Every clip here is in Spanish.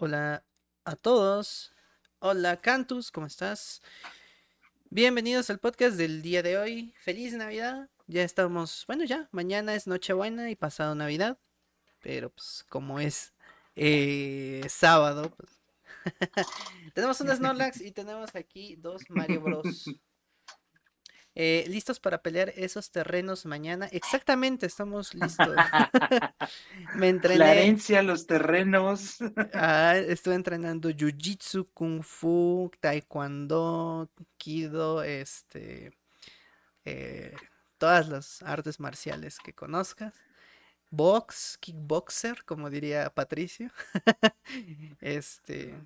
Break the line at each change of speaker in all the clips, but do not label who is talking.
Hola a todos. Hola Cantus, ¿cómo estás? Bienvenidos al podcast del día de hoy. Feliz Navidad. Ya estamos, bueno, ya, mañana es Nochebuena y pasado Navidad. Pero pues como es eh, sábado, pues... tenemos un Snorlax y tenemos aquí dos Mario Bros. Eh, listos para pelear esos terrenos mañana. Exactamente, estamos listos.
Me entrené. La herencia, los terrenos.
ah, estuve entrenando Jiu-Jitsu, Kung Fu, Taekwondo, Kido, este. Eh, todas las artes marciales que conozcas. Box, kickboxer, como diría Patricio. este.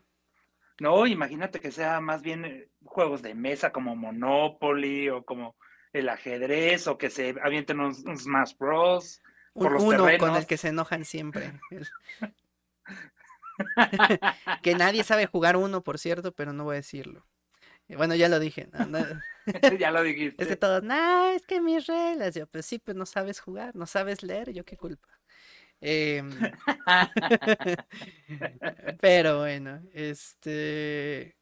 No, imagínate que sea más bien eh, juegos de mesa como Monopoly o como el ajedrez o que se avienten unos, Smash Bros.
Por uno con el que se enojan siempre. que nadie sabe jugar uno, por cierto, pero no voy a decirlo. Bueno, ya lo dije.
ya lo dijiste.
Es que todos, no, es que mis reglas. Yo, pues sí, pues no sabes jugar, no sabes leer, yo qué culpa. Em, pero bueno, este...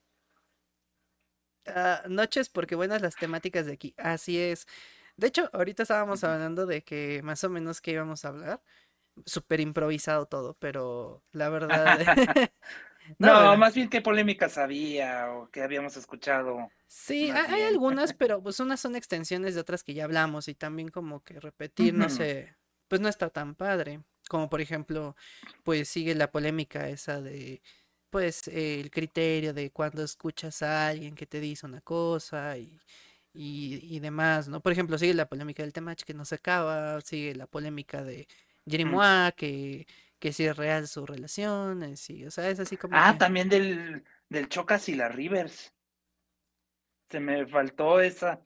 Ah, noches porque buenas las temáticas de aquí. Así es. De hecho, ahorita estábamos hablando de que más o menos que íbamos a hablar. Súper improvisado todo, pero la verdad...
no, más bien qué polémicas había o que habíamos escuchado.
Sí, hay, algunas, pero pues unas son extensiones de otras que ya hablamos y también como que repetir, no sé, pues no está tan padre. Como por ejemplo, pues sigue la polémica esa de, pues, el criterio de cuando escuchas a alguien que te dice una cosa y, y, demás, ¿no? Por ejemplo, sigue la polémica del tema que no se acaba, sigue la polémica de Jerimois, que, que si es real su relación, eh, sí, o sea, es así como...
Ah, también del, del Chocas y la Rivers. Se me faltó esa.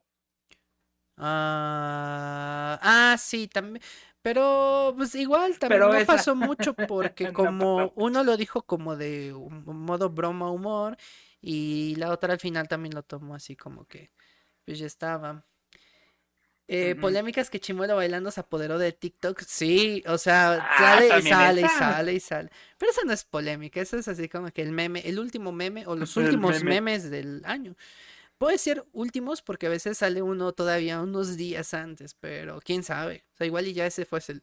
Ah, ah, sí, también. Pero pues igual también no pasó mucho porque como uno lo dijo como de un modo broma humor y la otra al final también lo tomó así como que pues ya estaba. Eh, Polémicas que Chimuelo bailando se apoderó de TikTok. Sí, o sea, ah, sale y sale y sale y sale. Pero eso no es polémica, eso es así como que el meme, el último meme o los últimos memes del año. Puede ser últimos porque a veces sale uno todavía unos días antes, pero quién sabe. O sea, igual y ya ese fue el,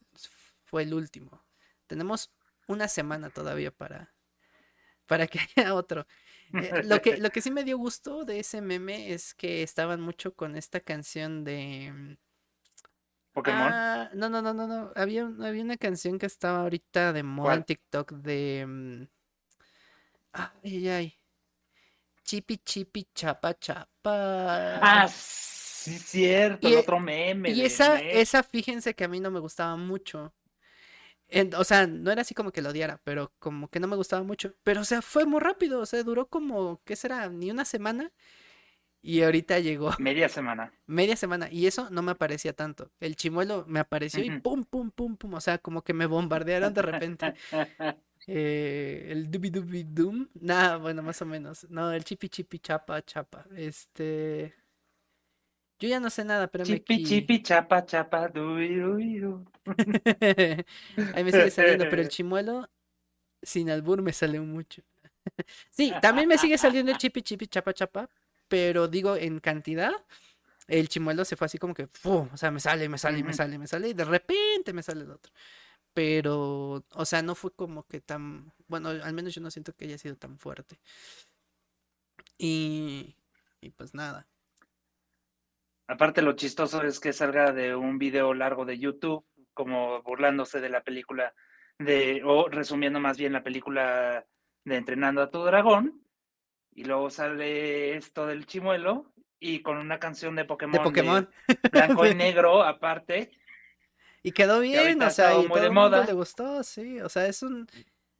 fue el último. Tenemos una semana todavía para, para que haya otro. Eh, lo, que, lo que sí me dio gusto de ese meme es que estaban mucho con esta canción de... Mm,
Pokémon.
Ah, no, no, no, no, no. Había, había una canción que estaba ahorita de moda en TikTok de... Mm, ay, ay. Chipi chipi chapa chapa.
Ah, sí, cierto, el otro meme.
Y esa, esa, fíjense que a mí no me gustaba mucho. o sea, no era así como que lo odiara, pero como que no me gustaba mucho. Pero, o sea, fue muy rápido. O sea, duró como, ¿qué será? Ni una semana. Y ahorita llegó.
Media semana.
Media semana. Y eso no me aparecía tanto. El chimuelo me apareció y pum, pum, pum, pum. O sea, como que me bombardearon de repente. Eh, el Dubi Dubi Doom. Nada, bueno, más o menos. No, el Chipi Chipi Chapa Chapa. Este. Yo ya no sé nada, pero
Chipi me... Chipi Chapa Chapa Dubi Dubi
Ahí me sigue saliendo, pero el chimuelo sin albur me sale mucho. sí, también me sigue saliendo el Chipi Chipi Chapa Chapa, pero digo en cantidad. El chimuelo se fue así como que, o sea, me sale, me sale, me sale, me sale, y de repente me sale el otro pero, o sea, no fue como que tan, bueno, al menos yo no siento que haya sido tan fuerte. Y, y pues nada.
Aparte lo chistoso es que salga de un video largo de YouTube, como burlándose de la película de, o resumiendo más bien la película de Entrenando a tu dragón, y luego sale esto del chimuelo y con una canción de Pokémon,
de Pokémon.
blanco y negro aparte,
y quedó bien, o sea, y todo el mundo le gustó, sí. O sea, es un.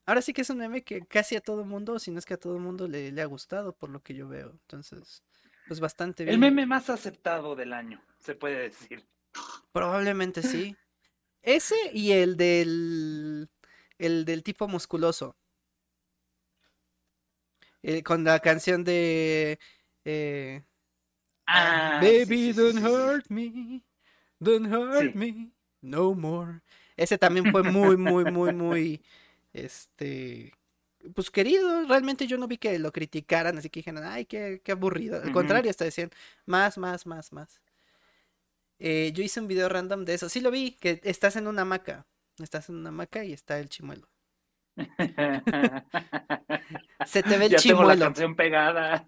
Ahora sí que es un meme que casi a todo mundo, si no es que a todo mundo le, le ha gustado, por lo que yo veo. Entonces, pues bastante bien.
El meme más aceptado del año, se puede decir.
Probablemente sí. Ese y el del. El del tipo musculoso. Eh, con la canción de. Eh,
ah,
Baby, don't hurt me. Don't hurt me. No more. Ese también fue muy, muy, muy, muy, este, pues querido, realmente yo no vi que lo criticaran, así que dijeron, ay, qué, qué aburrido. Al contrario, hasta decían, más, más, más, más. Eh, yo hice un video random de eso. Sí lo vi, que estás en una hamaca. Estás en una hamaca y está el chimuelo. Se te ve el chimuelo. Tengo la
canción pegada.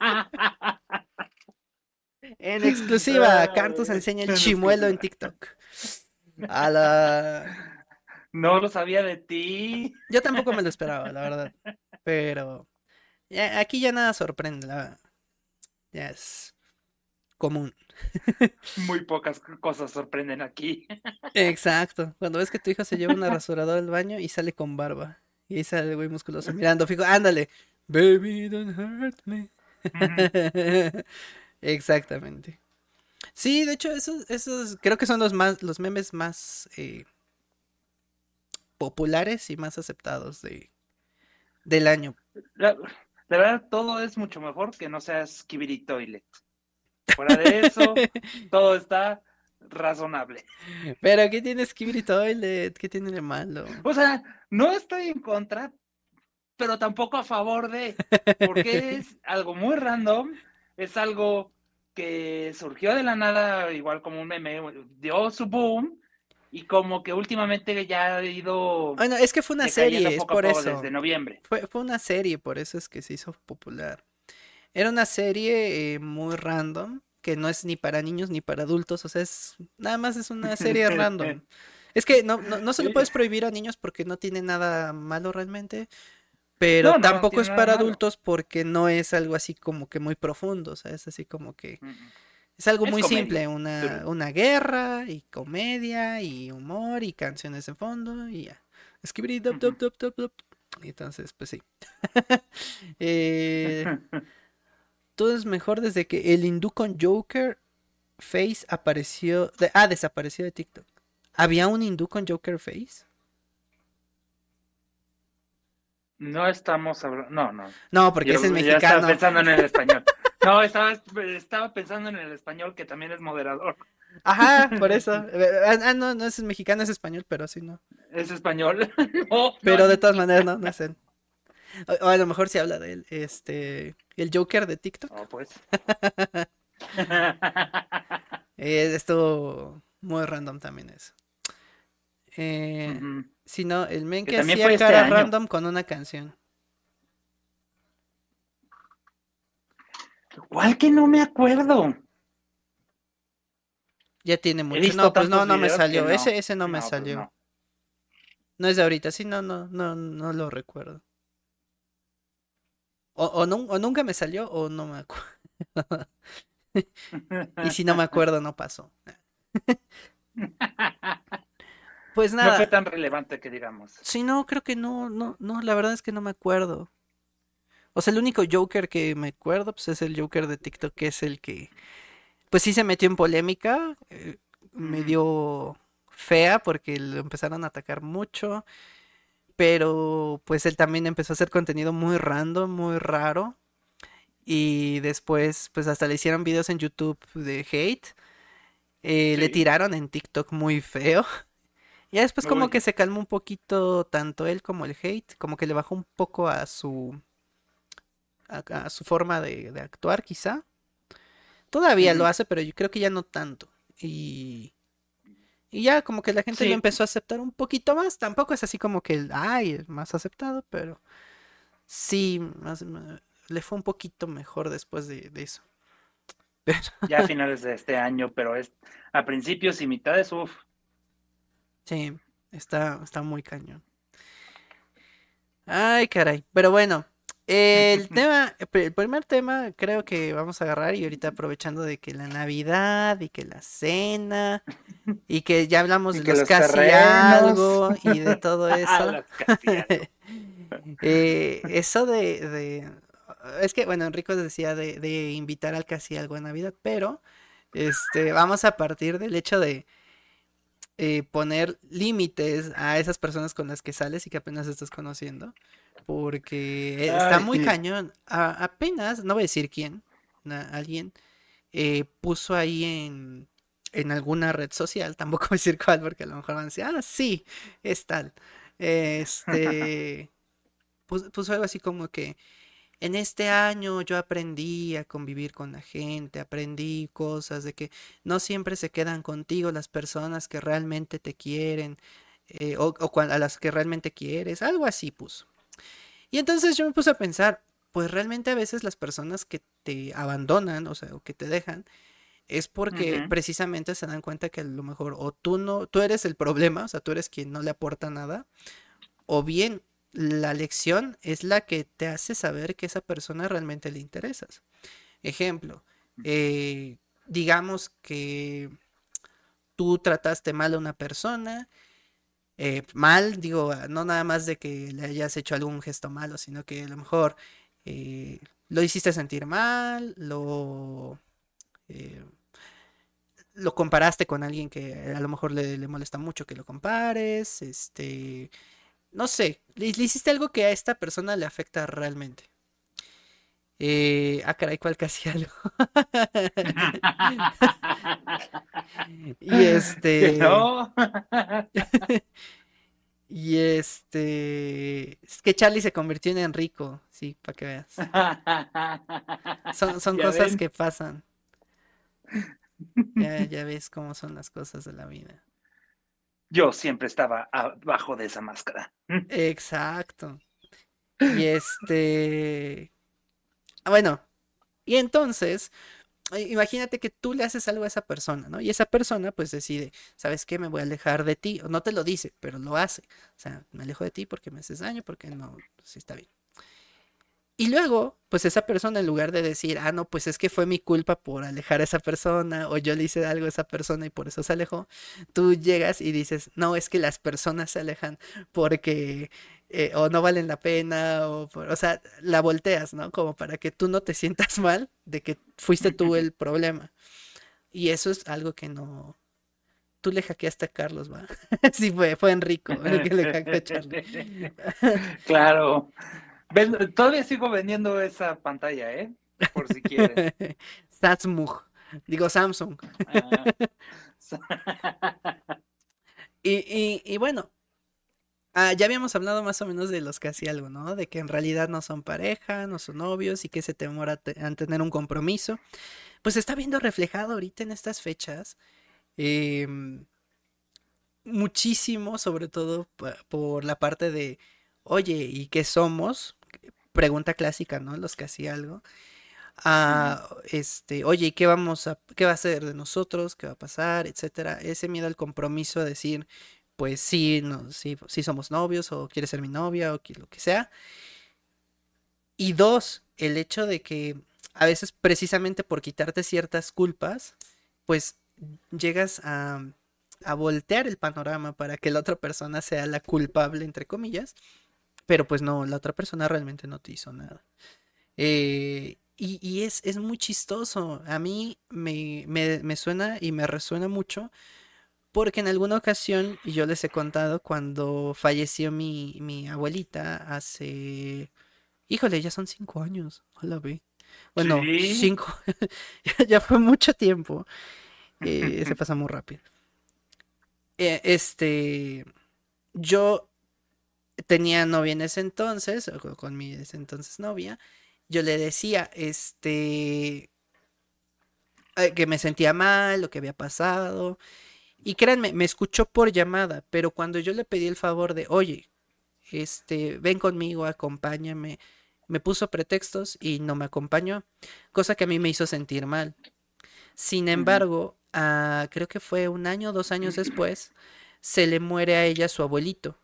en exclusiva, Cantos enseña el chimuelo en TikTok. A la
no lo sabía de ti.
Yo tampoco me lo esperaba, la verdad. Pero aquí ya nada sorprende, ya es común.
Muy pocas cosas sorprenden aquí.
Exacto. Cuando ves que tu hijo se lleva una rasuradora al baño y sale con barba. Y ahí sale el güey musculoso mirando fijo. Ándale. Baby, don't hurt me. Exactamente. Sí, de hecho, esos, esos creo que son los más, los memes más eh, populares y más aceptados de, del año.
La, verdad, todo es mucho mejor que no seas Kibiri Toilet. Fuera de eso, todo está razonable.
Pero ¿qué tienes Kibiri Toilet? ¿Qué tiene de malo?
O sea, no estoy en contra, pero tampoco a favor de, porque es algo muy random, es algo que surgió de la nada, igual como un meme, dio su boom, y como que últimamente ya ha ido.
Bueno, es que fue una serie, es por eso.
Desde noviembre.
Fue, fue una serie, por eso es que se hizo popular. Era una serie eh, muy random, que no es ni para niños ni para adultos, o sea, es nada más es una serie random. Es que no, no, no se lo puedes prohibir a niños porque no tiene nada malo realmente, pero tampoco es para adultos porque no es algo así como que muy profundo, o sea, es así como que... Es algo muy simple, una, una, guerra y comedia y humor y canciones en fondo y ya. Escribir dup. Entonces, pues sí. eh, todo es mejor desde que el hindú con Joker Face apareció. De, ah, desapareció de TikTok. ¿Había un hindú con Joker Face?
No estamos hablando. No, no.
No, porque ese es mexicano.
Ya pensando en el español. No, estaba, estaba pensando en el español que también es moderador.
Ajá, por eso. Ah, ah, no, no es mexicano, es español, pero sí, no.
Es español.
pero de todas maneras, no, no sé. O, a lo mejor se habla de él. Este. El Joker de TikTok.
Oh, pues.
eh, esto muy random también eso. Eh, Si no, el men que, hacía este cara random con una canción.
¿Cuál que no me acuerdo?
Ya tiene mucho. No, pues no, no me salió. Ese, ese no me pues salió. no. es de ahorita, sí, no, no, no, no lo recuerdo. O, o, nunca me salió o no me acuerdo. y si no me acuerdo, no pasó. pues nada.
No fue tan relevante que digamos.
Sí, no, creo que no, no, no, la verdad es que no me acuerdo. O sea, el único Joker que me acuerdo, pues es el Joker de TikTok, que es el que, pues sí se metió en polémica, eh, medio fea porque lo empezaron a atacar mucho, pero pues él también empezó a hacer contenido muy random, muy raro. Y después, pues hasta le hicieron videos en YouTube de hate. Eh, le tiraron en TikTok muy feo. Y después como que se calmó un poquito tanto él como el hate, como que le bajó un poco a su a, su forma de, actuar, quizá. Todavía lo hace, pero yo creo que ya no tanto. Y, y ya como que la gente lo empezó a aceptar un poquito más. Tampoco es así como que, el, ay, es más aceptado, pero sí, más, le fue un poquito mejor después de, eso.
Ya a finales de este año, pero es a principios y mitades, uff.
Sí, está, está muy cañón. Ay, caray. Pero bueno, el tema, el primer tema creo que vamos a agarrar y ahorita aprovechando de que la Navidad y que la cena y que ya hablamos de los, casi algo y de todo eso. eh, eso de, de, es que bueno, Enrico decía de, de, invitar al casi algo en Navidad, pero este vamos a partir del hecho de eh, poner límites a esas personas con las que sales y que apenas estás conociendo porque está muy cañón. apenas, no voy a decir quién, alguien eh, puso ahí en, en alguna red social, tampoco voy a decir cuál, porque a lo mejor van a decir, ah, sí, es tal. Este puso algo así como que en este año yo aprendí a convivir con la gente, aprendí cosas de que no siempre se quedan contigo las personas que realmente te quieren eh, o, a las que realmente quieres, algo así puso. Y entonces yo me puse a pensar, pues realmente a veces las personas que te abandonan, o sea, o que te dejan, es porque precisamente se dan cuenta que a lo mejor o tú no, tú eres el problema, o sea, tú eres quien no le aporta nada, o bien la lección es la que te hace saber que esa persona realmente le interesas. Ejemplo, eh, digamos que tú trataste mal a una persona, eh, mal, digo, no nada más de que le hayas hecho algún gesto malo, sino que a lo mejor eh, lo hiciste sentir mal, lo, lo comparaste con alguien que a lo mejor le, le molesta mucho que lo compares, este no sé, le, hiciste algo que a esta persona le afecta realmente. Eh, ah, caray, ¿cuál casi algo? y este. y este. Es que Charlie se convirtió en Enrico, sí, para que veas. Son, son cosas que pasan. Ya, ya ves cómo son las cosas de la vida
yo siempre estaba abajo de esa máscara.
Exacto. Y este. Bueno, y entonces, imagínate que tú le haces algo a esa persona, ¿no? Y esa persona pues decide, ¿sabes qué? Me voy a alejar de ti. O no te lo dice, pero lo hace. O sea, me alejo de ti porque me haces daño, porque no, sí está bien. Y luego, pues esa persona en lugar de decir, ah, no, pues es que fue mi culpa por alejar a esa persona o yo le hice algo a esa persona y por eso se alejó, tú llegas y dices, no, es que las personas se alejan porque eh, o no valen la pena o, o sea, la volteas, ¿no? Como para que tú no te sientas mal de que fuiste tú el problema. Y eso es algo que no, tú le hackeaste a Carlos, ¿va? sí, fue, fue Enrico el que le hackeó a Charlie.
claro. Todavía sigo vendiendo esa pantalla, ¿eh? Por si quieres.
Samsung. Digo Samsung. Ah. y, bueno, ah, ya habíamos hablado más o menos de los casi algo, ¿no? De que en realidad no son pareja, no son novios y que se temor a, tener un compromiso. Pues está viendo reflejado ahorita en estas fechas. Em, muchísimo, sobre todo por la parte de, oye, ¿y qué somos? pregunta clásica, ¿no? Los que hacía algo. Ah, este, oye, ¿y qué vamos a, qué va a ser de nosotros? ¿Qué va a pasar? Etcétera. Ese miedo al compromiso a decir, pues sí, no, sí, sí somos novios, o quieres ser mi novia, o lo que sea. Y dos, el hecho de que a veces precisamente por quitarte ciertas culpas, pues llegas a, a voltear el panorama para que la otra persona sea la culpable, entre comillas, pero pues no, la otra persona realmente no te hizo nada. Eh, y, es, es, muy chistoso. A mí me, me, suena y me resuena mucho porque en alguna ocasión, y yo les he contado, cuando falleció mi, mi abuelita hace... Híjole, ya son cinco años. Hola, ve. Bueno, cinco. ya fue mucho tiempo. Eh, se pasa muy rápido. Eh, este, yo tenía novia en ese entonces, con mi ese entonces novia, yo le decía, este, eh, que me sentía mal, lo que había pasado. Y créanme, me escuchó por llamada, pero cuando yo le pedí el favor de, oye, este, ven conmigo, acompáñame, me puso pretextos y no me acompañó, cosa que a mí me hizo sentir mal. Sin embargo, ah, creo que fue un año, dos años después, se le muere a ella su abuelito.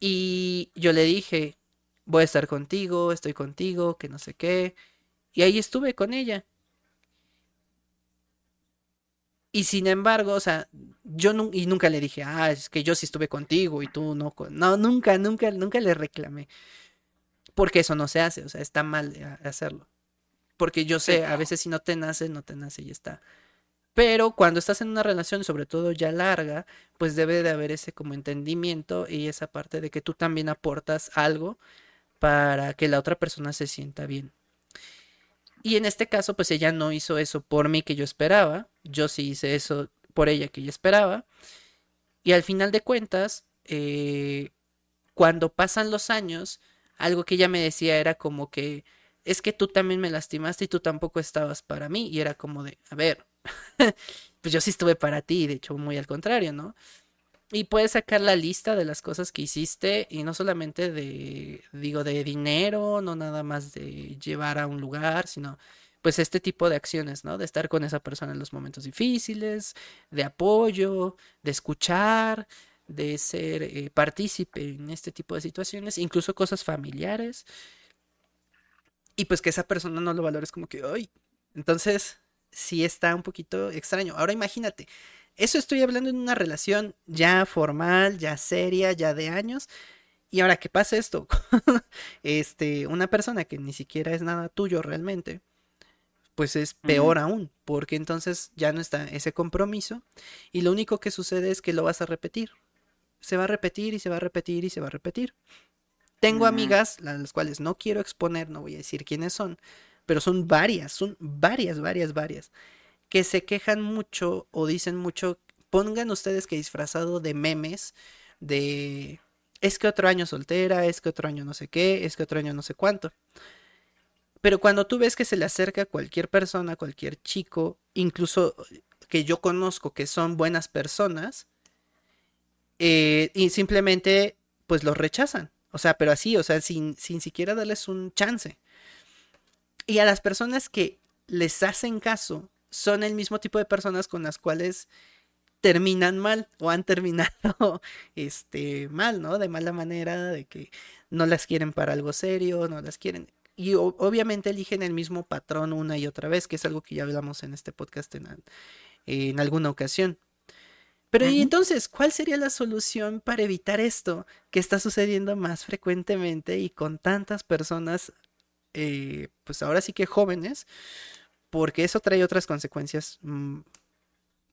Y yo le dije, voy a estar contigo, estoy contigo, que no sé qué. Y ahí estuve con ella. Y sin embargo, o sea, yo y nunca le dije, ah, es que yo sí estuve contigo y tú no. No, nunca, nunca, nunca le reclamé. Porque eso no se hace, o sea, está mal hacerlo. Porque yo sé, a veces si no te nace, no te nace y está. Pero cuando estás en una relación, sobre todo ya larga, pues debe de haber ese como entendimiento y esa parte de que tú también aportas algo para que la otra persona se sienta bien. Y en este caso, pues ella no hizo eso por mí que yo esperaba, yo sí hice eso por ella que ella esperaba. Y al final de cuentas, eh, cuando pasan los años, algo que ella me decía era como que es que tú también me lastimaste y tú tampoco estabas para mí. Y era como de, a ver, pues yo sí estuve para ti, de hecho muy al contrario, ¿no? Y puedes sacar la lista de las cosas que hiciste y no solamente de, digo, de dinero, no nada más de llevar a un lugar, sino pues este tipo de acciones, ¿no? De estar con esa persona en los momentos difíciles, de apoyo, de escuchar, de ser eh, partícipe en este tipo de situaciones, incluso cosas familiares. Y pues que esa persona no lo valores como que, ay, entonces sí está un poquito extraño. Ahora imagínate, eso estoy hablando en una relación ya formal, ya seria, ya de años. Y ahora que pasa esto, este, una persona que ni siquiera es nada tuyo realmente, pues es peor aún, porque entonces ya no está ese compromiso y lo único que sucede es que lo vas a repetir. Se va a repetir y se va a repetir y se va a repetir. Tengo amigas, las cuales no quiero exponer, no voy a decir quiénes son, pero son varias, son varias, varias, varias, que se quejan mucho o dicen mucho, pongan ustedes que disfrazado de memes, de es que otro año soltera, es que otro año no sé qué, es que otro año no sé cuánto. Pero cuando tú ves que se le acerca a cualquier persona, cualquier chico, incluso que yo conozco que son buenas personas, eh, y simplemente pues los rechazan. O sea, pero así, o sea, sin, sin siquiera darles un chance. Y a las personas que les hacen caso son el mismo tipo de personas con las cuales terminan mal o han terminado este mal, ¿no? De mala manera, de que no las quieren para algo serio, no las quieren. Y obviamente eligen el mismo patrón una y otra vez, que es algo que ya hablamos en este podcast en, en alguna ocasión. Pero y entonces, ¿cuál sería la solución para evitar esto que está sucediendo más frecuentemente y con tantas personas, eh, pues ahora sí que jóvenes, porque eso trae otras consecuencias mm,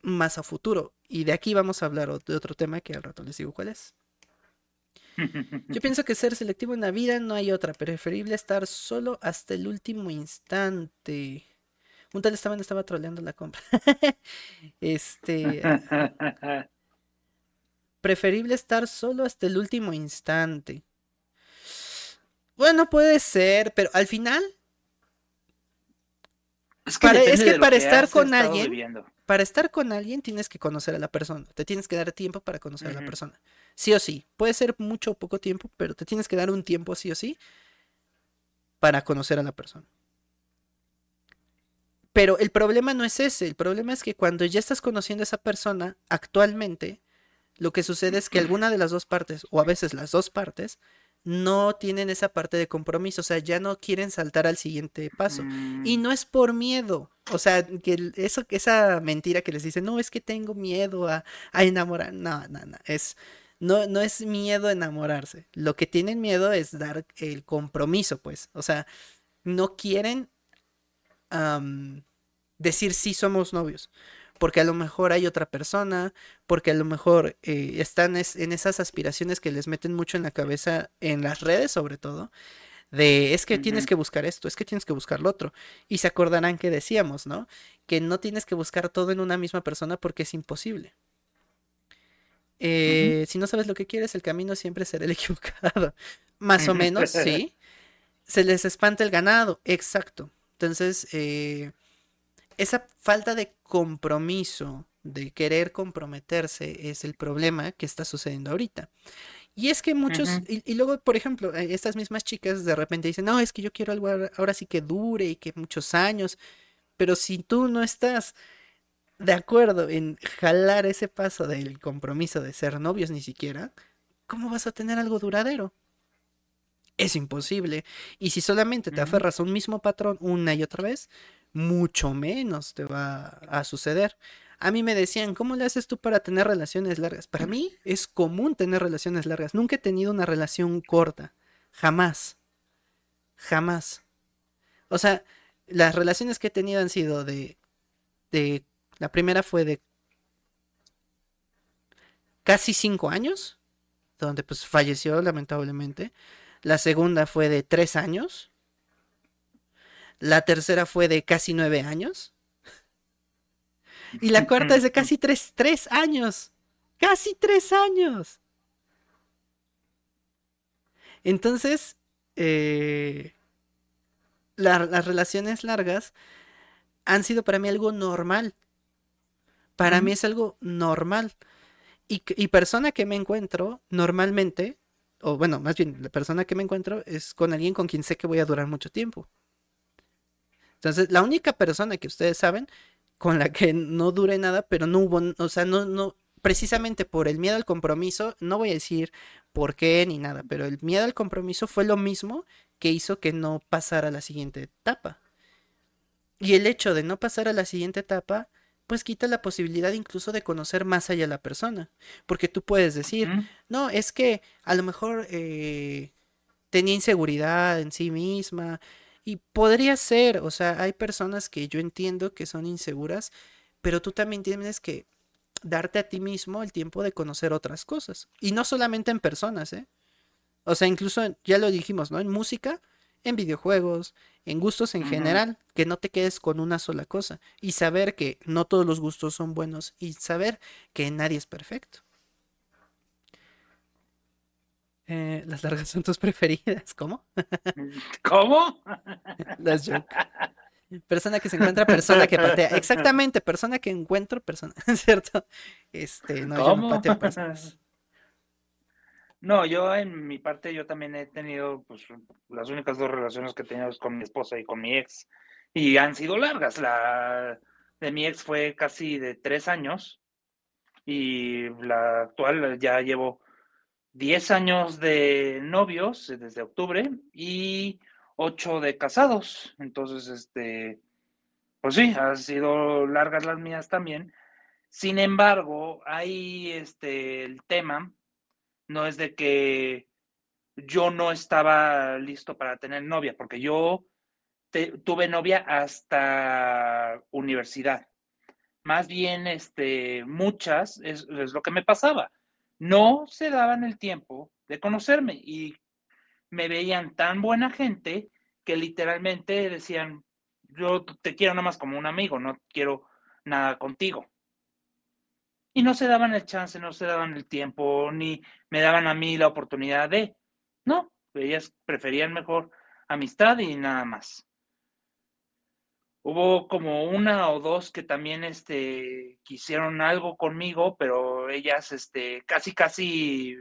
más a futuro. Y de aquí vamos a hablar de otro tema que al rato les digo cuál es. Yo pienso que ser selectivo en la vida no hay otra, preferible estar solo hasta el último instante. Un tal estaba troleando la compra. este. preferible estar solo hasta el último instante. Bueno, puede ser, pero al final. Es que para, estar con alguien. Para estar con alguien tienes que conocer a la persona. Te tienes que dar tiempo para conocer a la persona. Sí o sí. Puede ser mucho o poco tiempo, pero te tienes que dar un tiempo sí o sí para conocer a la persona. Pero el problema no es ese, el problema es que cuando ya estás conociendo a esa persona actualmente, lo que sucede es que alguna de las dos partes, o a veces las dos partes, no tienen esa parte de compromiso, o sea, ya no quieren saltar al siguiente paso. Y no es por miedo, o sea, que eso, esa mentira que les dicen, no, es que tengo miedo a, a enamorar, no, no, no, es, no, no es miedo a enamorarse, lo que tienen miedo es dar el compromiso, pues, o sea, no quieren decir sí somos novios. Porque a lo mejor hay otra persona, porque a lo mejor eh, están en esas aspiraciones que les meten mucho en la cabeza, en las redes sobre todo, de es que tienes que buscar esto, es que tienes que buscar lo otro. Y se acordarán que decíamos, ¿no? Que no tienes que buscar todo en una misma persona porque es imposible. Eh, si no sabes lo que quieres, el camino siempre será el equivocado. Más o menos, sí. Se les espanta el ganado, exacto. Entonces, eh, esa falta de compromiso, de querer comprometerse, es el problema que está sucediendo ahorita. Y es que muchos, y, luego, por ejemplo, eh, estas mismas chicas de repente dicen, no, es que yo quiero algo ahora sí que dure y que muchos años, pero si tú no estás de acuerdo en jalar ese paso del compromiso de ser novios ni siquiera, ¿cómo vas a tener algo duradero? Es imposible. Y si solamente te aferras a un mismo patrón una y otra vez, mucho menos te va a suceder. A mí me decían, ¿cómo le haces tú para tener relaciones largas? Para mí es común tener relaciones largas. Nunca he tenido una relación corta. Jamás. Jamás. O sea, las relaciones que he tenido han sido de... de la primera fue de casi cinco años, donde pues falleció lamentablemente. La segunda fue de tres años. La tercera fue de casi nueve años. Y la cuarta es de casi tres, tres años. Casi tres años. Entonces, eh, las relaciones largas han sido para mí algo normal. Para mí es algo normal. Y, y, persona que me encuentro normalmente, o bueno, más bien, la persona que me encuentro es con alguien con quien sé que voy a durar mucho tiempo. Entonces, la única persona que ustedes saben con la que no dure nada, pero no hubo, o sea, no, no, precisamente por el miedo al compromiso, no voy a decir por qué ni nada, pero el miedo al compromiso fue lo mismo que hizo que no pasara a la siguiente etapa. Y el hecho de no pasar a la siguiente etapa, pues quita la posibilidad incluso de conocer más allá a la persona. Porque tú puedes decir, no, es que a lo mejor eh, tenía inseguridad en sí misma. Y podría ser, o sea, hay personas que yo entiendo que son inseguras, pero tú también tienes que darte a ti mismo el tiempo de conocer otras cosas. Y no solamente en personas, ¿eh? O sea, incluso ya lo dijimos, ¿no? En música, en videojuegos, en gustos en general, que no te quedes con una sola cosa. Y saber que no todos los gustos son buenos y saber que nadie es perfecto. Eh, las largas son tus preferidas, ¿cómo?
¿Cómo?
Las joke. Persona que se encuentra, persona que patea. Exactamente, persona que encuentro, persona, ¿cierto? Este, no, yo no pateo personas.
No, yo en mi parte, yo también he tenido, pues, las únicas dos relaciones que he tenido es con mi esposa y con mi ex. Y han sido largas. La de mi ex fue casi de tres años. Y la actual ya llevo diez años de novios desde octubre y ocho de casados. Entonces, este, pues sí, han sido largas las mías también. Sin embargo, hay este el tema no es de que yo no estaba listo para tener novia, porque yo tuve novia hasta universidad. Más bien, este, muchas, es, lo que me pasaba. No se daban el tiempo de conocerme y me veían tan buena gente que literalmente decían, yo te quiero nada más como un amigo, no quiero nada contigo y no se daban el chance, no se daban el tiempo, ni me daban a mí la oportunidad de, no, ellas preferían mejor amistad y nada más. Hubo como una o dos que también este, quisieron algo conmigo, pero ellas este, casi, casi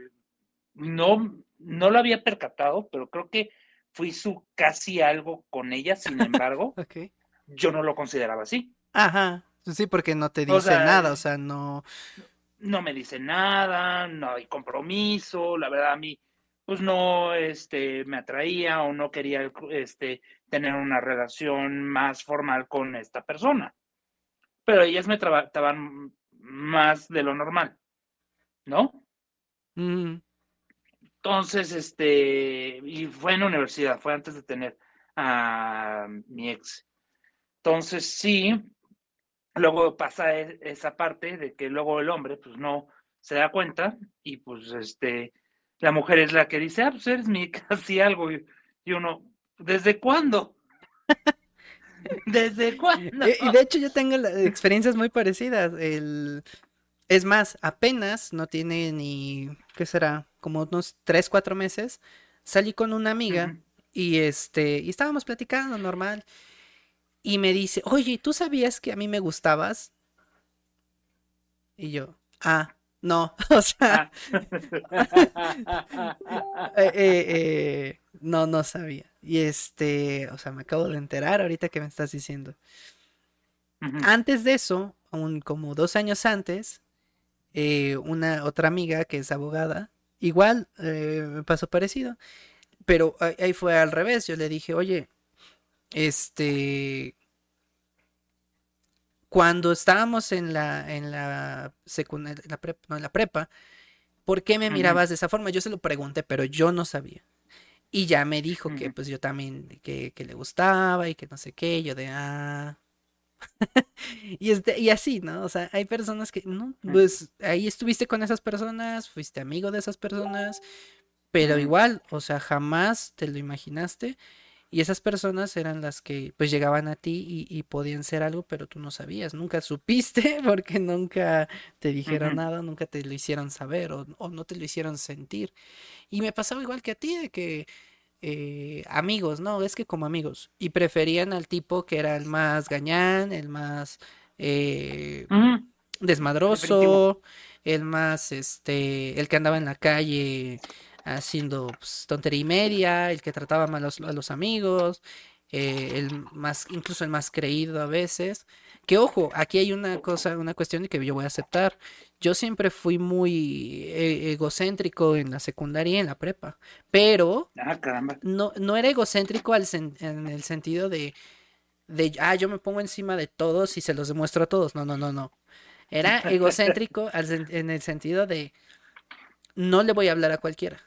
no, no lo había percatado, pero creo que fui su casi algo con ellas, sin embargo, yo no lo consideraba así.
Ajá. Sí, porque no te dice nada, o sea, no.
No me dice nada, no hay compromiso, la verdad a mí, pues no, este, me atraía o no quería, este, tener una relación más formal con esta persona. Pero ellas me trataban más de lo normal, ¿no? Mm. Entonces, este, y fue en la universidad, fue antes de tener a mi ex. Entonces, sí, luego pasa e, esa parte de que luego el hombre pues no se da cuenta y pues este la mujer es la que dice, ah, pues eres mi casi algo y, uno, ¿desde cuándo? ¿Desde cuándo?
Y, de hecho yo tengo experiencias muy parecidas. El... Es más, apenas no tiene ni, ¿qué será? Como unos tres, cuatro meses, salí con una amiga y este, y estábamos platicando normal y me dice, oye, ¿tú sabías que a mí me gustabas? Y yo, ah, no, o sea, eh, eh, eh, no, no sabía. Y este, o sea, me acabo de enterar ahorita que me estás diciendo. Antes de eso, aún como dos años antes, una otra amiga que es abogada, igual me pasó parecido, pero ahí fue al revés. Yo le dije, oye, este, cuando estábamos en la, en la secundaria, la prepa, no, en la prepa, ¿por qué me mirabas de esa forma? Yo se lo pregunté, pero yo no sabía. Y ya me dijo que pues yo también, que, le gustaba y que no sé qué, yo de, ah. y, este, y así, ¿no? O sea, hay personas que, no, pues ahí estuviste con esas personas, fuiste amigo de esas personas, pero igual, o sea, jamás te lo imaginaste Y esas personas eran las que pues llegaban a ti y, podían ser algo, pero tú no sabías, nunca supiste porque nunca te dijeron nada, nunca te lo hicieron saber o, no te lo hicieron sentir. Y me pasaba igual que a ti, de que eh, amigos, no, es que como amigos, y preferían al tipo que era el más gañán, el más eh, desmadroso, el más, este, el que andaba en la calle haciendo pues, tontería y media, el que trataba mal a los, amigos, eh, el más, incluso el más creído a veces. Que ojo, aquí hay una cosa, una cuestión que yo voy a aceptar. Yo siempre fui muy eh, egocéntrico en la secundaria y en la prepa, pero
ah,
no, no era egocéntrico al en el sentido de, de, ah, yo me pongo encima de todos y se los demuestro a todos. No, no, no, no. Era egocéntrico en el sentido de, no le voy a hablar a cualquiera.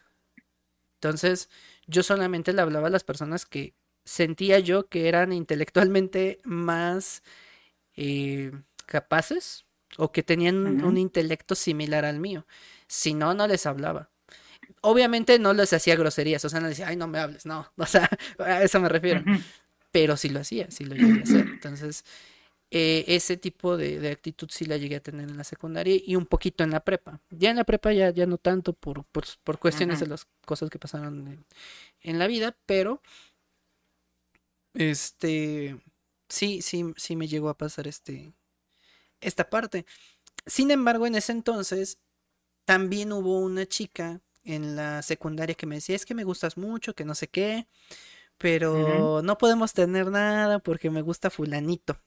Entonces, yo solamente le hablaba a las personas que sentía yo que eran intelectualmente más eh, capaces o que tenían un intelecto similar al mío. Si no, no les hablaba. Obviamente no les hacía groserías, o sea, no decía, ay, no me hables, no, o sea, a eso me refiero. Pero sí lo hacía, sí lo llegué a hacer. Entonces, eh, ese tipo de, actitud sí la llegué a tener en la secundaria y un poquito en la prepa. Ya en la prepa ya, ya no tanto por, por, cuestiones de las cosas que pasaron en, la vida, pero este sí, sí, sí me llegó a pasar este esta parte. Sin embargo, en ese entonces también hubo una chica en la secundaria que me decía, es que me gustas mucho, que no sé qué, pero no podemos tener nada porque me gusta fulanito.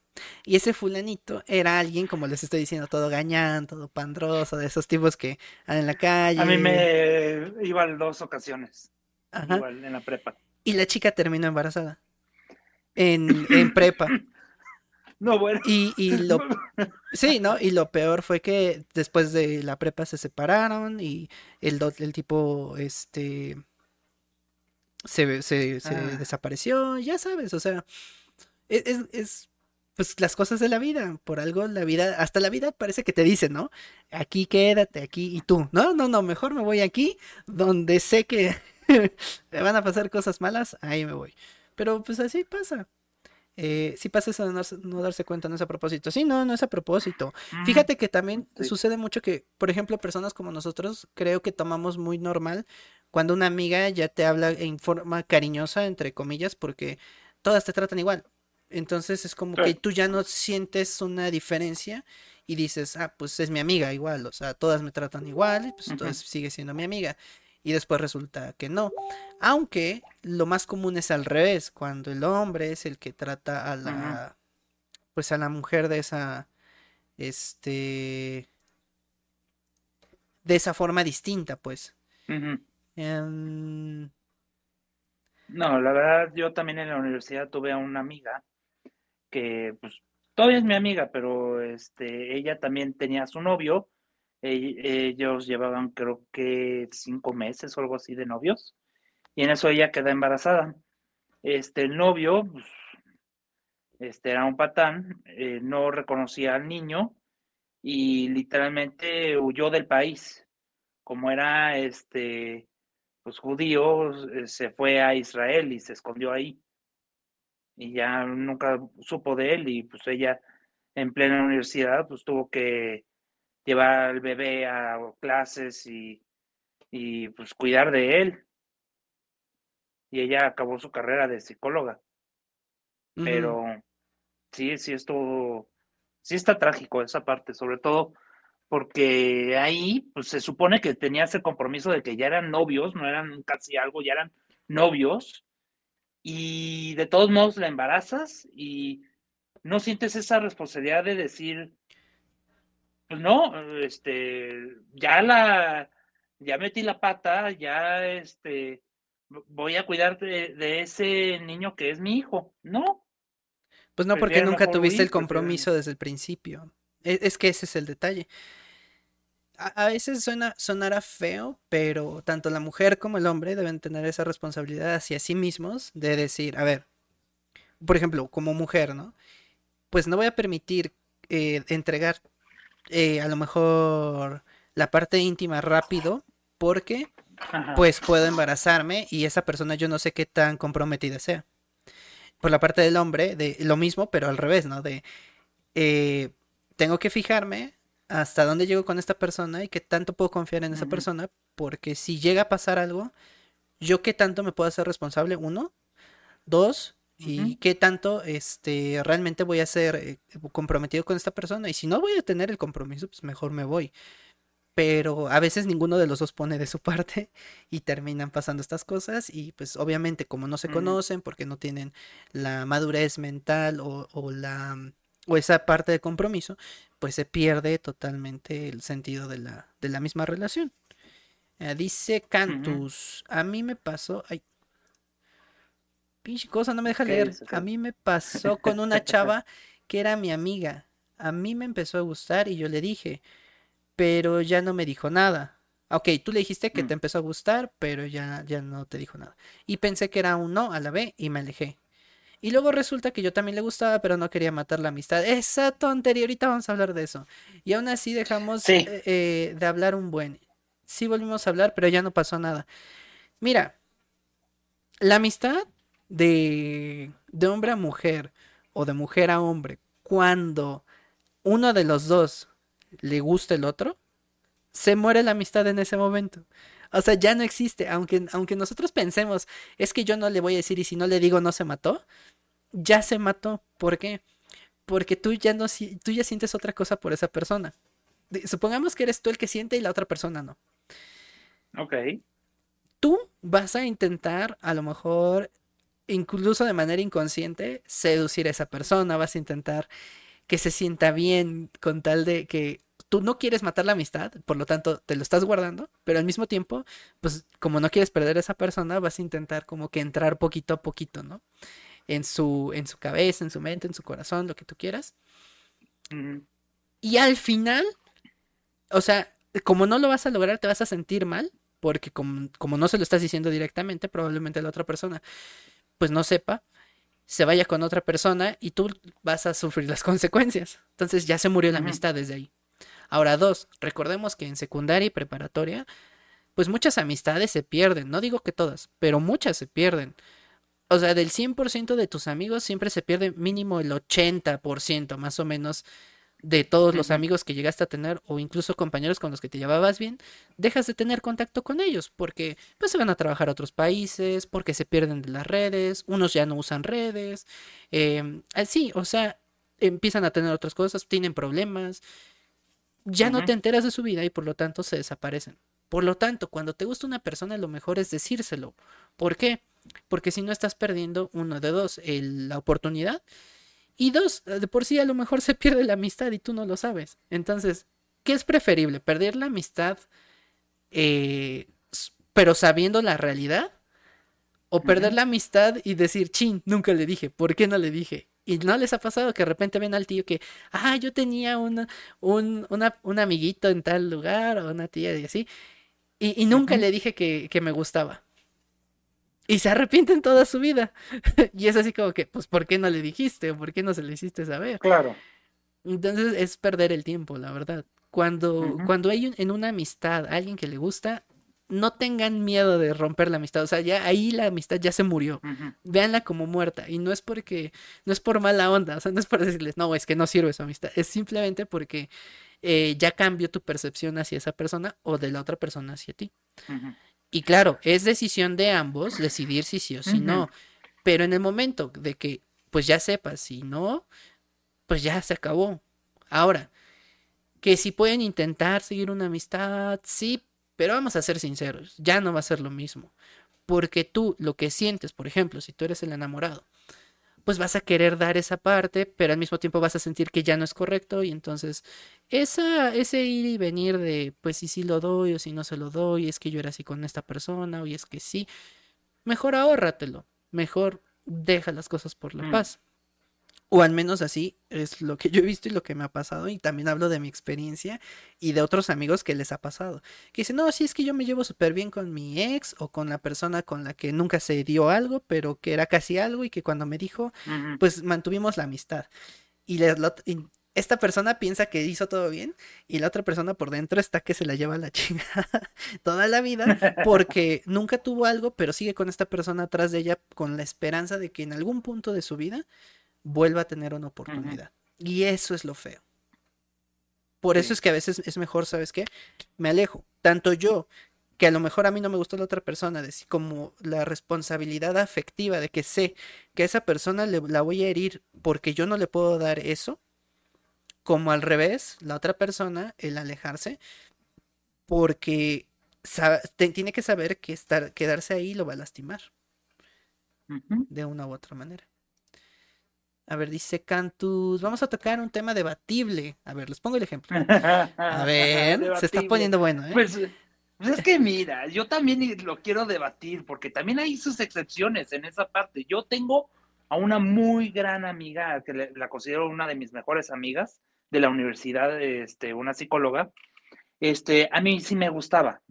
Y ese fulanito era alguien, como les estoy diciendo, todo gañán, todo pandroso, de esos tipos que andan en la calle.
A mí me iba en dos ocasiones. Igual en la prepa.
Y la chica terminó embarazada. En, en prepa.
No, bueno.
Y, y lo sí, ¿no? Y lo peor fue que después de la prepa se separaron y el, el tipo, este se, se, se ah. desapareció, ya sabes, o sea, e, es, es, pues las cosas de la vida. Por algo la vida, hasta la vida parece que te dice, ¿no? Aquí quédate, aquí y tú. No, no, no, mejor me voy aquí, donde sé que me van a pasar cosas malas, ahí me voy. Pero pues así pasa. Eh, si pasa eso de no, darse cuenta, no es a propósito. Sí, no, no es a propósito. Fíjate que también sucede mucho que, por ejemplo, personas como nosotros, creo que tomamos muy normal cuando una amiga ya te habla en forma cariñosa, entre comillas, porque todas te tratan igual. Entonces es como que tú ya no sientes una diferencia y dices, ah, pues es mi amiga igual, o sea, todas me tratan igual, pues entonces sigue siendo mi amiga. Y después resulta que no. Aunque lo más común es al revés, cuando el hombre es el que trata a la, pues a la mujer de esa, este, de esa forma distinta, pues. Em,
no, la verdad, yo también en la universidad tuve a una amiga que pues todavía es mi amiga, pero este, ella también tenía su novio. ellos llevaban creo que cinco meses o algo así de novios. Y en eso ella queda embarazada. Este, el novio, pues, este era un patán, eh, no reconocía al niño y literalmente huyó del país. Como era este, pues judío, eh, se fue a Israel y se escondió ahí y ya nunca supo de él y pues ella en plena universidad pues tuvo que llevar al bebé a clases y, y pues cuidar de él. Y ella acabó su carrera de psicóloga. Pero sí, sí esto, sí está trágico esa parte, sobre todo porque ahí pues se supone que tenía ese compromiso de que ya eran novios, no eran casi algo, ya eran novios y de todos modos la embarazas y no sientes esa responsabilidad de decir, pues no, este, ya la, ya metí la pata, ya este, voy a cuidar de, ese niño que es mi hijo, ¿no?
Pues no, porque nunca tuviste el compromiso desde el principio. E, es que ese es el detalle a, veces suena, sonará feo, pero tanto la mujer como el hombre deben tener esa responsabilidad hacia sí mismos de decir, a ver, por ejemplo, como mujer, ¿no? Pues no voy a permitir eh, entregar eh, a lo mejor la parte íntima rápido porque pues puedo embarazarme y esa persona yo no sé qué tan comprometida sea. por la parte del hombre, de lo mismo, pero al revés, ¿no? De, eh, tengo que fijarme hasta dónde llego con esta persona y qué tanto puedo confiar en esa persona, porque si llega a pasar algo, yo qué tanto me puedo hacer responsable, uno, dos, y qué tanto este realmente voy a ser eh, comprometido con esta persona, y si no voy a tener el compromiso, pues mejor me voy. Pero a veces ninguno de los dos pone de su parte y terminan pasando estas cosas y pues obviamente como no se conocen porque no tienen la madurez mental o, o la o esa parte de compromiso, pues se pierde totalmente el sentido de la, de la misma relación. Eh, dice Cantus, a mí me pasó, ay, pinche cosa, no me deja leer. A mí me pasó con una chava que era mi amiga. A mí me empezó a gustar y yo le dije, pero ya no me dijo nada. Ok, tú le dijiste que te mm. empezó a gustar, pero ya, ya no te dijo nada. Y pensé que era un no a la B y me alejé. Y luego resulta que yo también le gustaba, pero no quería matar la amistad. Esa tontería, ahorita vamos a hablar de eso. Y aún así dejamos eh, eh, de hablar un buen. Sí volvimos a hablar, pero ya no pasó nada. Mira, la amistad de, de hombre a mujer o de mujer a hombre, cuando uno de los dos le gusta el otro, se muere la amistad en ese momento. O sea, ya no existe. Aunque, aunque nosotros pensemos, es que yo no le voy a decir y si no le digo no se mató ya se mató. ¿Por qué? Porque tú ya no tú ya sientes otra cosa por esa persona. Supongamos que eres tú el que siente y la otra persona no.
Ok.
Tú vas a intentar, a lo mejor, incluso de manera inconsciente, seducir a esa persona. Vas a intentar que se sienta bien con tal de que tú no quieres matar la amistad, por lo tanto te lo estás guardando, pero al mismo tiempo, pues como no quieres perder a esa persona, vas a intentar como que entrar poquito a poquito, ¿no? en su, en su cabeza, en su mente, en su corazón, lo que tú quieras. Y al final, o sea, como no lo vas a lograr, te vas a sentir mal, porque como, como no se lo estás diciendo directamente, probablemente la otra persona, pues no sepa, se vaya con otra persona y tú vas a sufrir las consecuencias. Entonces ya se murió la amistad desde ahí. Ahora, dos, recordemos que en secundaria y preparatoria, pues muchas amistades se pierden. No digo que todas, pero muchas se pierden o sea, del 100% de tus amigos siempre se pierde mínimo el 80% más o menos de todos los amigos que llegaste a tener o incluso compañeros con los que te llevabas bien, dejas de tener contacto con ellos porque pues se van a trabajar a otros países, porque se pierden de las redes, unos ya no usan redes, eh, así, o sea, empiezan a tener otras cosas, tienen problemas, ya no te enteras de su vida y por lo tanto se desaparecen. Por lo tanto, cuando te gusta una persona, lo mejor es decírselo. ¿Por qué? Porque si no estás perdiendo, uno de dos, la oportunidad. Y dos, de por sí a lo mejor se pierde la amistad y tú no lo sabes. Entonces, ¿qué es preferible? ¿Perder la amistad eh, pero sabiendo la realidad? ¿O perder la amistad y decir, chin, nunca le dije, ¿por qué no le dije? Y no les ha pasado que de repente ven al tío que, ah, yo tenía una, un, un amiguito en tal lugar o una tía y así, y, nunca le dije que, que me gustaba. Y se arrepienten toda su vida. y es así como que, pues, ¿por qué no le dijiste? ¿O por qué no se le hiciste saber?
Claro.
Entonces es perder el tiempo, la verdad. Cuando, cuando hay en una amistad alguien que le gusta, no tengan miedo de romper la amistad. O sea, ya ahí la amistad ya se murió. Véanla como muerta. Y no es porque, no es por mala onda. O sea, no es por decirles, no, es que no sirve su amistad. Es simplemente porque eh, ya cambió tu percepción hacia esa persona o de la otra persona hacia ti. Y claro, es decisión de ambos decidir si sí o si no. Pero en el momento de que pues ya sepas si no, pues ya se acabó. Ahora, que si pueden intentar seguir una amistad, sí, pero vamos a ser sinceros, ya no va a ser lo mismo. Porque tú lo que sientes, por ejemplo, si tú eres el enamorado, pues vas a querer dar esa parte, pero al mismo tiempo vas a sentir que ya no es correcto y entonces esa, ese ir y venir de, pues si sí lo doy o si no se lo doy, es que yo era así con esta persona o es que sí, mejor ahórratelo, mejor deja las cosas por la mm. paz. O al menos así es lo que yo he visto y lo que me ha pasado. Y también hablo de mi experiencia y de otros amigos que les ha pasado. Que dicen, no, sí es que yo me llevo súper bien con mi ex o con la persona con la que nunca se dio algo, pero que era casi algo y que cuando me dijo, pues mantuvimos la amistad. Y, esta persona piensa que hizo todo bien y la otra persona por dentro está que se la lleva la chingada toda la vida porque nunca tuvo algo, pero sigue con esta persona atrás de ella con la esperanza de que en algún punto de su vida vuelva a tener una oportunidad. Y eso es lo feo. Por eso es que a veces es mejor, ¿sabes qué? Me alejo. Tanto yo, que a lo mejor a mí no me gustó la otra persona, decir, como la responsabilidad afectiva de que sé que a esa persona le, la voy a herir porque yo no le puedo dar eso, como al revés, la otra persona, el alejarse, porque tiene que saber que estar, quedarse ahí lo va a lastimar. De una u otra manera. A ver, dice Cantus, vamos a tocar un tema debatible. A ver, les pongo el ejemplo. A ver, se está poniendo bueno, ¿eh?
Pues, pues, es que mira, yo también lo quiero debatir, porque también hay sus excepciones en esa parte. Yo tengo a una muy gran amiga, que la considero una de mis mejores amigas, de la universidad, este, una psicóloga, este, a mí sí me gustaba,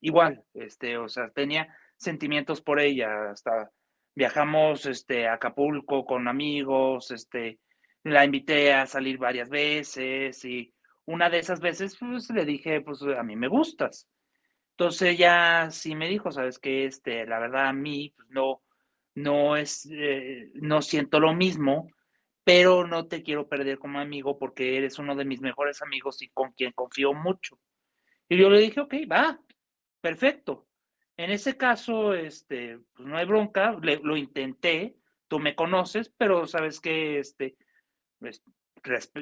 igual, este, o sea, tenía sentimientos por ella, hasta viajamos, este, a Acapulco con amigos, este, la invité a salir varias veces y una de esas veces, pues, le dije, pues, a mí me gustas. Entonces ella sí me dijo, sabes que, este, la verdad a mí, pues, no, no es, eh, no siento lo mismo, pero no te quiero perder como amigo porque eres uno de mis mejores amigos y con quien confío mucho. Y yo le dije, ok, va, perfecto. En ese caso, este, pues no hay bronca, lo intenté, tú me conoces, pero sabes que este, pues,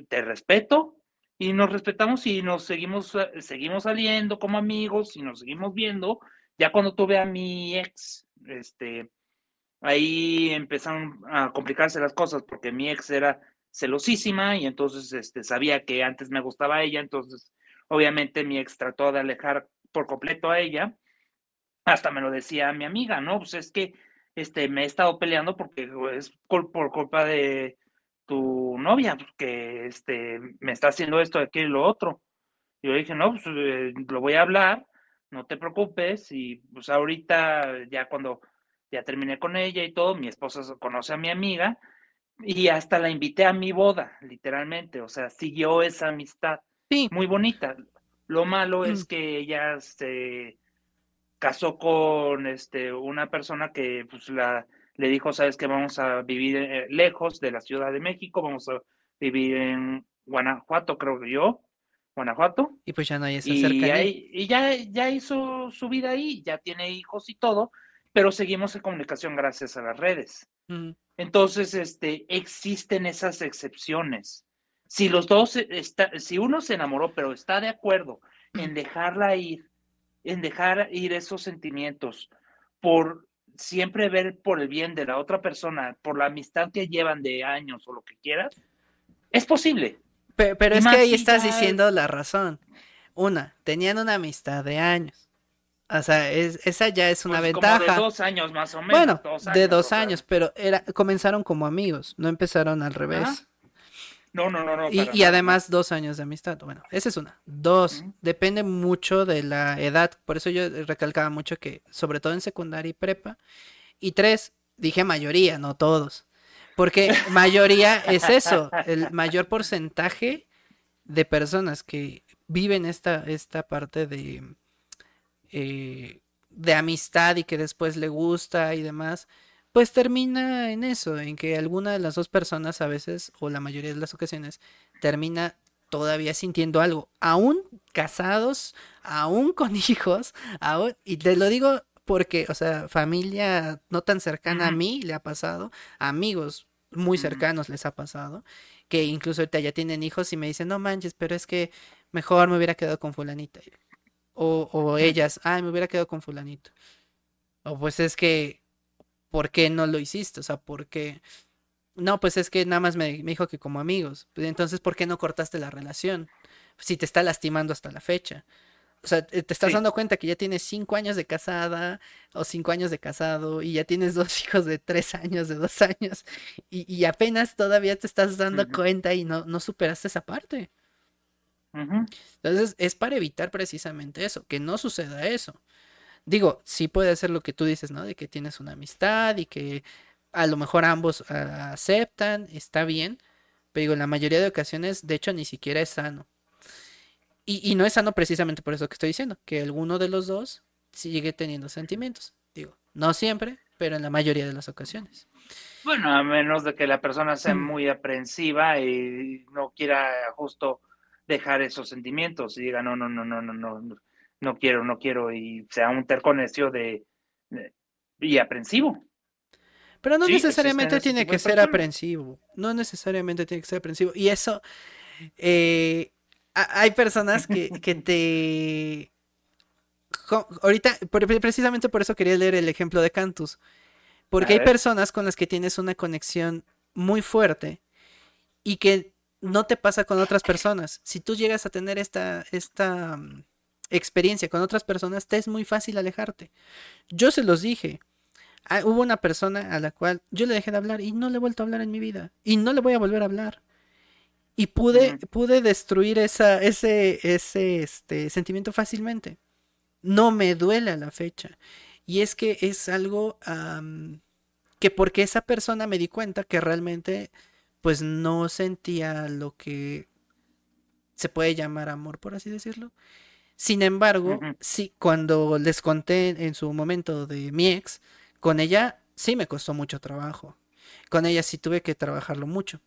te respeto y nos respetamos y nos seguimos, eh, seguimos saliendo como amigos y nos seguimos viendo. Ya cuando tuve a mi ex, este, ahí empezaron a complicarse las cosas porque mi ex era celosísima y entonces este, sabía que antes me gustaba ella, entonces obviamente mi ex trató de alejar por completo a ella, hasta me lo decía mi amiga, ¿no? Pues es que este, me he estado peleando porque es por, culpa de tu novia, pues, que este, me está haciendo esto, aquello y lo otro. Yo dije, no, pues eh, lo voy a hablar, no te preocupes, y pues ahorita ya cuando ya terminé con ella y todo, mi esposa conoce a mi amiga y hasta la invité a mi boda, literalmente, o sea, siguió esa amistad. Sí. Muy bonita. Lo malo es mm. que ella se casó con este una persona que pues la le dijo, sabes que vamos a vivir eh, lejos de la Ciudad de México, vamos a vivir en Guanajuato, creo que yo, Guanajuato.
Y pues ya no hay esa
y, y ya, ya hizo su vida ahí, ya tiene hijos y todo, pero seguimos en comunicación gracias a las redes. Entonces, este, existen esas excepciones. Si los dos, está, si uno se enamoró, pero está de acuerdo en dejarla ir, en dejar ir esos sentimientos por siempre ver por el bien de la otra persona, por la amistad que llevan de años o lo que quieras, es posible.
Pero, es que ahí estás diciendo la razón. Una, tenían una amistad de años. O sea, esa ya es una pues ventaja. de
dos años más o menos.
Bueno, de dos años, pero era, comenzaron como amigos, no empezaron al revés.
No, no, no, no.
Y, además dos años de amistad. Bueno, esa es una. Dos, depende mucho de la edad. Por eso yo recalcaba mucho que, sobre todo en secundaria y prepa. Y tres, dije mayoría, no todos. Porque mayoría es eso, el mayor porcentaje de personas que viven esta, esta parte de eh, de amistad y que después le gusta y demás, pues termina en eso, en que alguna de las dos personas a veces, o la mayoría de las ocasiones, termina todavía sintiendo algo, aún casados, aún con hijos, aún, y te lo digo porque, o sea, familia no tan cercana a mí le ha pasado, amigos muy cercanos les ha pasado, que incluso ahorita ya tienen hijos y me dicen, no manches, pero es que mejor me hubiera quedado con fulanita. O, ellas, ay, me hubiera quedado con fulanito. O pues es que, ¿por qué no lo hiciste? O sea, ¿por qué? No, pues es que nada más me, dijo que como amigos. Pues entonces, ¿por qué no cortaste la relación? Si te está lastimando hasta la fecha. O sea, te estás dando cuenta que ya tienes cinco años de casada o cinco años de casado y ya tienes dos hijos de tres años, de dos años y, apenas todavía te estás dando cuenta y no, no superaste esa parte. Entonces es para evitar precisamente eso, que no suceda eso. Digo, sí puede ser lo que tú dices, ¿no? De que tienes una amistad y que a lo mejor ambos ah, aceptan, está bien, Pero digo, en la mayoría de ocasiones, de hecho, ni siquiera es sano. Y, y no es sano precisamente por eso que estoy diciendo, que alguno de los dos sigue teniendo sentimientos. Digo, no siempre, pero en la mayoría de las ocasiones.
Bueno, a menos de que la persona sea mm. muy aprensiva y no quiera justo dejar esos sentimientos y diga, no, no, no, no, no, no, no quiero, no quiero, y sea un terco de, y aprensivo.
Pero no necesariamente tiene que ser aprensivo. No necesariamente tiene que ser aprensivo. Y eso, eh, hay personas que, que te... Ahorita, precisamente por eso quería leer el ejemplo de Cantus. Porque hay personas con las que tienes una conexión muy fuerte y que no te pasa con otras personas. Si tú llegas a tener esta, esta mm, experiencia con otras personas, te es muy fácil alejarte. Yo se los dije. Ah, hubo una persona a la cual yo le dejé de hablar y no le he vuelto a hablar en mi vida. Y no le voy a volver a hablar. Y pude, pude destruir esa, ese, ese este, sentimiento fácilmente. No me duele a la fecha. Y es que es algo que porque esa persona me di cuenta que realmente pues no sentía lo que se puede llamar amor, por así decirlo. Sin embargo, sí, cuando les conté en su momento de mi ex, con ella sí me costó mucho trabajo. Con ella sí tuve que trabajarlo mucho.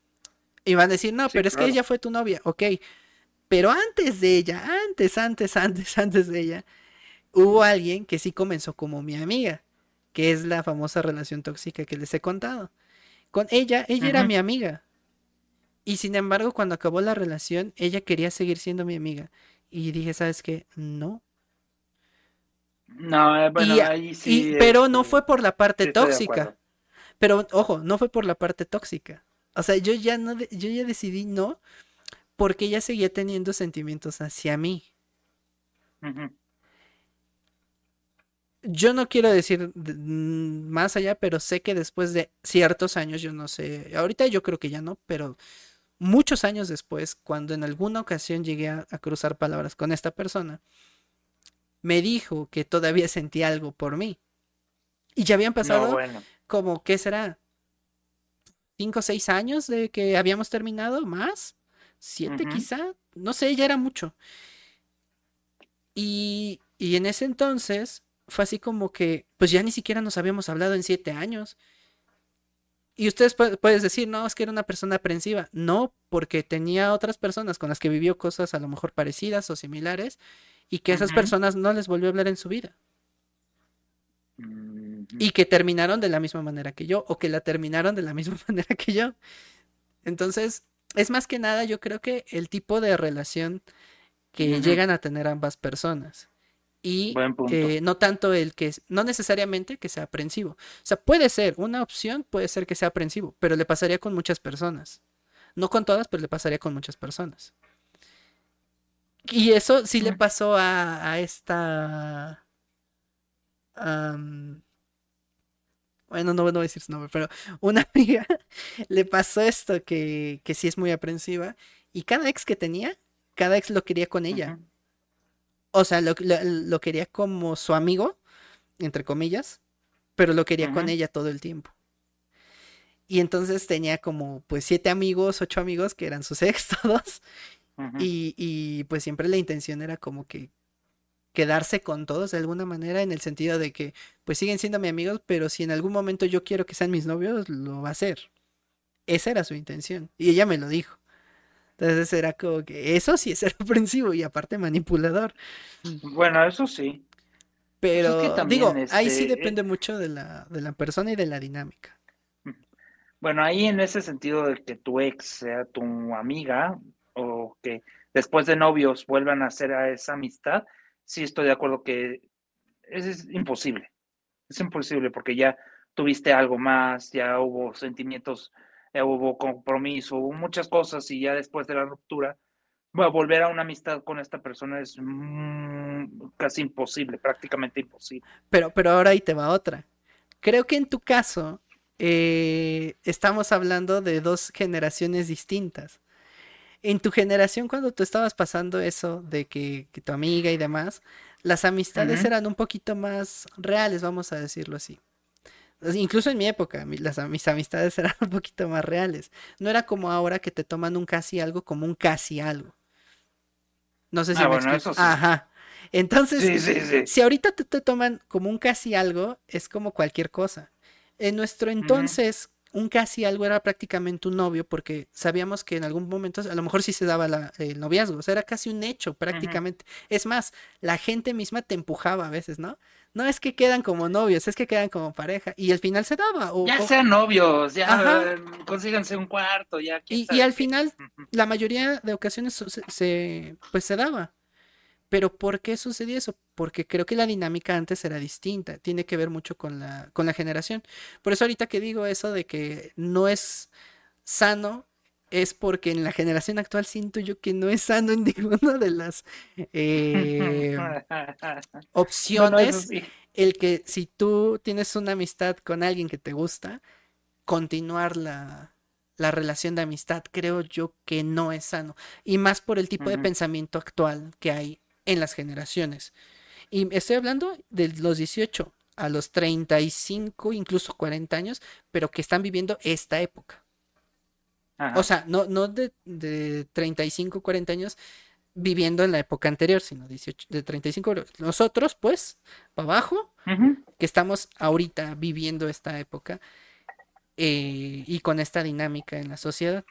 Y van a decir, no, pero es que ella fue tu novia, ok. Pero antes de ella, antes, antes, antes, antes de ella, hubo alguien que sí comenzó como mi amiga, que es la famosa relación tóxica que les he contado. Con ella, ella era mi amiga. Y sin embargo, cuando acabó la relación, ella quería seguir siendo mi amiga. Y dije, ¿sabes qué? No.
No, eh, bueno, ahí sí.
pero no este, fue por la parte tóxica. Pero ojo, no fue por la parte tóxica. O sea, yo ya no, yo ya decidí no, porque ella seguía teniendo sentimientos hacia mí. Yo no quiero decir más allá, pero sé que después de ciertos años, yo no sé, ahorita yo creo que ya no, pero muchos años después, cuando en alguna ocasión llegué a, cruzar palabras con esta persona, me dijo que todavía sentía algo por mí. Y ya habían pasado como, ¿qué será? ¿Cinco o seis años de que habíamos terminado? ¿Más? ¿Siete quizá? No sé, ya era mucho. Y, y en ese entonces fue así como que, pues ya ni siquiera nos habíamos hablado en siete años. Y ustedes pueden decir, no, es que era una persona aprensiva. No, porque tenía otras personas con las que vivió cosas a lo mejor parecidas o similares y que esas personas no les volvió a hablar en su vida. Y que terminaron de la misma manera que yo o que la terminaron de la misma manera que yo. Entonces, es más que nada, yo creo que el tipo de relación que llegan a tener ambas personas y eh, no tanto el que, no necesariamente que sea aprensivo. O sea, puede ser, una opción puede ser que sea aprensivo, pero le pasaría con muchas personas. No con todas, pero le pasaría con muchas personas. Y eso sí le pasó a, a esta... bueno, no, voy a decir su nombre, pero una amiga le pasó esto que, que sí es muy aprensiva. Y cada ex que tenía, cada ex lo quería con ella o sea, lo, quería como su amigo, entre comillas, pero lo quería con ella todo el tiempo. Y entonces tenía como pues siete amigos, ocho amigos que eran sus ex todos. y, y, pues siempre la intención era como que quedarse con todos de alguna manera en el sentido de que pues siguen siendo mis amigos, pero si en algún momento yo quiero que sean mis novios, lo va a hacer. Esa era su intención. Y ella me lo dijo. Entonces era como que eso sí es ser ofensivo y aparte manipulador.
Bueno, eso sí.
Pero digo, ahí sí este, depende mucho de la, de la persona y de la dinámica.
Bueno, ahí en ese sentido de que tu ex sea tu amiga o que después de novios vuelvan a hacer a esa amistad, sí estoy de acuerdo que es imposible. Es imposible porque ya tuviste algo más, ya hubo sentimientos hubo compromiso, hubo muchas cosas y ya después de la ruptura, bueno, volver a una amistad con esta persona es mm, casi imposible, prácticamente imposible.
Pero, pero ahora ahí te va otra. Creo que en tu caso eh, estamos hablando de dos generaciones distintas. En tu generación, cuando tú estabas pasando eso de que, tu amiga y demás, las amistades eran un poquito más reales, vamos a decirlo así Incluso en mi época, las, mis amistades eran un poquito más reales. No era como ahora que te toman un casi algo como un casi algo. No sé si ah, me bueno, Ajá. Entonces, si ahorita te, te, toman como un casi algo, es como cualquier cosa. En nuestro entonces, un casi algo era prácticamente un novio, porque sabíamos que en algún momento a lo mejor sí se daba el noviazgo. O sea, era casi un hecho prácticamente. Es más, la gente misma te empujaba a veces, ¿no? No es que quedan como novios, es que quedan como pareja. Y al final se daba.
ya sean novios, ya consíganse un cuarto, ya.
Y, al final, la mayoría de ocasiones se, pues se daba. Pero ¿por qué sucedió eso? Porque creo que la dinámica antes era distinta. Tiene que ver mucho con la, con la generación. Por eso ahorita que digo eso de que no es sano es porque en la generación actual siento yo que no es sano en ninguna de las eh, opciones el que si tú tienes una amistad con alguien que te gusta, continuar la, la relación de amistad, creo yo que no es sano. Y más por el tipo de pensamiento actual que hay en las generaciones. Y estoy hablando de los 18 a los 35, incluso 40 años, pero que están viviendo esta época. O sea, no, no de, de 35, 40 años viviendo en la época anterior, sino 18, de 35. Nosotros, pues, para abajo, que estamos ahorita viviendo esta época eh, y con esta dinámica en la sociedad.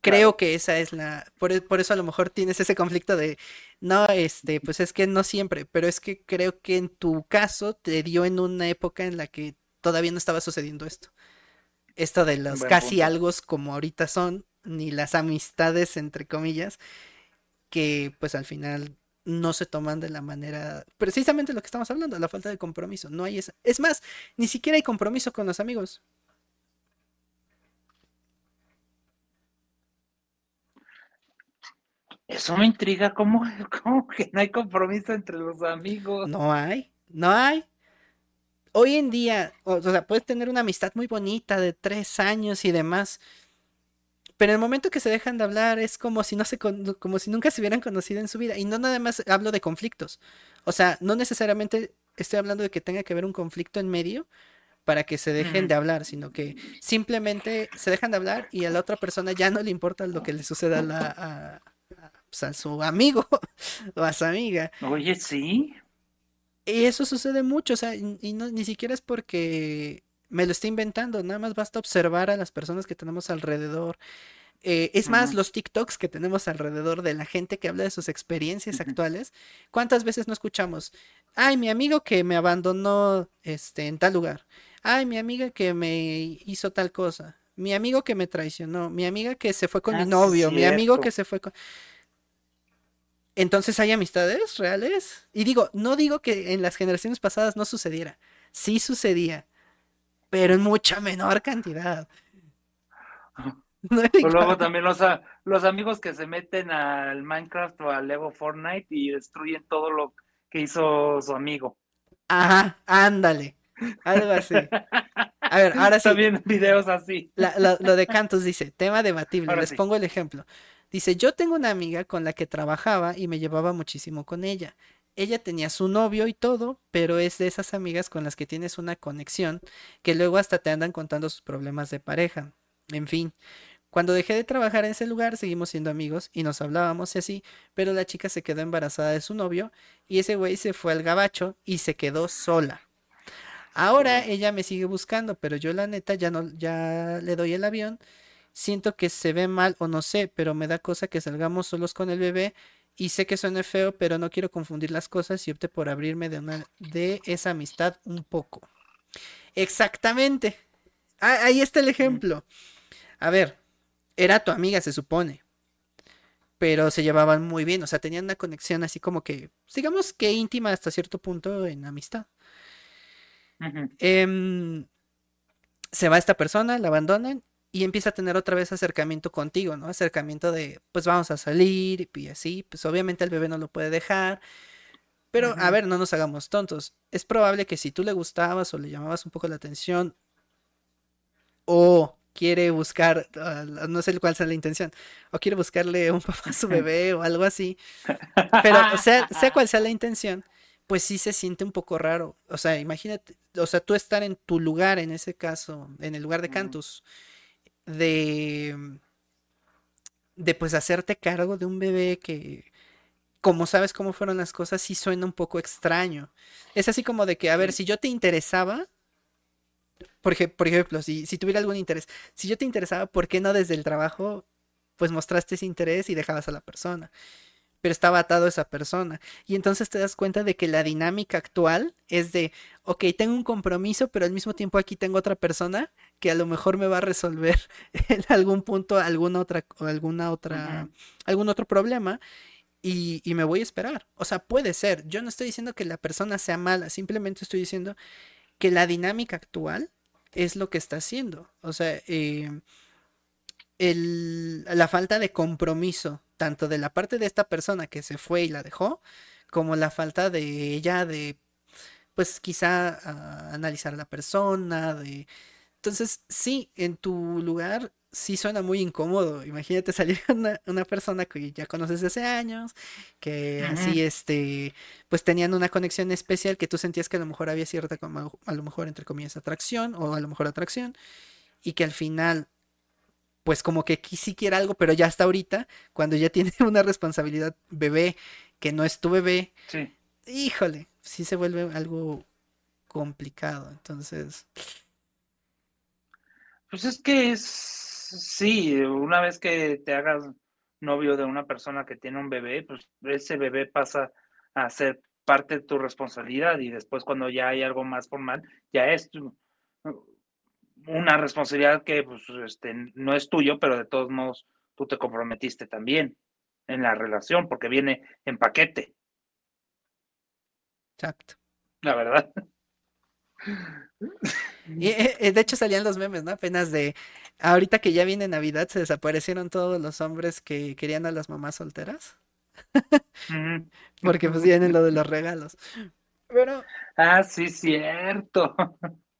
Creo que esa es la. Por, por, eso a lo mejor tienes ese conflicto de. No, este, pues es que no siempre, pero es que creo que en tu caso te dio en una época en la que todavía no estaba sucediendo esto esto de los casi algo como ahorita son, ni las amistades, entre comillas, que pues al final no se toman de la manera, precisamente lo que estamos hablando, la falta de compromiso. No hay esa. Es más, ni siquiera hay compromiso con los amigos.
Eso me intriga, ¿cómo, cómo que no hay compromiso entre los amigos?
No hay, no hay hoy en día, o, sea, puedes tener una amistad muy bonita de tres años y demás, pero en el momento que se dejan de hablar es como si no se como si nunca se hubieran conocido en su vida y no nada más hablo de conflictos. O sea, no necesariamente estoy hablando de que tenga que haber un conflicto en medio para que se dejen de hablar, sino que simplemente se dejan de hablar y a la otra persona ya no le importa lo que le suceda a, la, pues, a su amigo o a su amiga.
Oye, sí.
Y eso sucede mucho, o sea, y no, ni siquiera es porque me lo esté inventando, nada más basta observar a las personas que tenemos alrededor. Eh, es más, los TikToks que tenemos alrededor de la gente que habla de sus experiencias actuales, ¿cuántas veces no escuchamos? Ay, mi amigo que me abandonó este, en tal lugar. Ay, mi amiga que me hizo tal cosa. Mi amigo que me traicionó. Mi amiga que se fue con mi novio. Mi amigo que se fue con... Entonces hay amistades reales. Y digo, no digo que en las generaciones pasadas no sucediera. Sí sucedía. Pero en mucha menor cantidad.
No luego también los, los amigos que se meten al Minecraft o al Lego Fortnite y destruyen todo lo que hizo su amigo.
Ajá, ándale. Algo así. A ver, ahora sí.
También videos así.
lo, de Cantos dice, tema debatible. Les pongo el ejemplo. Dice, yo tengo una amiga con la que trabajaba y me llevaba muchísimo con ella. Ella tenía su novio y todo, pero es de esas amigas con las que tienes una conexión que luego hasta te andan contando sus problemas de pareja. En fin, cuando dejé de trabajar en ese lugar seguimos siendo amigos y nos hablábamos y así, pero la chica se quedó embarazada de su novio y ese güey se fue al gabacho y se quedó sola. Ahora ella me sigue buscando, pero yo la neta ya no ya le doy el avión siento que se ve mal o no sé, pero me da cosa que salgamos solos con el bebé y sé que suene feo, pero no quiero confundir las cosas y opte por abrirme de, una, de esa amistad un poco. Exactamente. Ah, ahí está el ejemplo. A ver, era tu amiga, se supone. Pero se llevaban muy bien, o sea, tenían una conexión así como que, digamos que íntima hasta cierto punto en amistad. Em, se va esta persona, la abandonan y empieza a tener otra vez acercamiento contigo, ¿no? Acercamiento de, pues vamos a salir y así, pues obviamente el bebé no lo puede dejar. Pero, a ver, no nos hagamos tontos. Es probable que si tú le gustabas o le llamabas un poco la atención o quiere buscar, ah, no sé cuál sea la intención, o quiere buscarle un papá a su bebé o algo así, pero sea, sea cual sea la intención, pues sí se siente un poco raro. O sea, imagínate, o sea, tú estar en tu lugar, en ese caso, en el lugar de Cantus, de, de pues hacerte cargo de un bebé que, como sabes cómo fueron las cosas, sí suena un poco extraño. Es así como de que, a ver, si yo te interesaba, por, por ejemplo, si, si tuviera algún interés, si yo te interesaba, ¿por qué no desde el trabajo, pues mostraste ese interés y dejabas a la persona? pero estaba atado a esa persona. Y entonces te das cuenta de que la dinámica actual es de, ok, tengo un compromiso, pero al mismo tiempo aquí tengo otra persona que a lo mejor me va a resolver en algún punto alguna otra, alguna otra, algún otro problema. Y, y, me voy a esperar. O sea, puede ser. Yo no estoy diciendo que la persona sea mala, simplemente estoy diciendo que la dinámica actual es lo que está haciendo. O sea, eh, el, la falta de compromiso, tanto de la parte de esta persona que se fue y la dejó, como la falta de ella de, pues quizá uh, analizar a la persona, de... Entonces, sí, en tu lugar sí suena muy incómodo. Imagínate salir una, una, persona que ya conoces desde hace años, que así, este, pues tenían una conexión especial que tú sentías que a lo mejor había cierta, a lo mejor, entre comillas, atracción, o a lo mejor atracción, y que al final pues como que sí quiere algo, pero ya hasta ahorita, cuando ya tiene una responsabilidad bebé que no es tu bebé, sí. híjole, sí se vuelve algo complicado. Entonces.
Pues es que es, sí, una vez que te hagas novio de una persona que tiene un bebé, pues ese bebé pasa a ser parte de tu responsabilidad y después cuando ya hay algo más formal, ya es tu, una responsabilidad que pues, este, no es tuyo, pero de todos modos tú te comprometiste también en la relación porque viene en paquete.
Exacto.
La verdad.
Y, eh, eh, de hecho salían los memes, ¿no? Apenas de ahorita que ya viene Navidad se desaparecieron todos los hombres que querían a las mamás solteras. Porque pues vienen lo de los regalos. Pero.
Ah, sí, cierto.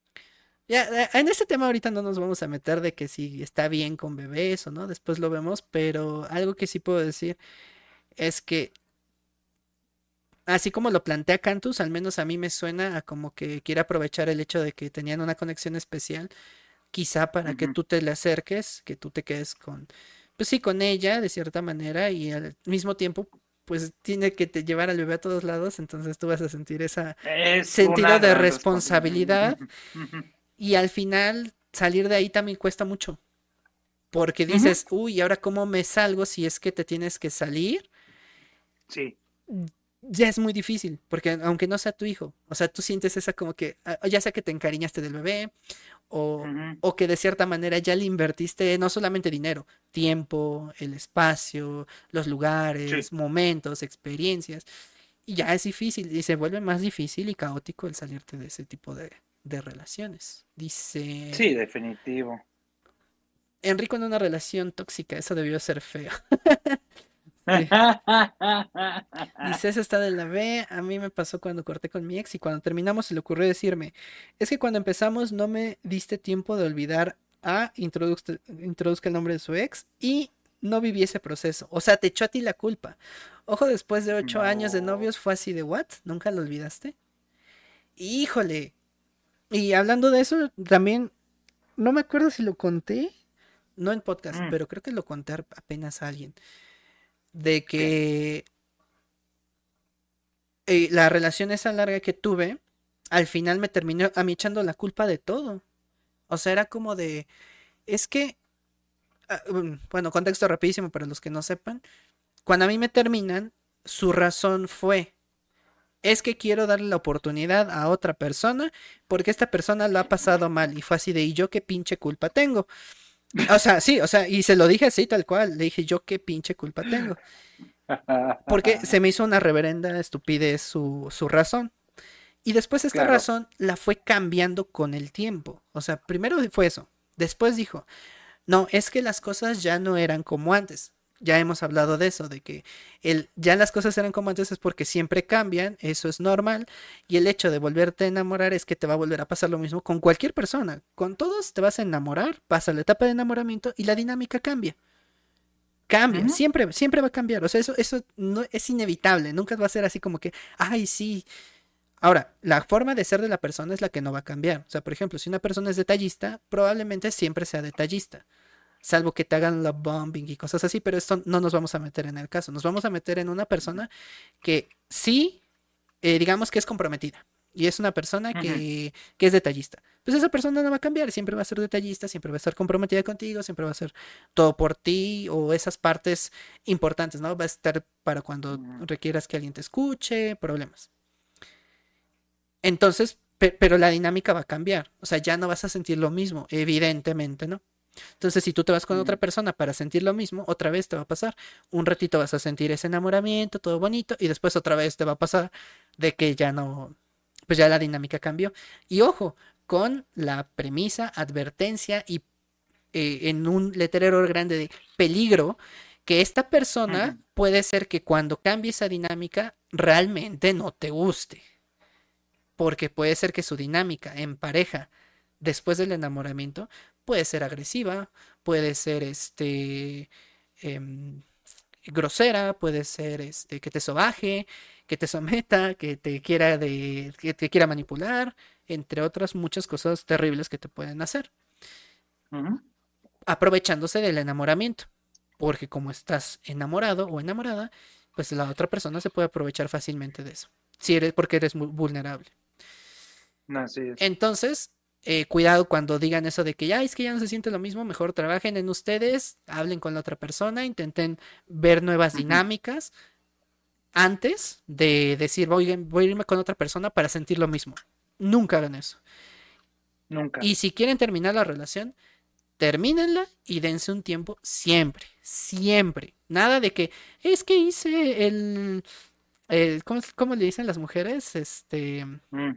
Ya, eh, en este tema ahorita no nos vamos a meter de que si está bien con bebés o no, después lo vemos, pero algo que sí puedo decir es que así como lo plantea Cantus, al menos a mí me suena a como que quiere aprovechar el hecho de que tenían una conexión especial, quizá para que tú te le acerques, que tú te quedes con, pues sí, con ella de cierta manera y al mismo tiempo pues tiene que te llevar al bebé a todos lados, entonces tú vas a sentir ese sentido de responsabilidad y al final salir de ahí también cuesta mucho. Porque dices, uy, ¿ahora cómo me salgo si es que te tienes que salir?
Sí.
Ya es muy difícil, porque aunque no sea tu hijo, o sea, tú sientes esa como que, ah, ya sea que te encariñaste del bebé, o, o, que de cierta manera ya le invertiste no solamente dinero, tiempo, el espacio, los lugares, momentos, experiencias, y ya es difícil, y se vuelve más difícil y caótico el salirte de ese tipo de, de relaciones. Dice.
Sí, definitivo.
Enrico en una relación tóxica, eso debió ser feo. Dice, eso está de la B. A mí me pasó cuando corté con mi ex y cuando terminamos se le ocurrió decirme, es que cuando empezamos no me diste tiempo de olvidar a introduzca, introduzca el nombre de su ex y no viví ese proceso. O sea, te echó a ti la culpa. Ojo, después de ocho años de novios fue así de, ¿what? ¿Nunca lo olvidaste? Híjole, y hablando de eso, también, no me acuerdo si lo conté, no en podcast, mm. pero creo que lo conté apenas a alguien, de que eh, la relación esa larga que tuve, al final me terminó a mí echando la culpa de todo. O sea, era como de, es que, ah, mm, bueno, contexto rapidísimo para los que no sepan, cuando a mí me terminan, su razón fue, es que quiero darle la oportunidad a otra persona porque esta persona lo ha pasado mal y fue así de, ¿y yo qué pinche culpa tengo? O sea, sí, o sea, y se lo dije así tal cual, le dije, ¿yo qué pinche culpa tengo? Porque se me hizo una reverenda estupidez su, su razón. Y después esta razón la fue cambiando con el tiempo. O sea, primero fue eso. Después dijo, no, es que las cosas ya no eran como antes ya hemos hablado de eso, de que el, ya las cosas eran como antes es porque siempre cambian, eso es normal, y el hecho de volverte a enamorar es que te va a volver a pasar lo mismo con cualquier persona, con todos te vas a enamorar, pasa la etapa de enamoramiento y la dinámica cambia. Cambia, siempre, siempre va a cambiar, o sea, eso, eso no es inevitable, nunca va a ser así como que, ay, sí, Ahora, la forma de ser de la persona es la que no va a cambiar. O sea, por ejemplo, si una persona es detallista, probablemente siempre sea detallista. Salvo que te hagan love bombing y cosas así, pero esto no nos vamos a meter en el caso. Nos vamos a meter en una persona que sí, eh, digamos que es comprometida. Y es una persona que, que, es detallista. Pues esa persona no va a cambiar, siempre va a ser detallista, siempre va a estar comprometida contigo, siempre va a hacer todo por ti o esas partes importantes, ¿no? Va a estar para cuando requieras que alguien te escuche, problemas. Entonces, pero la dinámica va a cambiar. O sea, ya no vas a sentir lo mismo, evidentemente, ¿no? Entonces, si tú te vas con otra persona para sentir lo mismo, otra vez te va a pasar. Un ratito vas a sentir ese enamoramiento, todo bonito, y después otra vez te va a pasar de que ya no, pues ya la dinámica cambió. Y ojo, con la premisa, advertencia y eh, en un letrero grande de peligro, que esta persona puede ser que cuando cambie esa dinámica realmente no te guste porque puede ser que su dinámica en pareja después del enamoramiento puede ser agresiva, puede ser este em, grosera, puede ser este que te sobaje, que te someta, que te quiera de que te quiera manipular, entre otras muchas cosas terribles que te pueden hacer. Aprovechándose del enamoramiento, porque como estás enamorado o enamorada, pues la otra persona se puede aprovechar fácilmente de eso. Si eres porque eres muy vulnerable. Entonces, eh, cuidado cuando digan eso de que ya es que ya no se siente lo mismo, mejor trabajen en ustedes, hablen con la otra persona, intenten ver nuevas dinámicas antes de decir voy, voy a irme con otra persona para sentir lo mismo. Nunca hagan eso.
Nunca.
Y si quieren terminar la relación, termínenla y dense un tiempo siempre, siempre. Nada de que es que hice el... Eh, ¿cómo, le dicen las mujeres? Este... Mm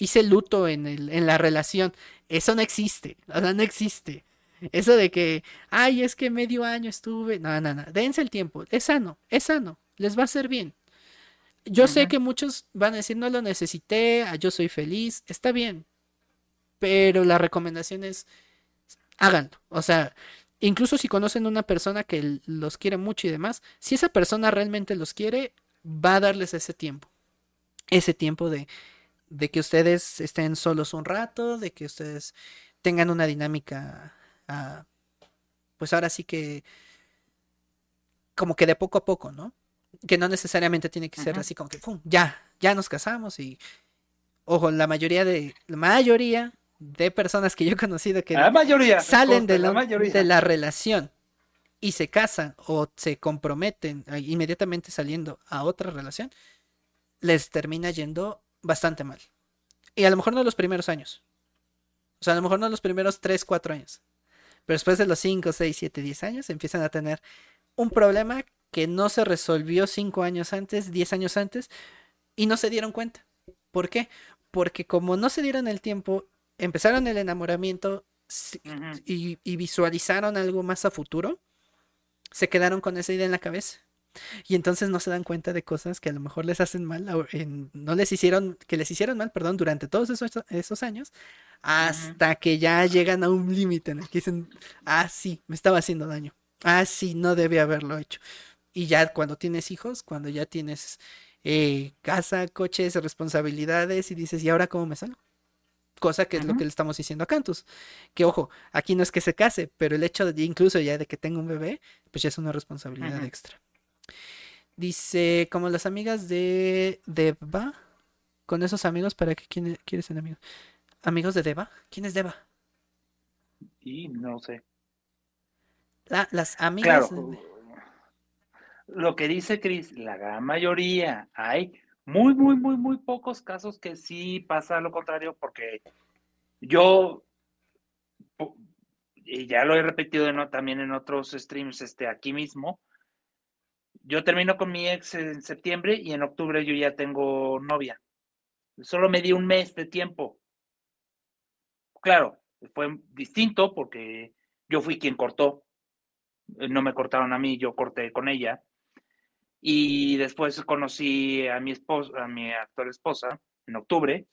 hice luto en, el, en la relación. Eso no existe, o sea, no existe. Eso de que, ay, es que medio año estuve. No, no, no. Dense el tiempo. Es sano, es sano. Les va a hacer bien. Yo sé que muchos van a decir, no lo necesité, ah, yo soy feliz. Está bien. Pero la recomendación es, háganlo. O sea, incluso si conocen una persona que los quiere mucho y demás, si esa persona realmente los quiere, va a darles ese tiempo. Ese tiempo de, de que ustedes estén solos un rato, de que ustedes tengan una dinámica, ah, pues ahora sí que como que de poco a poco, ¿no? Que no necesariamente tiene que ser así como que, ¡pum! Ya, ya nos casamos y, ojo, la mayoría de, la mayoría de personas que yo he conocido que salen de la, de la relación y se casan o se comprometen inmediatamente saliendo a otra relación, les termina yendo bastante mal. Y a lo mejor no los primeros años. O sea, a lo mejor no los primeros 3, 4 años. Pero después de los 5, 6, 7, 10 años empiezan a tener un problema que no se resolvió 5 años antes, 10 años antes, y no se dieron cuenta. ¿Por qué? Porque como no se dieron el tiempo, empezaron el enamoramiento y, y visualizaron algo más a futuro, se quedaron con esa idea en la cabeza. Y entonces no se dan cuenta de cosas que a lo mejor les hacen mal, no les hicieron, que les hicieron mal, perdón, durante todos esos, esos años, hasta que ya llegan a un límite en el que dicen, ah, sí, me estaba haciendo daño, ah, sí, no debe haberlo hecho. Y ya cuando tienes hijos, cuando ya tienes eh, casa, coches, responsabilidades, y dices, ¿y ahora cómo me salgo? Cosa que es lo que le estamos diciendo a Cantus. Que ojo, aquí no es que se case, pero el hecho de incluso ya de que tenga un bebé, pues ya es una responsabilidad extra. Dice, como las amigas de Deva. Con esos amigos, ¿para qué quieres ser amigos? ¿Amigos de Deva? ¿Quién es Deva?
Y no sé.
Ah, las amigas.
Lo que dice Chris, la gran mayoría, hay muy, muy, muy, muy pocos casos que sí pasa lo contrario, porque yo, y ya lo he repetido también en otros streams este, aquí mismo, yo termino con mi ex en septiembre y en octubre yo ya tengo novia. Solo me di un mes de tiempo. Claro, fue distinto porque yo fui quien cortó. Eh, no me cortaron a mí, yo corté con ella. Y después conocí a mi esposa, a mi actual esposa, en octubre,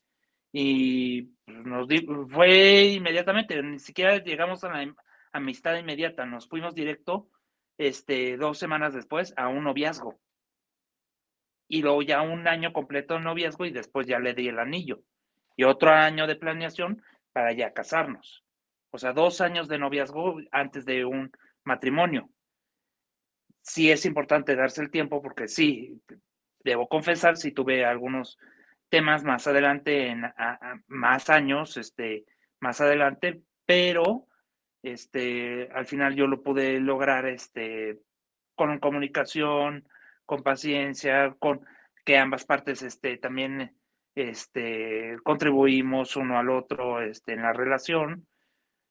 y nos fue inmediatamente, ni siquiera llegamos a la amistad inmediata, nos fuimos directo este, dos semanas después a un noviazgo. y luego ya un año completo de noviazgo y después ya le di el anillo. Y otro año de planeación para ya casarnos. O sea, dos años de noviazgo antes de un matrimonio. Sí es importante darse el tiempo porque sí, debo confesar, si tuve algunos temas más adelante, en más años, este, más adelante, pero este, al final yo lo pude lograr este, con comunicación, con paciencia, con que ambas partes este, también este, contribuimos uno al otro este, en la relación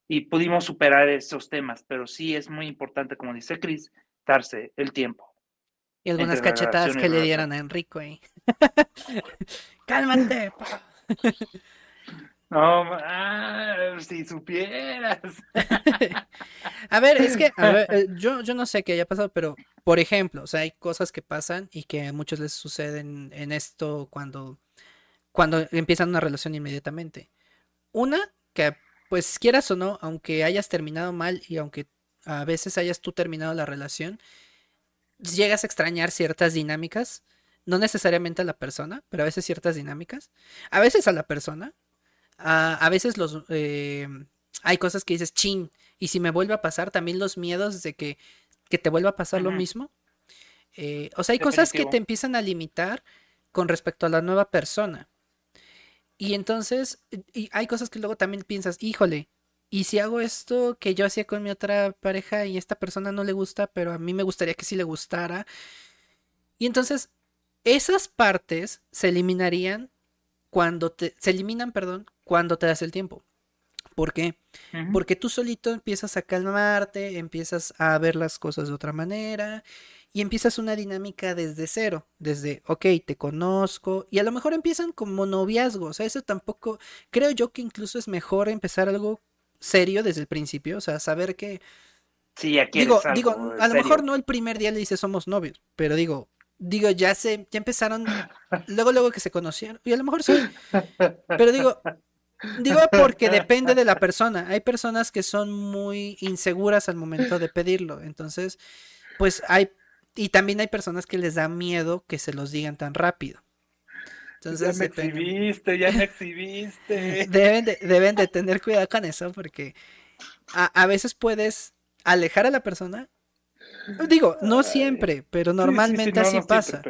y pudimos superar esos temas, pero sí es muy importante, como dice Chris, darse el tiempo.
Y algunas cachetadas que le dieran a Enrico. ¿eh? Cálmate.
No, ah, si supieras.
a ver, es que, eh, yo, yo no sé qué haya pasado, pero, por ejemplo, o sea, hay cosas que pasan y que a muchos les suceden en esto cuando, cuando empiezan una relación inmediatamente. Una, que pues quieras o no, aunque hayas terminado mal y aunque a veces hayas tú terminado la relación, llegas a extrañar ciertas dinámicas, no necesariamente a la persona, pero a veces ciertas dinámicas, a veces a la persona, a, veces los eh, hay cosas que dices, chin, y si me vuelve a pasar, también los miedos de que, que te vuelva a pasar lo mismo. Eh, o sea, hay cosas que te empiezan a limitar con respecto a la nueva persona. Y entonces, y hay cosas que luego también piensas, híjole, y si hago esto que yo hacía con mi otra pareja y esta persona no le gusta, pero a mí me gustaría que sí le gustara. Y entonces, esas partes se eliminarían cuando te, se eliminan, perdón, cuando te das el tiempo. ¿Por qué? Porque tú solito empiezas a calmarte, empiezas a ver las cosas de otra manera y empiezas una dinámica desde cero, desde, ok, te conozco y a lo mejor empiezan como noviazgo, o sea, eso tampoco, creo yo que incluso es mejor empezar algo serio desde el principio, o sea, saber que...
Sí, aquí
digo, digo, a lo mejor no el primer día le dices somos novios, pero digo, digo, ya se, ya empezaron, luego, luego que se conocieron, y a lo mejor sí, pero digo, digo porque depende de la persona, hay personas que son muy inseguras al momento de pedirlo, entonces, pues hay, y también hay personas que les da miedo que se los digan tan rápido.
Entonces, ya me exhibiste, ya me exhibiste.
Deben de, deben de tener cuidado con eso porque a, a veces puedes alejar a la persona Digo, no siempre, pero normalmente así pasa.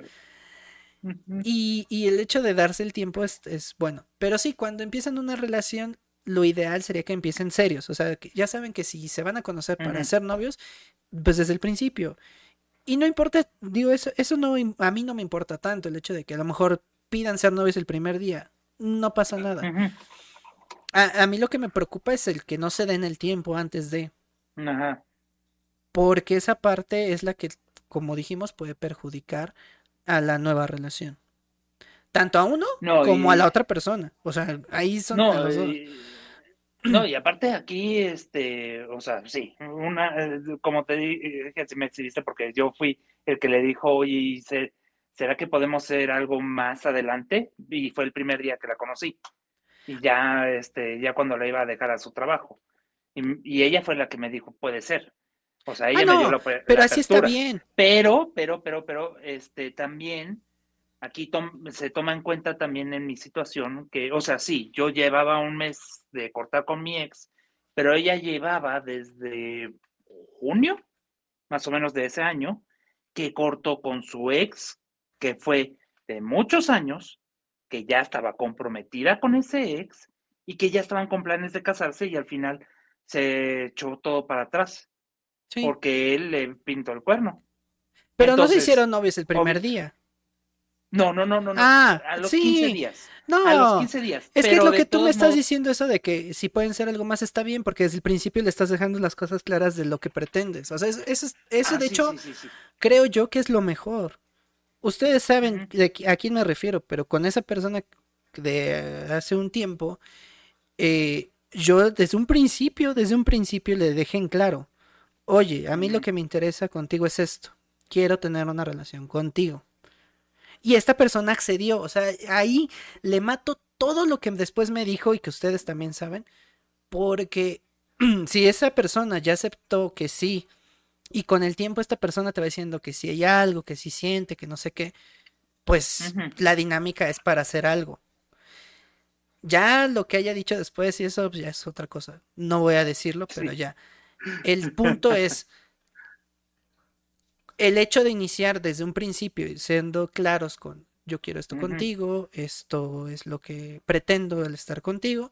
y, y, el hecho de darse el tiempo es, es, bueno. Pero sí, cuando empiezan una relación, lo ideal sería que empiecen serios. O sea, que ya saben que si se van a conocer para ser novios, pues desde el principio. Y no importa, digo, eso, eso no, a mí no me importa tanto el hecho de que a lo mejor pidan ser novios el primer día. No pasa nada. a, a, mí lo que me preocupa es el que no se den el tiempo antes de. Porque esa parte es la que, como dijimos, puede perjudicar a la nueva relación. Tanto a uno como a la otra persona. O sea, ahí son
no, los dos. Y... No, y aparte aquí, este, o sea, sí, una, eh, como te dije, me exhibiste porque yo fui el que le dijo, oye, ¿será que podemos hacer algo más adelante? Y fue el primer día que la conocí. Y ya, este, ya cuando la iba a dejar a su trabajo. y ella fue la que me dijo, puede ser. O sea, ella ah, me dio la,
Pero así está bien.
Pero, pero, pero, pero, este, también, aquí se toma en cuenta también en mi situación que, o sea, sí, yo llevaba un mes de cortar con mi ex, pero ella llevaba desde junio, más o menos de ese año, que cortó con su ex, que fue de muchos años, que ya estaba comprometida con ese ex y que ya estaban con planes de casarse y al final se echó todo para atrás. Porque él le pintó el cuerno.
Pero no se hicieron novios el primer día.
No, no, no, no,
Ah,
a los
sí.
15 días.
No,
a los 15 días.
Es que lo que tú me estás diciendo, eso de que si pueden ser algo más está bien, porque desde el principio le estás dejando las cosas claras de lo que pretendes. O sea, eso, eso, ah, de hecho, creo yo que es lo mejor. Ustedes saben a quién me refiero, pero con esa persona de hace un tiempo, eh, yo desde un principio, desde un principio le dejé en claro oye, a mí lo que me interesa contigo es esto, quiero tener una relación contigo. Y esta persona accedió, o sea, ahí le mato todo lo que después me dijo y que ustedes también saben, porque si esa persona ya aceptó que sí, y con el tiempo esta persona te va diciendo que si hay algo, que sí siente, que no sé qué, pues la dinámica es para hacer algo. Ya lo que haya dicho después y eso pues, ya es otra cosa. No voy a decirlo, pero ya. El punto es el hecho de iniciar desde un principio y siendo claros con yo quiero esto contigo, esto es lo que pretendo al estar contigo,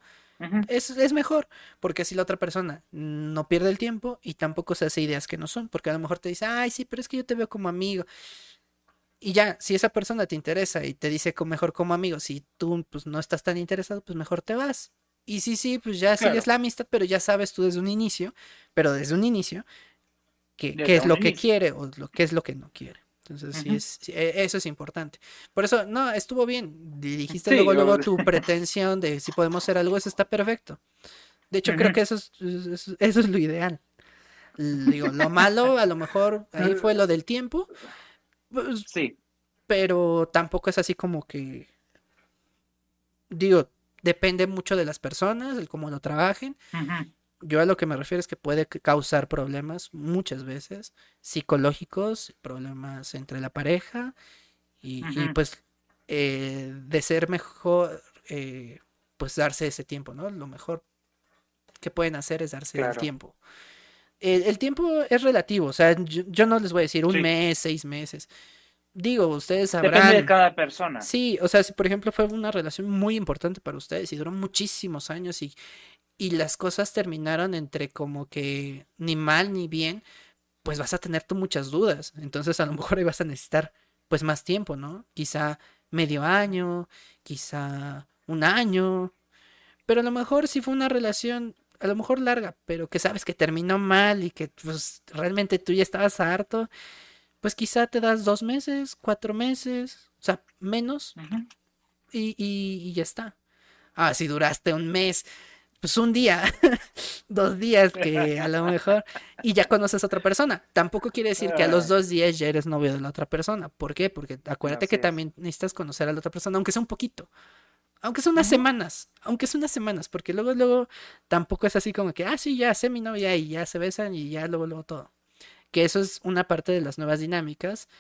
es, es, mejor, porque así la otra persona no pierde el tiempo y tampoco se hace ideas que no son, porque a lo mejor te dice, ay, sí, pero es que yo te veo como amigo. Y ya, si esa persona te interesa y te dice mejor como amigo, si tú pues no estás tan interesado, pues mejor te vas. Y sí, sí, pues ya sigues la amistad, pero ya sabes tú desde un inicio, pero desde un inicio, qué es lo que quiere o lo, qué es lo que no quiere. Entonces, sí, es, e, eso es importante. Por eso, no, estuvo bien. Dijiste luego, luego tu pretensión de si podemos hacer algo, eso está perfecto. De hecho, creo que eso es, eso es lo ideal. Digo, lo malo, a lo mejor ahí fue lo del tiempo,
pues, sí.
Pero tampoco es así como que. Digo, depende mucho de las personas, el cómo lo trabajen. Yo a lo que me refiero es que puede causar problemas muchas veces psicológicos, problemas entre la pareja y, pues eh, de ser mejor, eh, pues darse ese tiempo, ¿no? Lo mejor que pueden hacer es darse el tiempo. El, tiempo es relativo, o sea, yo, no les voy a decir un mes, seis meses. Digo, ustedes sabrán.
Depende de cada persona.
Sí, o sea, si por ejemplo fue una relación muy importante para ustedes y duró muchísimos años y, y las cosas terminaron entre como que ni mal ni bien, pues vas a tener tú muchas dudas. Entonces a lo mejor ahí vas a necesitar pues más tiempo, ¿no? Quizá medio año, quizá un año. Pero a lo mejor si fue una relación a lo mejor larga, pero que sabes que terminó mal y que pues realmente tú ya estabas harto, pues quizá te das dos meses, cuatro meses, o sea, menos, y, y, ya está. Ah, si duraste un mes, pues un día, dos días que a lo mejor, y ya conoces a otra persona. Tampoco quiere decir que a los dos días ya eres novio de la otra persona. ¿Por qué? Porque acuérdate que también necesitas conocer a la otra persona, aunque sea un poquito. Aunque son unas semanas, aunque son unas semanas, porque luego, luego tampoco es así como que, ah, sí, ya sé mi novia y ya se besan y ya luego, luego todo. Que eso es una parte de las nuevas dinámicas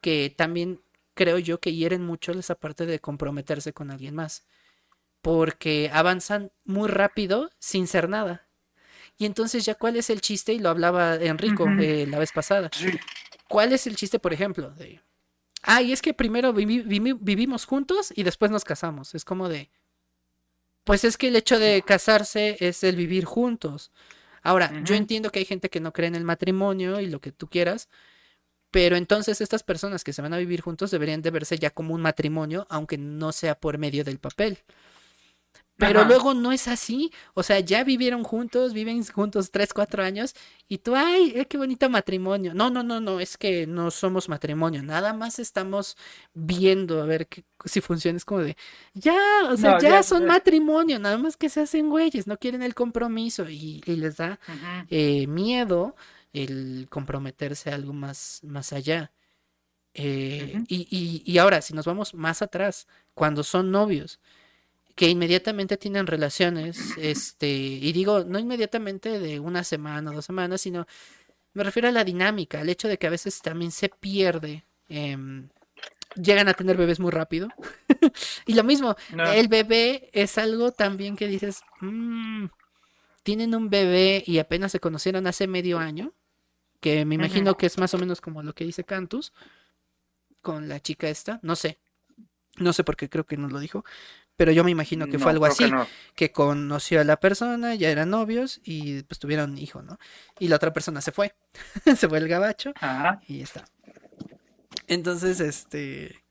que también creo yo que hieren mucho esa parte de comprometerse con alguien más. Porque avanzan muy rápido sin ser nada. Y entonces ya cuál es el chiste, y lo hablaba Enrico eh, la vez pasada. ¿Cuál es el chiste, por ejemplo, de Ah, y es que primero vivimos juntos y después nos casamos. Es como de. Pues es que el hecho de casarse es el vivir juntos. Ahora, yo entiendo que hay gente que no cree en el matrimonio y lo que tú quieras, pero entonces estas personas que se van a vivir juntos deberían de verse ya como un matrimonio, aunque no sea por medio del papel. Pero luego no es así. O sea, ya vivieron juntos, viven juntos tres, cuatro años. Y tú, ay, eh, qué bonito matrimonio. No, no, no, no, es que no somos matrimonio. Nada más estamos viendo a ver si funciona. Es como de, ya, o sea, ya, son matrimonio. Nada más que se hacen güeyes, no quieren el compromiso. Y, les da eh, miedo el comprometerse a algo más, más allá. Eh, y, y, y ahora, si nos vamos más atrás, cuando son novios que inmediatamente tienen relaciones, este, y digo, no inmediatamente de una semana o dos semanas, sino me refiero a la dinámica, al hecho de que a veces también se pierde. Em, llegan a tener bebés muy rápido. y lo mismo, el bebé es algo también que dices, mm, tienen un bebé y apenas se conocieron hace medio año, que me imagino que es más o menos como lo que dice Cantus con la chica esta, no sé, no sé por qué creo que nos lo dijo, pero yo me imagino que fue algo así, que, conoció a la persona, ya eran novios y pues tuvieron un hijo, ¿no? Y la otra persona se fue, se fue el gabacho y ya está. Entonces, este,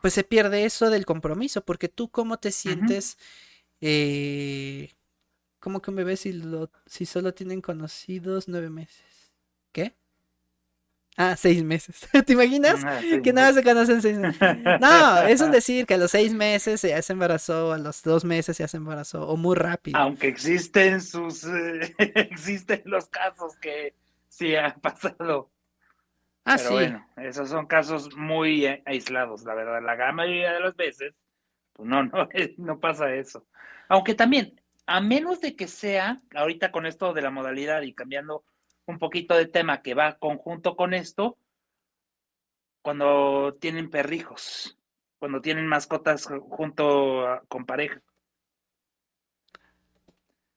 pues se pierde eso del compromiso, porque tú cómo te sientes, eh, como que un bebé si, lo, si solo tienen conocidos nueve meses. ¿Qué? Ah, seis meses. ¿Te imaginas? Ah, que nada se conocen seis meses. No, es un decir que a los seis meses ya se embarazó, a los dos meses ya se embarazó, o muy rápido.
Aunque existen sus, eh, existen los casos que sí han pasado. Ah, Pero sí. bueno, esos son casos muy eh, aislados, la verdad. La gran mayoría de las veces, pues no, no, no pasa eso. Aunque también, a menos de que sea, ahorita con esto de la modalidad y cambiando un poquito de tema que va conjunto con esto, cuando tienen perrijos. cuando tienen mascotas junto con pareja.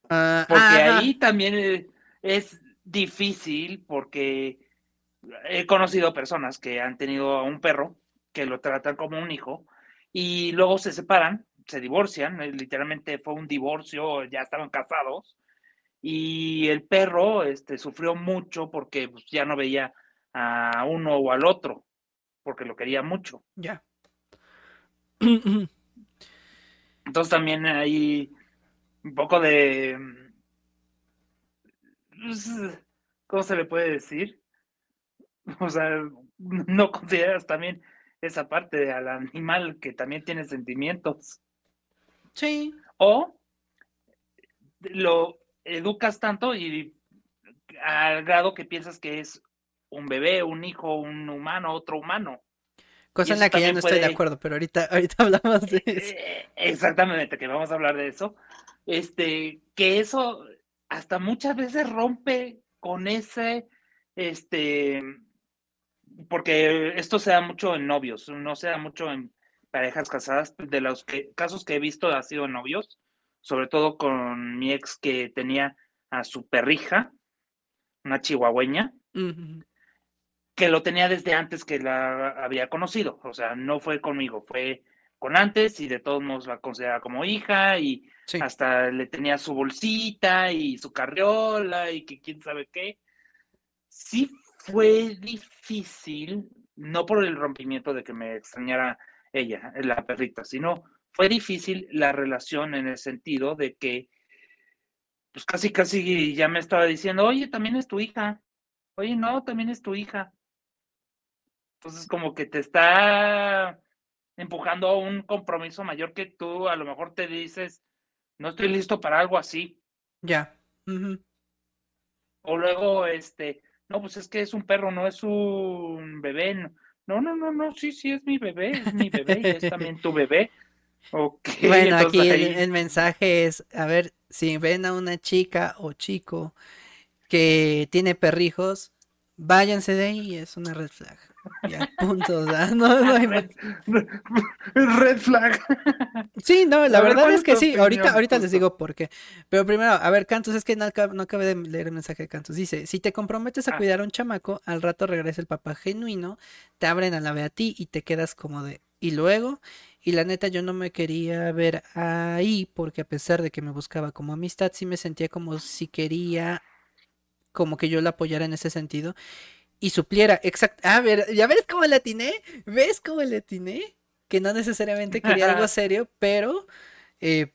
Ah, porque ahí también es difícil porque he conocido personas que han tenido a un perro que lo tratan como un hijo y luego se separan, se divorcian, eh, literalmente fue un divorcio, ya estaban casados y el perro este, sufrió mucho porque pues, ya no veía a uno o al otro, porque lo quería mucho.
Ya.
Entonces también hay un poco de... Pues, ¿Cómo se le puede decir? O sea, no consideras también esa parte al animal que también tiene sentimientos.
Sí.
O lo educas tanto y al grado que piensas que es un bebé, un hijo, un humano, otro humano.
Cosa en la que ya no estoy de acuerdo, pero ahorita, ahorita hablamos de eso.
Eh, exactamente, que vamos a hablar de eso. Este, que eso hasta muchas veces rompe con ese, este, porque esto se da mucho en novios, no se da mucho en parejas casadas. De los casos que he visto ha sido en novios, sobre todo con mi ex que tenía a su perrija, una chihuahueña, que lo tenía desde antes que la había conocido. O sea, no fue conmigo, fue con antes y de todos modos la consideraba como hija y hasta le tenía su bolsita y su carriola y que quién sabe qué. Sí fue difícil, no por el rompimiento de que me extrañara ella, la perrita, sino fue difícil la relación en el sentido de que, pues casi, casi ya me estaba diciendo, oye, también es tu hija, oye, no, también es tu hija. Entonces, como que te está empujando a un compromiso mayor que tú, a lo mejor te dices, no estoy listo para algo así.
Ya.
O luego, este, no, pues es que es un perro, no es un bebé. No, no, no, no, sí, sí, es mi bebé, es mi bebé y es también tu bebé. Okay,
bueno, aquí el, mensaje es, a ver, si ven a una chica o chico que tiene perrijos, váyanse de ahí, es una red flag. Ya, punto, no, hay
Red flag.
Sí, no, la, verdad es que sí, ahorita, ahorita les digo por qué. Pero primero, a ver, Cantos, es que no, no acabé de leer el mensaje de Cantos. Dice, si te comprometes a ah. cuidar a un chamaco, al rato regresa el papá genuino, te abren a la ve a ti y te quedas como de... Y luego, y la neta yo no me quería ver ahí porque a pesar de que me buscaba como amistad, sí me sentía como si quería como que yo la apoyara en ese sentido y supliera, exacto. A ver, ¿ya ves cómo le atiné? ¿Ves cómo le atiné? Que no necesariamente quería algo serio, pero eh,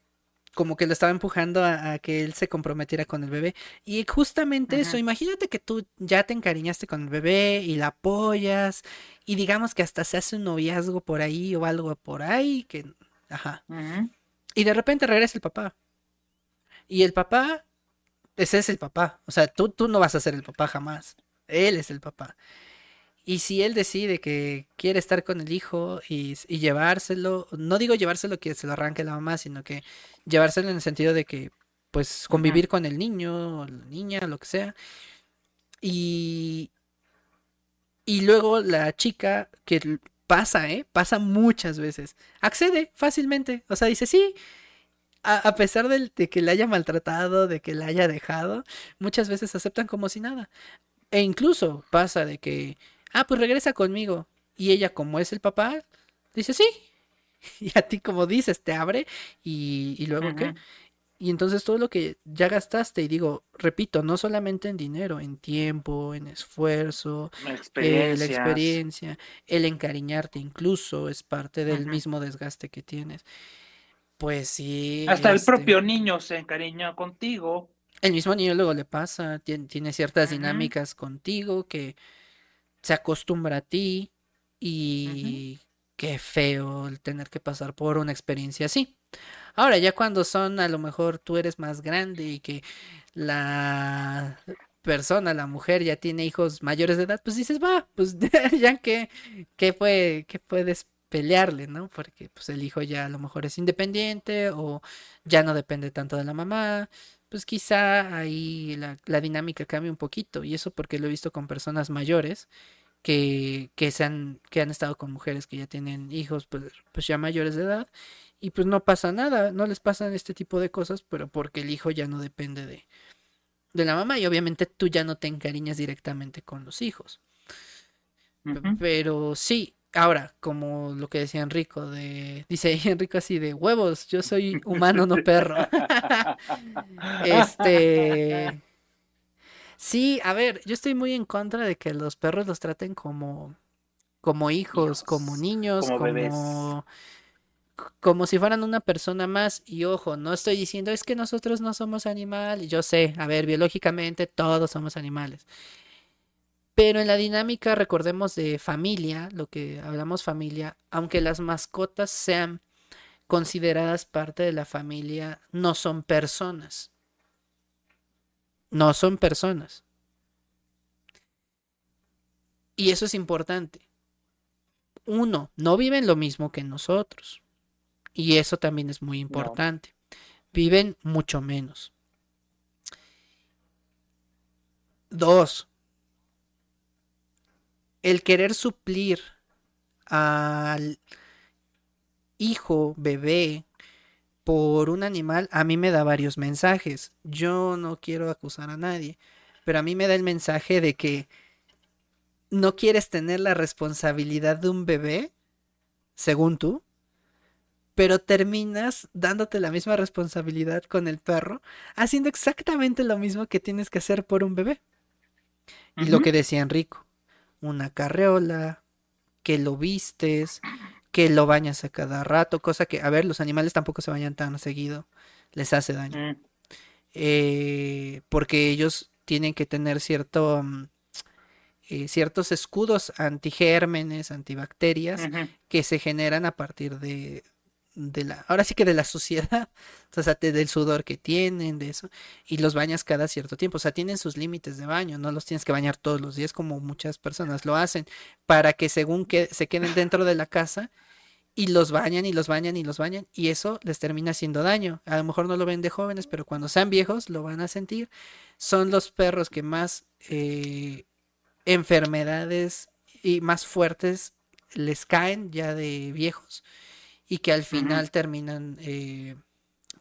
como que lo estaba empujando a, que él se comprometiera con el bebé. Y justamente eso, imagínate que tú ya te encariñaste con el bebé y la apoyas y digamos que hasta se hace un noviazgo por ahí o algo por ahí, que... Ajá. Y de repente regresa el papá. Y el papá, ese es el papá. O sea, tú, tú no vas a ser el papá jamás. Él es el papá. Y si él decide que quiere estar con el hijo y, llevárselo, no digo llevárselo que se lo arranque la mamá, sino que llevárselo en el sentido de que, pues, convivir con el niño, o la niña, lo que sea. Y, y luego la chica, que pasa, ¿eh? Pasa muchas veces, accede fácilmente. O sea, dice, sí, a, pesar de, de, que la haya maltratado, de que la haya dejado, muchas veces aceptan como si nada. E incluso pasa de que, ah, pues regresa conmigo. Y ella, como es el papá, dice sí. Y a ti, como dices, te abre y, y luego qué. Y entonces todo lo que ya gastaste, y digo, repito, no solamente en dinero, en tiempo, en esfuerzo, eh, la experiencia, el encariñarte incluso es parte del mismo desgaste que tienes. Pues sí.
Hasta el propio este niño se encariña contigo.
El mismo niño luego le pasa, tiene, ciertas dinámicas contigo que se acostumbra a ti y qué feo el tener que pasar por una experiencia así. Ahora, ya cuando son, a lo mejor tú eres más grande y que la persona, la mujer ya tiene hijos mayores de edad, pues dices, va, pues ya que, ¿qué, puede, qué puedes pelearle, ¿no? Porque pues el hijo ya a lo mejor es independiente o ya no depende tanto de la mamá, pues quizá ahí la, dinámica cambie un poquito. Y eso porque lo he visto con personas mayores que, que, se han, que han estado con mujeres que ya tienen hijos, pues, pues ya mayores de edad, y pues no pasa nada, no les pasan este tipo de cosas, pero porque el hijo ya no depende de, de la mamá y obviamente tú ya no te encariñas directamente con los hijos. Pero sí, ahora, como lo que decía Enrico, de, dice Enrico así de huevos, yo soy humano, no perro. este... Sí, a ver, yo estoy muy en contra de que los perros los traten como, como hijos, como niños, como, como, si fueran una persona más. Y ojo, no estoy diciendo es que nosotros no somos animales. Yo sé, a ver, biológicamente todos somos animales. Pero en la dinámica, recordemos de familia, lo que hablamos familia, aunque las mascotas sean consideradas parte de la familia, no son personas. No son personas. Y eso es importante. Uno, no viven lo mismo que nosotros. Y eso también es muy importante. Viven mucho menos. Dos, el querer suplir al hijo, bebé, por un animal, a mí me da varios mensajes. Yo no quiero acusar a nadie, pero a mí me da el mensaje de que no quieres tener la responsabilidad de un bebé, según tú, pero terminas dándote la misma responsabilidad con el perro, haciendo exactamente lo mismo que tienes que hacer por un bebé. Y lo que decía Enrico, una carreola, que lo vistes, que lo bañas a cada rato, cosa que, a ver, los animales tampoco se bañan tan seguido, les hace daño. Mm. Eh, porque ellos tienen que tener cierto, mm, eh, ciertos escudos antigérmenes, antibacterias, que se generan a partir de, de la, ahora sí que de la suciedad, o sea, del sudor que tienen, de eso, y los bañas cada cierto tiempo, o sea, tienen sus límites de baño, no los tienes que bañar todos los días como muchas personas lo hacen, para que según que se queden dentro de la casa y los bañan y los bañan y los bañan y eso les termina haciendo daño. A lo mejor no lo ven de jóvenes, pero cuando sean viejos lo van a sentir. Son los perros que más eh, enfermedades y más fuertes les caen ya de viejos y que al final terminan eh,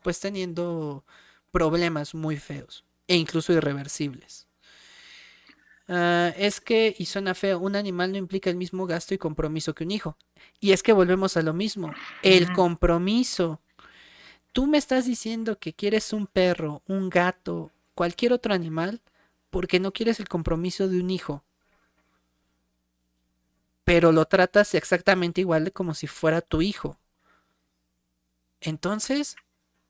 pues teniendo problemas muy feos e incluso irreversibles. Ah, es que, y suena feo, un animal no implica el mismo gasto y compromiso que un hijo. Y es que volvemos a lo mismo, el compromiso. Tú me estás diciendo que quieres un perro, un gato, cualquier otro animal, porque no quieres el compromiso de un hijo. Pero lo tratas exactamente igual de como si fuera tu hijo. Entonces,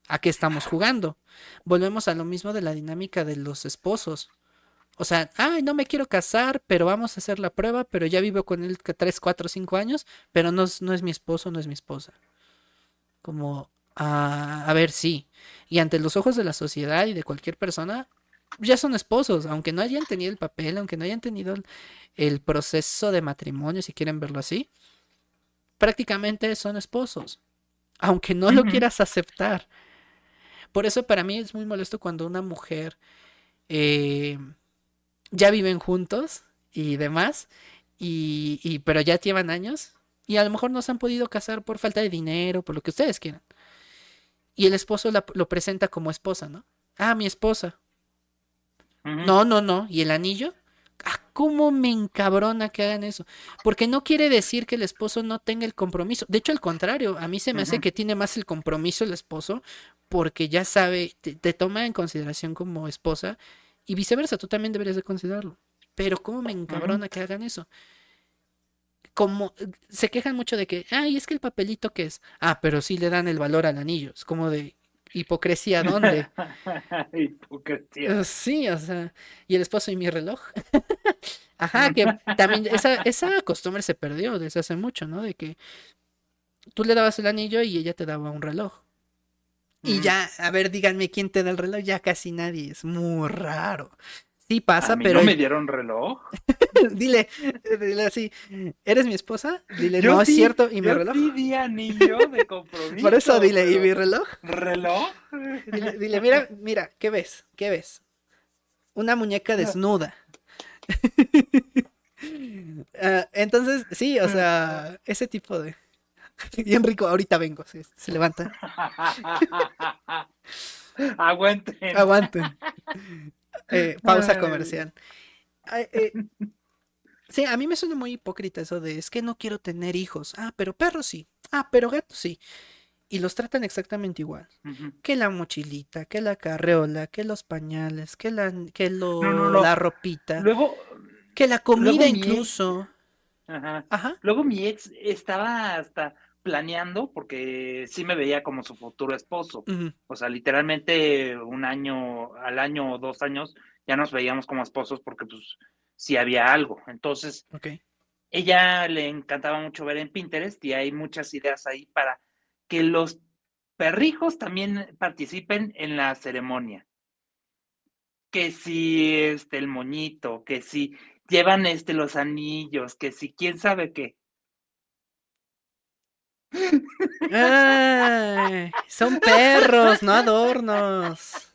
¿a qué estamos jugando? Volvemos a lo mismo de la dinámica de los esposos. O sea, ay, no me quiero casar, pero vamos a hacer la prueba, pero ya vivo con él 3, 4, 5 años, pero no, no es mi esposo, no es mi esposa. Como, a ver, sí. Y ante los ojos de la sociedad y de cualquier persona, ya son esposos, aunque no hayan tenido el papel, aunque no hayan tenido el proceso de matrimonio, si quieren verlo así, prácticamente son esposos aunque no lo quieras aceptar. Por eso para mí es muy molesto cuando una mujer eh, ya viven juntos y demás, y, pero ya llevan años y a lo mejor no se han podido casar por falta de dinero, por lo que ustedes quieran. Y el esposo lo presenta como esposa, ¿no? Ah, mi esposa. No, no, no. ¿Y el anillo? Ah, cómo me encabrona que hagan eso. Porque no quiere decir que el esposo no tenga el compromiso. De hecho, al contrario, a mí se me hace que tiene más el compromiso el esposo porque ya sabe, te, toma en consideración como esposa y viceversa, tú también deberías de considerarlo. Pero cómo me encabrona que hagan eso. Como se quejan mucho de que, ay, es que el papelito que es. Ah, pero sí le dan el valor al anillo. Es como de, hipocresía dónde.
hipocresía.
Eh, sí, o sea, y el esposo y mi reloj. Ajá, que también esa, esa costumbre se perdió desde hace mucho, ¿no? De que tú le dabas el anillo y ella te daba un reloj. Y ya, a ver, díganme quién te da el reloj, ya casi nadie, es muy raro. Sí pasa, pero.
¿No me dieron reloj?
dile, dile así, ¿eres mi esposa? Dile, no, es cierto, ¿y mi
yo
reloj?
Sí anillo de compromiso.
Por eso dile, ¿y mi reloj?
¿Reloj?
Dile, dile, mira, mira, ¿qué ves? ¿Qué ves? Una muñeca desnuda. Ah, entonces, sí, o sea, ese tipo de... Y Enrico, ahorita vengo, se, se levanta.
Aguanten.
Aguanten. Eh, pausa comercial. Eh, sí, a mí me suena muy hipócrita eso de es que no quiero tener hijos. Ah, pero perros sí. Ah, pero gatos sí. Y los tratan exactamente igual. Que la mochilita, que la carreola, que los pañales, que la, que lo, la ropita.
Luego.
Que la comida incluso.
Ajá. Ajá. Luego mi ex estaba hasta planeando, porque sí me veía como su futuro esposo. O sea, literalmente un año, al año o dos años, ya nos veíamos como esposos porque pues sí había algo. Entonces, ella le encantaba mucho ver en Pinterest y hay muchas ideas ahí para que los perrijos también participen en la ceremonia. Que si este el moñito, que si llevan este los anillos, que si quién sabe qué.
Son perros, no adornos.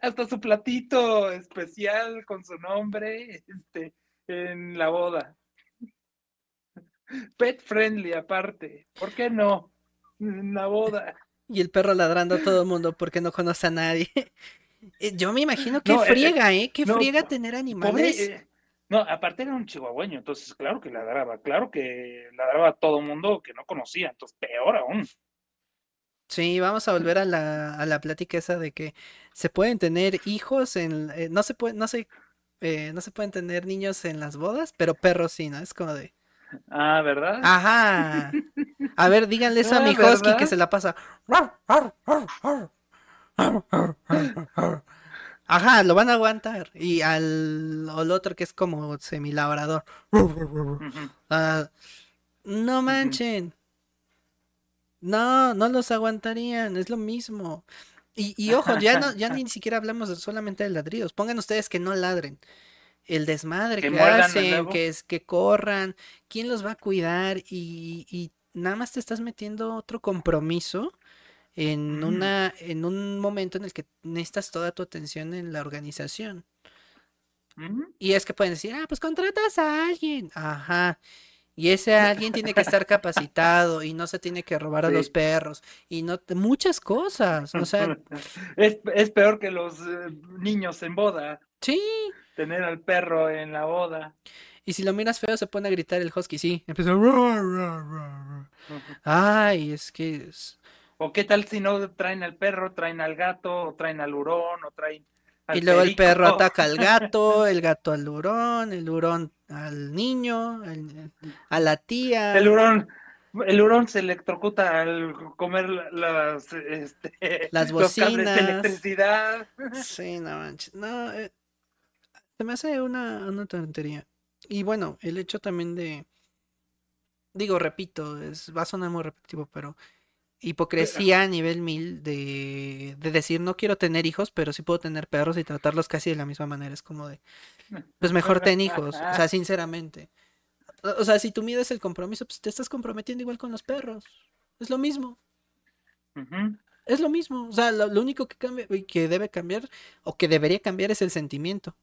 hasta su platito especial con su nombre este, en la boda. Pet friendly aparte. ¿Por qué no? En la boda.
Y el perro ladrando a todo el mundo porque no conoce a nadie. Eh, yo me imagino que eh, friega, ¿eh? Que friega tener animales. Eh,
no, aparte era un chihuahueño, entonces claro que ladraba, claro que ladraba a todo mundo que no conocía, entonces peor aún.
Sí, vamos a volver a la, a la plática esa de que se pueden tener hijos en, eh, no se puede, no se, eh, no se pueden tener niños en las bodas, pero perros sí, ¿no? Es como de.
Ah, ¿verdad?
Ajá. A ver, díganle eso a ah, mi husky que se la pasa. Ajá, lo van a aguantar. Y al, otro que es como semilabrador. Ah, no manchen. No, no los aguantarían, es lo mismo. Y, y ojo, ya no, ya ni siquiera hablamos solamente de ladridos. Pongan ustedes que no ladren. El desmadre que, hacen, que es que corran, quién los va a cuidar y, y nada más te estás metiendo otro compromiso en, una, en un momento en el que necesitas toda tu atención en la organización. Y es que pueden decir, ah, pues contratas a alguien. Ajá. Y ese alguien tiene que estar capacitado y no se tiene que robar a los perros y no muchas cosas. O sea,
es, es peor que los eh, niños en boda.
Sí.
Tener al perro en la boda.
Y si lo miras feo se pone a gritar el husky, sí. Empieza. Ay, es que es...
O qué tal si no traen al perro, traen al gato, o traen al hurón, o traen
al Y luego el perro ataca al gato, el gato al hurón, el hurón al niño, a la tía.
El hurón, el hurón se electrocuta al comer las, este,
las bocinas.
de electricidad.
Sí, no manches. No, eh, se me hace una, una tontería. Y bueno, el hecho también de. Digo, repito, es, va a sonar muy repetitivo, pero hipocresía a nivel mil de, de, decir no quiero tener hijos, pero sí puedo tener perros y tratarlos casi de la misma manera. Es como de, pues mejor ten hijos, o sea, sinceramente. O sea, si tú mides el compromiso, pues te estás comprometiendo igual con los perros. Es lo mismo. Es lo mismo. O sea, lo, único que cambia, que debe cambiar o que debería cambiar es el sentimiento.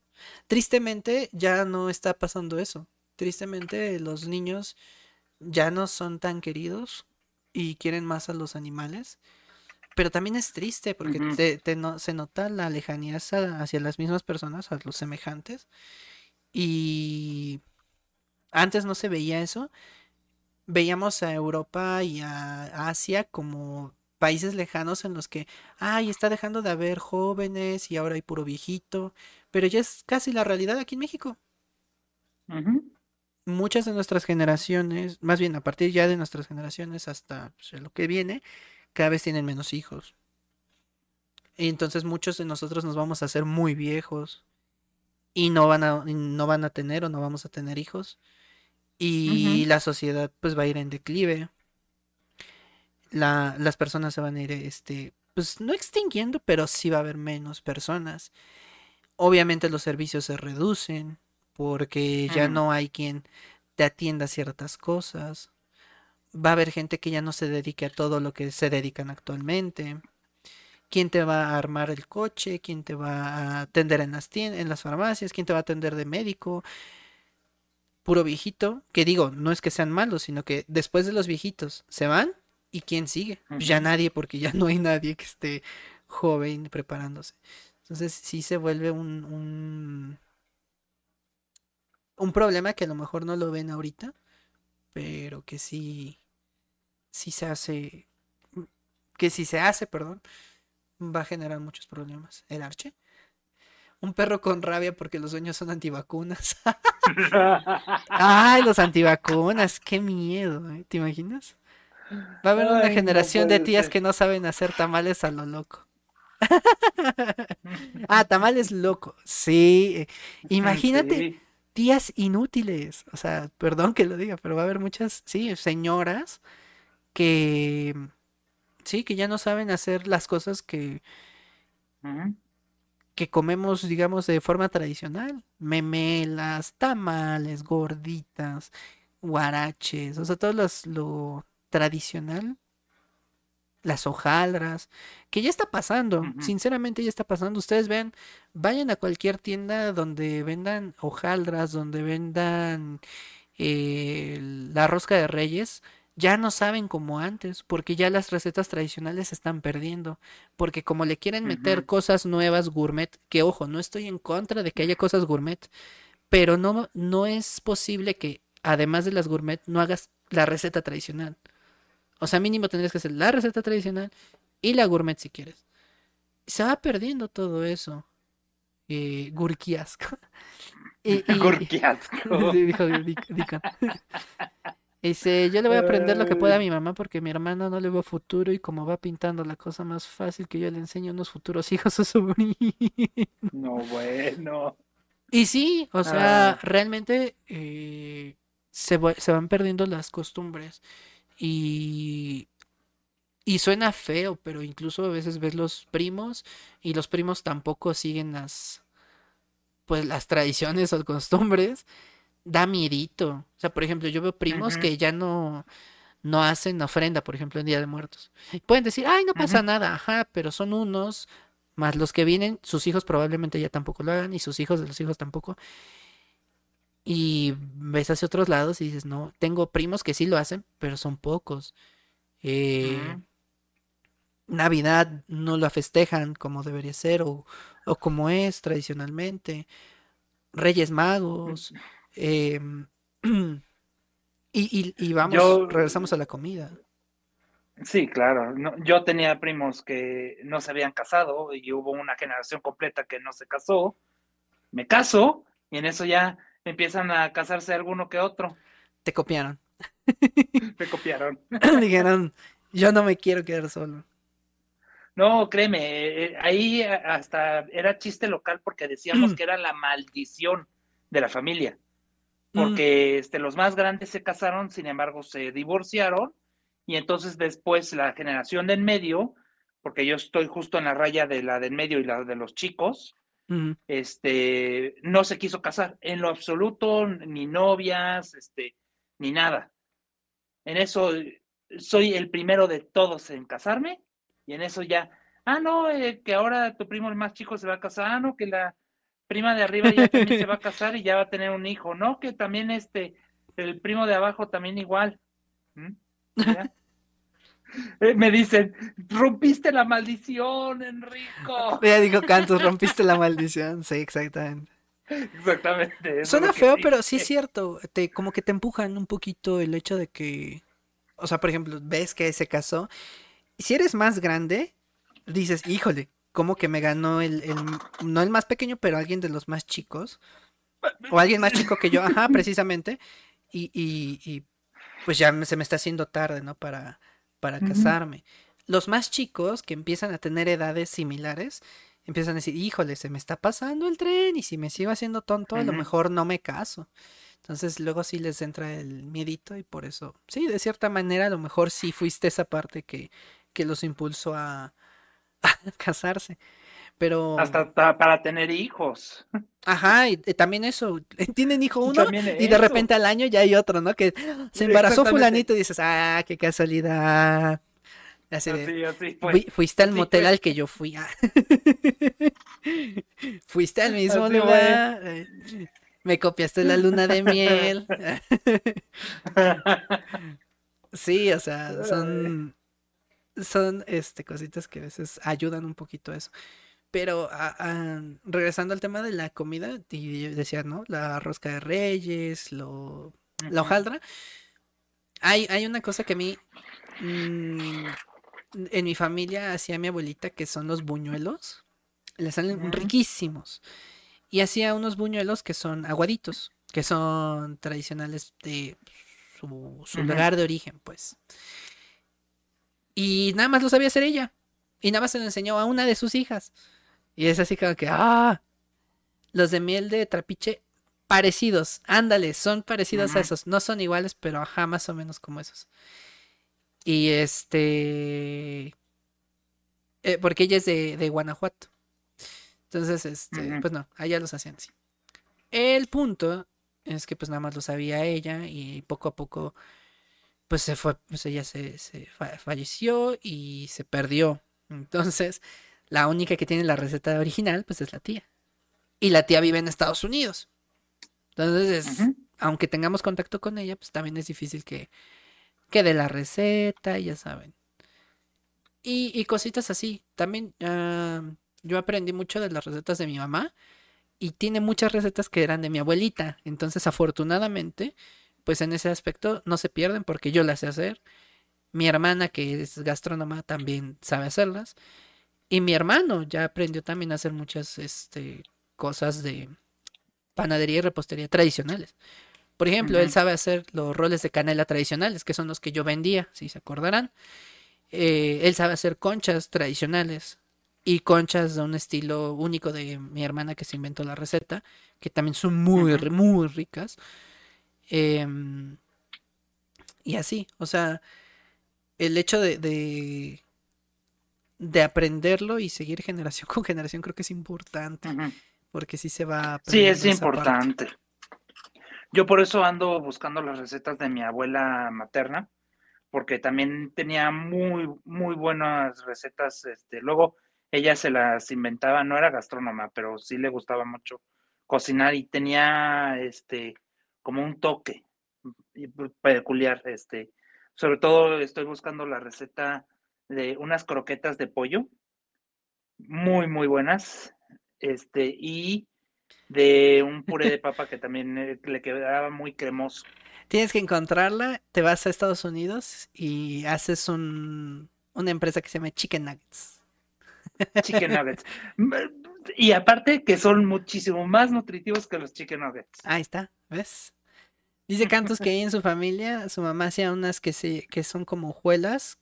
Tristemente ya no está pasando eso. Tristemente los niños ya no son tan queridos y quieren más a los animales. Pero también es triste porque te, no, se nota la lejanía hacia, las mismas personas, a los semejantes. Y antes no se veía eso. Veíamos a Europa y a Asia como países lejanos en los que, ay, está dejando de haber jóvenes y ahora hay puro viejito. Pero ya es casi la realidad aquí en México muchas de nuestras generaciones, más bien a partir ya de nuestras generaciones hasta pues, lo que viene, cada vez tienen menos hijos. Y entonces muchos de nosotros nos vamos a hacer muy viejos y no van a, no van a tener o no vamos a tener hijos. Y la sociedad pues va a ir en declive. La, las personas se van a ir, este, pues no extinguiendo, pero sí va a haber menos personas. Obviamente los servicios se reducen porque ya no hay quien te atienda ciertas cosas. Va a haber gente que ya no se dedique a todo lo que se dedican actualmente. quién te va a armar el coche, quién te va a atender en las tiendas, en las farmacias, quién te va a atender de médico. Puro viejito, que digo, no es que sean malos, sino que después de los viejitos se van y quién sigue. Pues ya nadie, porque ya no hay nadie que esté joven preparándose. Entonces sí se vuelve un, un, un problema que a lo mejor no lo ven ahorita, pero que sí, sí se hace, que si se hace, perdón, va a generar muchos problemas. El arche. Un perro con rabia porque los dueños son antivacunas. Ay, los antivacunas, qué miedo, ¿eh? ¿te imaginas? Va a haber una generación de tías que no saben hacer tamales a lo loco. ah, tamales loco. Sí, eh, imagínate tías inútiles. O sea, perdón que lo diga, pero va a haber muchas, sí, señoras que sí, que ya no saben hacer las cosas que, que comemos, digamos, de forma tradicional. Memelas, tamales, gorditas, guaraches, o sea, todo lo tradicional. Las hojaldras, que ya está pasando, sinceramente ya está pasando. Ustedes ven, vayan a cualquier tienda donde vendan hojaldras, donde vendan eh, la rosca de reyes, ya no saben como antes, porque ya las recetas tradicionales se están perdiendo, porque como le quieren meter cosas nuevas gourmet, que ojo, no estoy en contra de que haya cosas gourmet, pero no, no es posible que además de las gourmet no hagas la receta tradicional. O sea, mínimo tendrías que hacer la receta tradicional y la gourmet si quieres. Se va perdiendo todo eso. Eh, gurkiasco.
gurkiasco.
dijo Dice, yo le voy a aprender lo que pueda a mi mamá porque mi hermana no le veo futuro y como va pintando la cosa más fácil que yo le enseño a unos futuros hijos a sobrino.
No, bueno.
Y sí, o sea, ah. realmente eh, se, se van perdiendo las costumbres y, y suena feo, pero incluso a veces ves los primos y los primos tampoco siguen las, pues las tradiciones o costumbres da miedito. O sea, por ejemplo, yo veo primos que ya no, no hacen ofrenda, por ejemplo, en Día de Muertos. Pueden decir, ay, no pasa nada, ajá, pero son unos, más los que vienen, sus hijos probablemente ya tampoco lo hagan, y sus hijos de los hijos tampoco. Y ves hacia otros lados y dices, no, tengo primos que sí lo hacen, pero son pocos. Eh, Navidad no la festejan como debería ser o, o como es tradicionalmente. Reyes Magos. Em, y, y, vamos, regresamos a la comida.
Sí, claro. yo tenía primos que no se habían casado y hubo una generación completa que no se casó. Me caso y en eso ya empiezan a casarse alguno que otro.
Te copiaron.
Te copiaron.
Dijeron, yo no me quiero quedar solo.
No, créeme, eh, ahí hasta era chiste local porque decíamos que era la maldición de la familia. Mm. porque este, los más grandes se casaron, sin embargo se divorciaron y entonces después la generación de en medio, porque yo estoy justo en la raya de la de en medio y la de los chicos, este, no se quiso casar en lo absoluto, ni novias, este, ni nada. En eso soy el primero de todos en casarme y en eso ya, ah, no, eh, que ahora tu primo el más chico se va a casar, ah, no, que la prima de arriba ya también se va a casar y ya va a tener un hijo, ¿no? Que también este, el primo de abajo también igual. Eh, me dicen, rompiste la maldición, Enrico.
Ya dijo Cantos, rompiste la maldición. Sí, exactamente.
Exactamente.
Suena feo, pero sí es cierto. Te, como que te empujan un poquito el hecho de que, o sea, por ejemplo, ves que se casó. Si eres más grande, dices, híjole, como que me ganó el, no el más pequeño, pero alguien de los más chicos. O alguien más chico que yo, ajá, precisamente. Y, y, pues ya se me está haciendo tarde, ¿no? Para, para casarme. Los más chicos que empiezan a tener edades similares, empiezan a decir, híjole, se me está pasando el tren y si me sigo haciendo tonto, a lo mejor no me caso. Entonces luego sí les entra el miedito y por eso, sí, de cierta manera a lo mejor sí fuiste esa parte que, que los impulsó a, casarse. Pero.
Hasta para tener hijos.
Ajá, y, también eso. Tienen hijo uno y de repente al año ya hay otro, ¿no? Que se embarazó fulanito y dices, ah, qué casualidad. Así fuiste al motel al que yo fui. Ah. fuiste al mismo lugar. Me copiaste la luna de miel. sí, o sea, son. Son este, cositas que a veces ayudan un poquito a eso. Pero regresando al tema de la comida, y decía, ¿no? La rosca de reyes, lo, la hojaldra. Hay, hay una cosa que a mí mm, en mi familia hacía mi abuelita, que son los buñuelos. Le salen riquísimos. Y hacía unos buñuelos que son aguaditos, que son tradicionales de su, lugar de origen, pues. Y nada más lo sabía hacer ella. Y nada más se lo enseñó a una de sus hijas. Y es así como que, ah, los de miel de trapiche parecidos, ándale, son parecidos a esos. No son iguales, pero ajá, más o menos como esos. Y este. Eh, porque ella es de, Guanajuato. Entonces, este, pues no, allá los hacían así. El punto es que pues nada más lo sabía ella y poco a poco pues se fue, pues ella se, se falleció y se perdió. Entonces, la única que tiene la receta original pues es la tía. Y la tía vive en Estados Unidos. Entonces, aunque tengamos contacto con ella, pues también es difícil que, que de la receta, ya saben. Y, cositas así. También ah, yo aprendí mucho de las recetas de mi mamá y tiene muchas recetas que eran de mi abuelita. Entonces, afortunadamente, pues en ese aspecto no se pierden porque yo las sé hacer. Mi hermana, que es gastrónoma, también sabe hacerlas. Y mi hermano ya aprendió también a hacer muchas este, cosas de panadería y repostería tradicionales. Por ejemplo, él sabe hacer los roles de canela tradicionales, que son los que yo vendía, si se acordarán. Eh, él sabe hacer conchas tradicionales y conchas de un estilo único de mi hermana que se inventó la receta, que también son muy, muy ricas. Em, y así, o sea, el hecho de, de, de, aprenderlo y seguir generación con generación creo que es importante, porque sí se va
Sí, es importante. Yo por eso ando buscando las recetas de mi abuela materna, porque también tenía muy, muy buenas recetas. Este, luego ella se las inventaba, no era gastrónoma, pero sí le gustaba mucho cocinar y tenía este como un toque peculiar. Este, sobre todo estoy buscando la receta de unas croquetas de pollo, muy, muy buenas. Este, y de un puré de papa que también eh, le quedaba muy cremoso.
Tienes que encontrarla, te vas a Estados Unidos y haces un, una empresa que se llama Chicken Nuggets.
Chicken Nuggets. Y aparte que son muchísimo más nutritivos que los Chicken Nuggets.
Ahí está, ¿ves? Dice Cantos que ahí en su familia, su mamá hacía unas que, se, que son como hojuelas,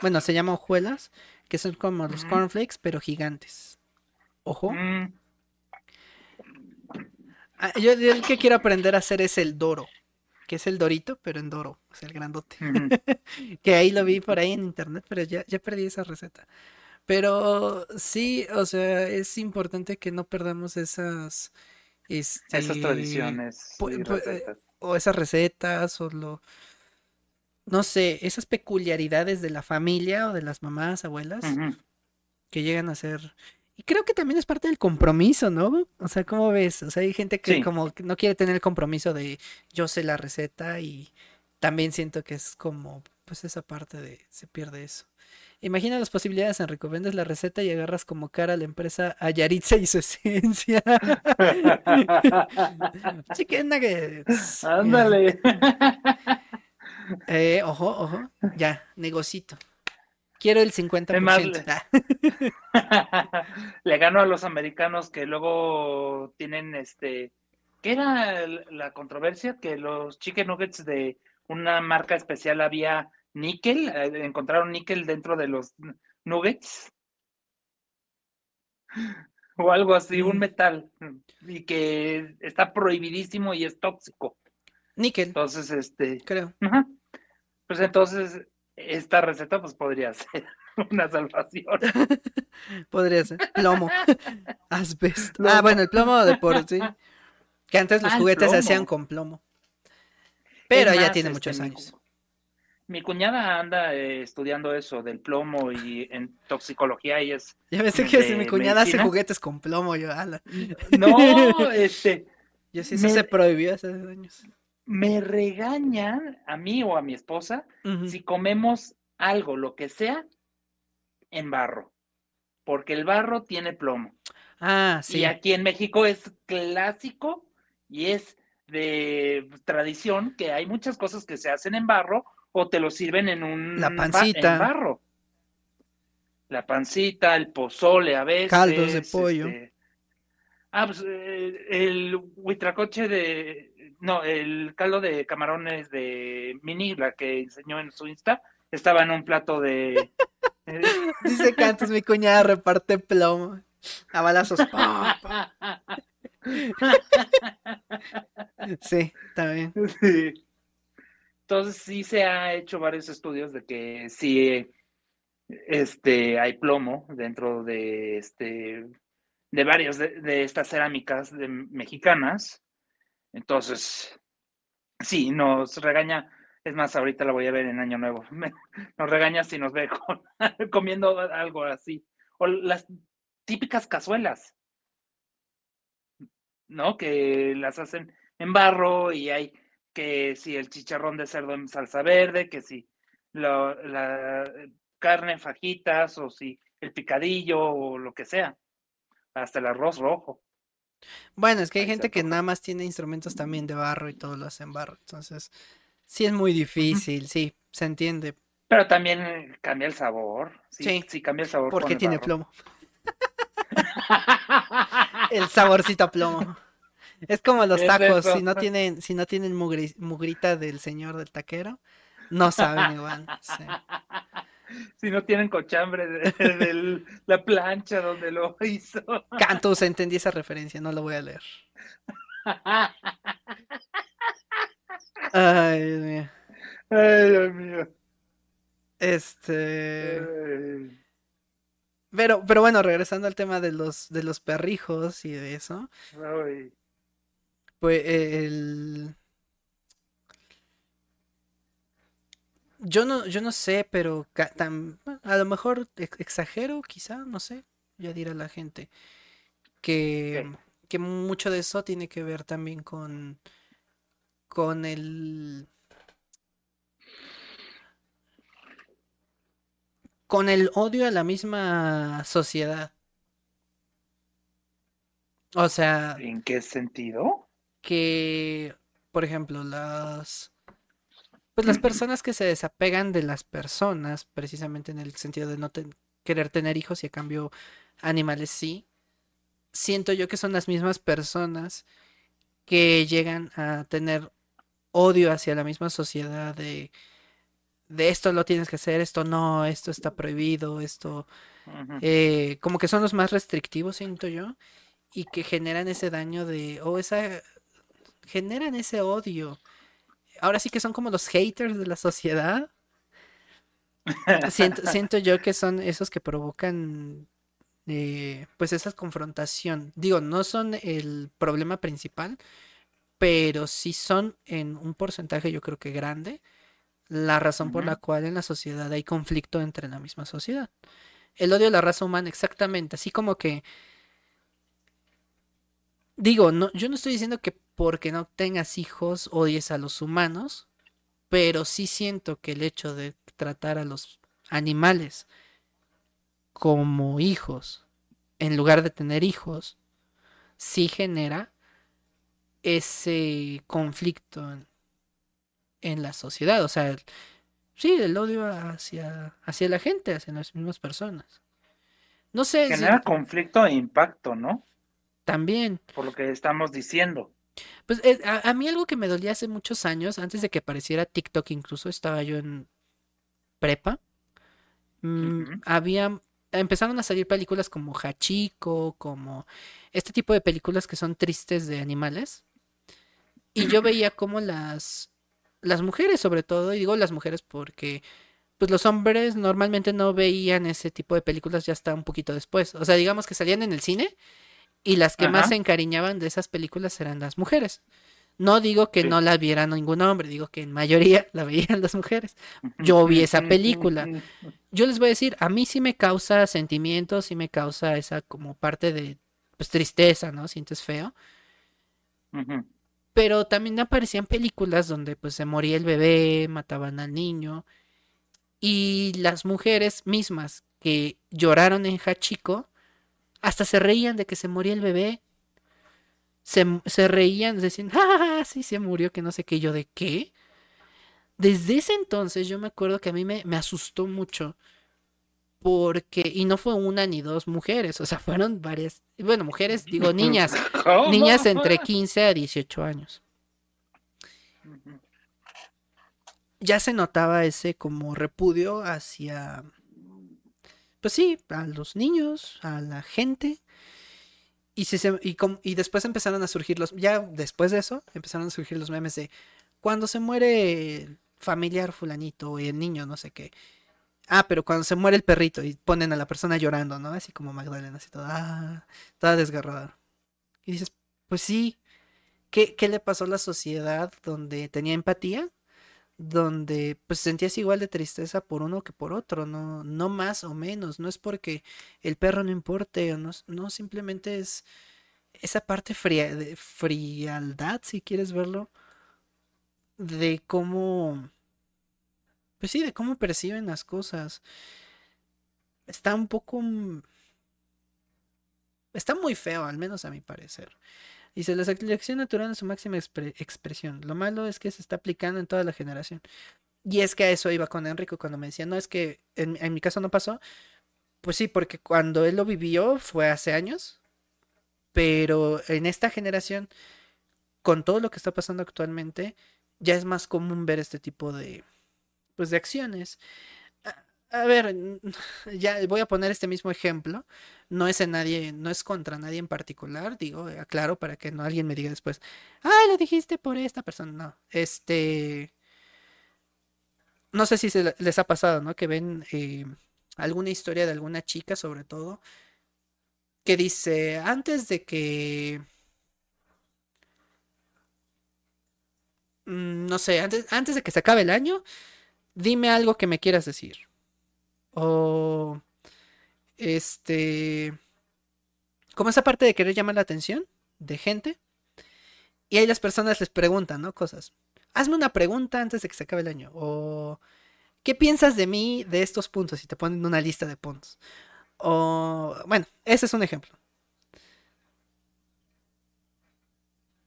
bueno, se llaman hojuelas, que son como los cornflakes, pero gigantes. Ojo. Mm. Ah, yo, el que quiero aprender a hacer es el Doro, que es el Dorito, pero en Doro, o sea, el grandote. que ahí lo vi por ahí en internet, pero ya, ya perdí esa receta. Pero sí, o sea, es importante que no perdamos esas...
Este, esas tradiciones.
Eh, o esas recetas, o lo... No sé, esas peculiaridades de la familia o de las mamás, abuelas, que llegan a ser y creo que también es parte del compromiso, ¿no? O sea, ¿cómo ves? O sea, hay gente que como no quiere tener el compromiso de yo sé la receta y también siento que es como, pues esa parte de se pierde eso. Imagina las posibilidades, Enrico. Vendes la receta y agarras como cara a la empresa a Yaritza y su esencia. Chicken nuggets.
Ándale.
Eh, ojo, ojo. Ya, negocito. Quiero el 50%.
Ah. le, gano a los americanos que luego tienen este. ¿Qué era la controversia? Que los chicken nuggets de una marca especial había níquel, eh, encontraron níquel dentro de los nuggets. O algo así, un mm. metal. Y que está prohibidísimo y es tóxico.
Níquel.
Entonces, este.
Creo.
Pues entonces esta receta pues podría ser una salvación.
podría ser. Plomo. Asbesto. Ah, bueno, el plomo de por sí. Que antes los ah, juguetes se hacían con plomo. Pero ya tiene muchos años.
mi cuñada anda eh, estudiando eso del plomo y en toxicología y es.
Ya ves que mi cuñada hace juguetes con plomo, yo
No, este.
Yo sí, eso se prohibió hace años.
Me regañan a mí o a mi esposa si comemos algo, lo que sea, en barro. Porque el barro tiene plomo.
Ah, sí.
Y aquí en México es clásico y es de tradición que hay muchas cosas que se hacen en barro o te lo sirven en un
la pancita.
barro. La pancita, el pozole a veces.
Caldos de pollo. Este,
ah, pues eh, el huitracoche de. No, el caldo de camarones de Mini, la que enseñó en su Insta, estaba en un plato de.
Eh, Dice Cantos, mi cuñada reparte plomo. A balazos. sí, está bien. Sí.
Entonces sí se ha hecho varios estudios de que sí este, hay plomo dentro de, este, de varias de, estas cerámicas mexicanas. Entonces, sí, nos regaña. Es más, ahorita la voy a ver en Año Nuevo. nos regaña si nos ve comiendo algo así. O las típicas cazuelas, ¿no? Que las hacen en barro y hay que si el chicharrón de cerdo en salsa verde, que si la, carne en fajitas o si el picadillo o lo que sea, hasta el arroz rojo.
Bueno, es que hay gente que nada más tiene instrumentos también de barro y todo lo hace en barro, entonces sí es muy difícil, sí, se entiende.
Pero también cambia el sabor. Sí, sí, cambia el sabor.
Porque tiene plomo. el saborcito a plomo. Es como los tacos, si no tienen, si no tienen mugrita del señor del taquero, no saben igual.
Si no tienen cochambre de, la plancha donde lo hizo.
Cantos, entendí esa referencia, no lo voy a leer. Ay, Dios mío.
Ay, Dios mío.
Este. Pero, pero bueno, regresando al tema de los, de los perrijos y de eso. Ay. Pues el... Yo no, yo no sé, pero a lo mejor exagero, quizá, no sé, ya dirá la gente. Que, que mucho de eso tiene que ver también con, con el... con el odio a la misma sociedad. O sea...
¿En qué sentido?
que, por ejemplo, las pues las personas que se desapegan de las personas, precisamente en el sentido de no querer tener hijos y a cambio animales sí, siento yo que son las mismas personas que llegan a tener odio hacia la misma sociedad de, de esto lo tienes que hacer, esto no, esto está prohibido, esto eh, como que son los más restrictivos, siento yo, y que generan ese daño de, o esa generan ese odio. Ahora sí que son como los haters de la sociedad. Siento, siento yo que son esos que provocan eh, pues esa confrontación. Digo, no son el problema principal, pero sí son en un porcentaje yo creo que grande la razón por la cual en la sociedad hay conflicto entre la misma sociedad. El odio a la raza humana, exactamente, así como que digo, no, yo no estoy diciendo que porque no tengas hijos odies a los humanos, pero sí siento que el hecho de tratar a los animales como hijos, en lugar de tener hijos, sí genera ese conflicto en, la sociedad. O sea, sí, el odio hacia, hacia la gente, hacia las mismas personas. No sé.
Genera conflicto e impacto, ¿no?
También.
Por lo que estamos diciendo.
Pues eh, a, mí algo que me dolía hace muchos años, antes de que apareciera TikTok incluso, estaba yo en prepa. Mm, había, empezaron a salir películas como Hachiko, como este tipo de películas que son tristes de animales. Y yo veía como las, las mujeres sobre todo, y digo las mujeres porque pues los hombres normalmente no veían ese tipo de películas ya hasta un poquito después. O sea, digamos que salían en el cine y las que más se encariñaban de esas películas eran las mujeres. No digo que no la viera ningún hombre, digo que en mayoría la veían las mujeres. Yo vi esa película. Yo les voy a decir, a mí sí me causa sentimientos, sí me causa esa como parte de pues tristeza, ¿no? Sientes feo. Pero también aparecían películas donde pues se moría el bebé, mataban al niño. Y las mujeres mismas que lloraron en Hachiko, hasta se reían de que se moría el bebé. Se, se reían, decían, ah, sí se murió, que no sé qué, yo de qué. Desde ese entonces yo me acuerdo que a mí me, me asustó mucho porque, y no fue una ni dos mujeres, o sea, fueron varias, bueno, mujeres, digo niñas, niñas entre 15 a 18 años. Ya se notaba ese como repudio hacia, pues sí, a los niños, a la gente. Y, y, y después empezaron a surgir los, ya después de eso, empezaron a surgir los memes de cuando se muere familiar fulanito y el niño, no sé qué Ah, pero cuando se muere el perrito y ponen a la persona llorando, ¿no? Así como Magdalena, así toda, ah, toda desgarrada. Y dices, pues sí, ¿qué, ¿qué le pasó a la sociedad donde tenía empatía? Donde pues sentías igual de tristeza por uno que por otro, no, no más o menos, no es porque el perro no importe, no, no simplemente es esa parte fría, de frialdad, si quieres verlo, de cómo pues sí, de cómo perciben las cosas. Está un poco... Mm, está muy feo, al menos a mi parecer. Dice, la selección natural es su máxima expresión. Lo malo es que se está aplicando en toda la generación. Y es que a eso iba con Enrico cuando me decía, no, es que en, en, mi caso no pasó. Pues sí, porque cuando él lo vivió fue hace años. Pero en esta generación, con todo lo que está pasando actualmente, ya es más común ver este tipo de, pues de acciones. A, ver, ya voy a poner este mismo ejemplo. No es en nadie, no es contra nadie en particular, digo, aclaro para que no alguien me diga después, ah, lo dijiste por esta persona. No, este, no sé si se les ha pasado, ¿no? Que ven eh, alguna historia de alguna chica, sobre todo, que dice, antes de que mm, no sé, antes, antes de que se acabe el año, dime algo que me quieras decir. O, este, como esa parte de querer llamar la atención de gente. Y ahí las personas les preguntan, ¿no? Cosas. Hazme una pregunta antes de que se acabe el año. O, ¿qué piensas de mí de estos puntos? Y te ponen una lista de puntos. O, bueno, ese es un ejemplo.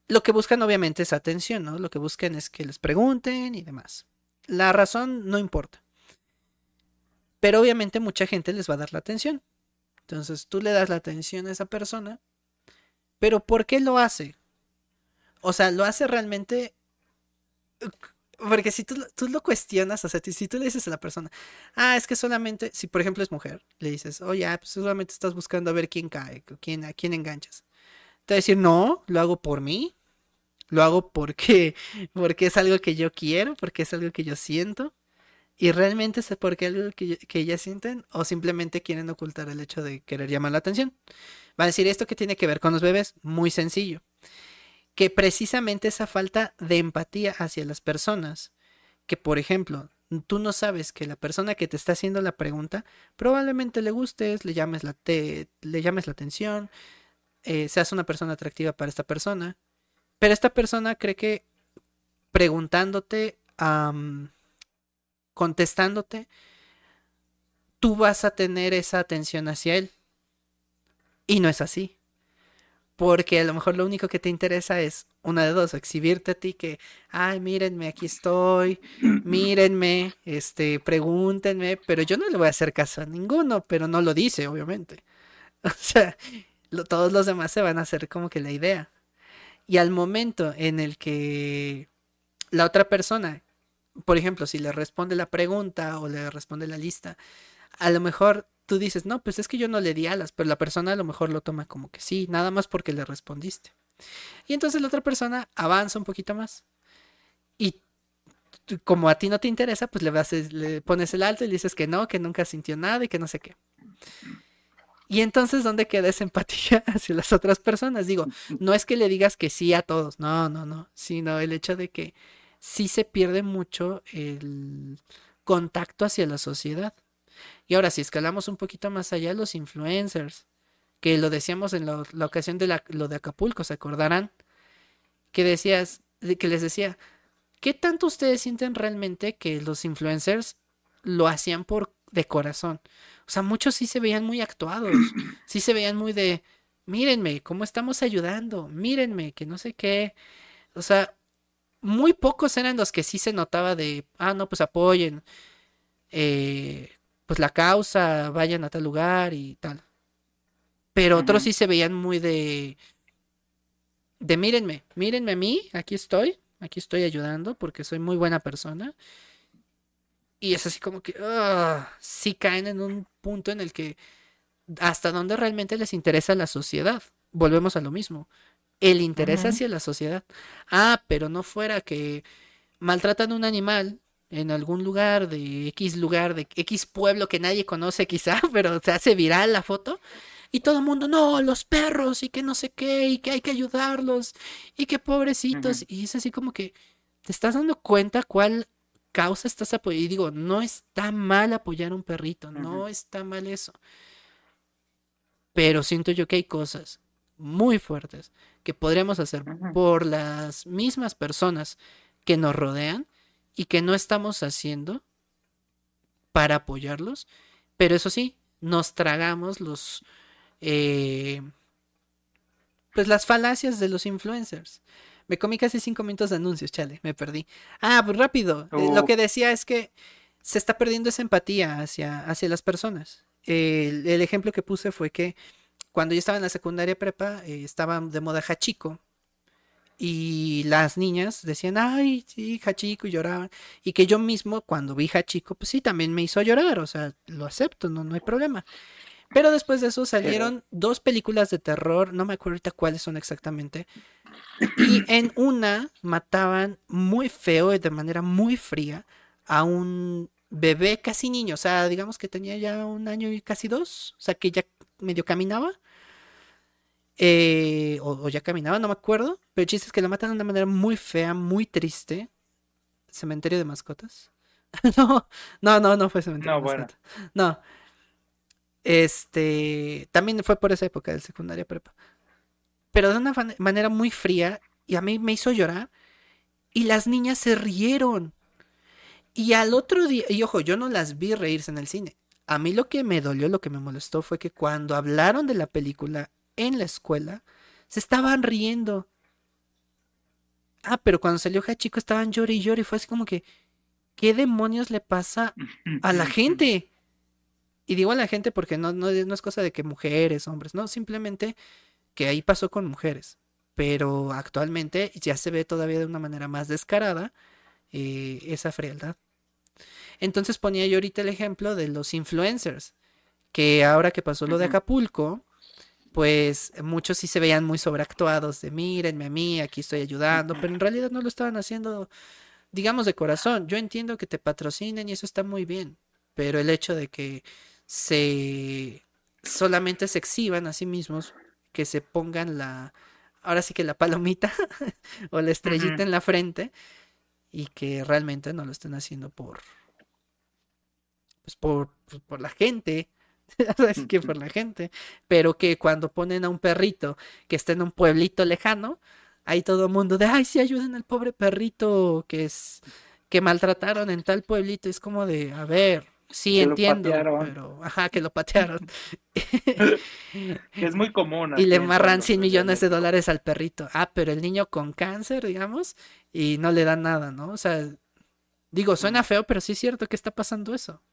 Lo que buscan obviamente es atención, ¿no? Lo que buscan es que les pregunten y demás. La razón no importa. Pero obviamente mucha gente les va a dar la atención. Entonces tú le das la atención a esa persona. Pero ¿por qué lo hace? O sea, lo hace realmente... Porque si tú, tú lo cuestionas, o sea, si tú le dices a la persona, ah, es que solamente, si por ejemplo es mujer, le dices, oye, oh, pues solamente estás buscando a ver quién cae, quién, a quién enganchas. Te va a decir, no, lo hago por mí, lo hago porque, porque es algo que yo quiero, porque es algo que yo siento. Y realmente es porque algo que, que ellas sienten o simplemente quieren ocultar el hecho de querer llamar la atención. Va a decir esto que tiene que ver con los bebés, muy sencillo. Que precisamente esa falta de empatía hacia las personas, que por ejemplo, tú no sabes que la persona que te está haciendo la pregunta probablemente le gustes, le llames la, te, le llames la atención, eh, seas una persona atractiva para esta persona, pero esta persona cree que preguntándote, contestándote, tú vas a tener esa atención hacia él. Y no es así. Porque a lo mejor lo único que te interesa es una de dos, exhibirte a ti que, ay, mírenme, aquí estoy, mírenme, este, pregúntenme, pero yo no le voy a hacer caso a ninguno, pero no lo dice, obviamente. O sea, todos los demás se van a hacer como que la idea. Y al momento en el que la otra persona, por ejemplo, si le responde la pregunta o le responde la lista, a lo mejor tú dices, no, pues es que yo no le di alas, pero la persona a lo mejor lo toma como que sí, nada más porque le respondiste. Y entonces la otra persona avanza un poquito más. Y como a ti no te interesa, pues le, vas, le pones el alto y le dices que no, que nunca sintió nada y que no sé qué. Y entonces, ¿dónde queda esa empatía hacia las otras personas? Digo, no es que le digas que sí a todos, no, no, no, sino el hecho de que sí se pierde mucho el contacto hacia la sociedad. Y ahora, si escalamos un poquito más allá, los influencers, que lo decíamos en la, ocasión de lo de Acapulco, ¿se acordarán? Que decías, que les decía, ¿qué tanto ustedes sienten realmente que los influencers lo hacían por de corazón? O sea, muchos sí se veían muy actuados, sí se veían muy de, mírenme, cómo estamos ayudando, mírenme, que no sé qué. O sea, muy pocos eran los que sí se notaba de, ah, no, pues apoyen, eh, pues la causa, vayan a tal lugar y tal. Pero otros sí se veían muy de, de mírenme, mírenme a mí, aquí estoy, aquí estoy ayudando porque soy muy buena persona. Y es así como que uh, sí caen en un punto en el que hasta dónde realmente les interesa la sociedad. Volvemos a lo mismo. El interés hacia la sociedad. Ah, pero no fuera que maltratan a un animal en algún lugar de X lugar, de X pueblo que nadie conoce quizá, pero se hace viral la foto. Y todo el mundo, no, los perros y que no sé qué, y que hay que ayudarlos, y que pobrecitos. Y es así como que te estás dando cuenta cuál causa estás apoyando. Y digo, no está mal apoyar a un perrito, no está mal eso. Pero siento yo que hay cosas muy fuertes que podríamos hacer por las mismas personas que nos rodean y que no estamos haciendo para apoyarlos. Pero eso sí, nos tragamos los... Eh, pues las falacias de los influencers. Me comí casi cinco minutos de anuncios, chale, me perdí. Ah, pues rápido. Eh, lo oh. que decía es que se está perdiendo esa empatía hacia, hacia las personas. El, ejemplo que puse fue que cuando yo estaba en la secundaria prepa, eh, estaba de moda Hachiko. Y las niñas decían, ay, sí, Hachiko, y lloraban. Y que yo mismo, cuando vi Hachiko, pues sí, también me hizo llorar. O sea, lo acepto, no, no hay problema. Pero después de eso salieron dos películas de terror, no me acuerdo ahorita cuáles son exactamente. Y en una mataban muy feo y de manera muy fría a un bebé casi niño, o sea, digamos que tenía ya un año y casi dos, o sea, que ya medio caminaba. Eh, o, ya caminaba, no me acuerdo. Pero el chiste es que lo matan de una manera muy fea, muy triste. Cementerio de mascotas. no, no, no, no fue cementerio de mascotas. No, este, también fue por esa época del secundaria prepa. Pero de una manera muy fría y a mí me hizo llorar y las niñas se rieron. Y al otro día, y ojo, yo no las vi reírse en el cine. A mí lo que me dolió, lo que me molestó fue que cuando hablaron de la película en la escuela, se estaban riendo. Ah, pero cuando salió Hachiko estaban llorando y llorando y fue así como que, ¿qué demonios le pasa a la gente? Y digo a la gente porque no, no, es cosa de que mujeres, hombres, no, simplemente que ahí pasó con mujeres. Pero actualmente ya se ve todavía de una manera más descarada eh, esa frialdad. Entonces ponía yo ahorita el ejemplo de los influencers, que ahora que pasó lo de Acapulco, pues muchos sí se veían muy sobreactuados de mírenme a mí, aquí estoy ayudando, pero en realidad no lo estaban haciendo, digamos, de corazón. Yo entiendo que te patrocinen y eso está muy bien, pero el hecho de que se solamente se exhiban a sí mismos, que se pongan la, ahora sí que la palomita o la estrellita en la frente y que realmente no lo estén haciendo por, pues por, pues, por la gente, así que por la gente, pero que cuando ponen a un perrito que está en un pueblito lejano, hay todo el mundo de, ay, sí, ayuden al pobre perrito que es, que maltrataron en tal pueblito, es como de, a ver, Sí, entiendo, pero ajá, que lo patearon.
es muy común.
Y le amarran 100 millones de dólares al perrito. Ah, pero el niño con cáncer, digamos, y no le dan nada, ¿no? O sea, digo, suena feo, pero sí es cierto que está pasando eso.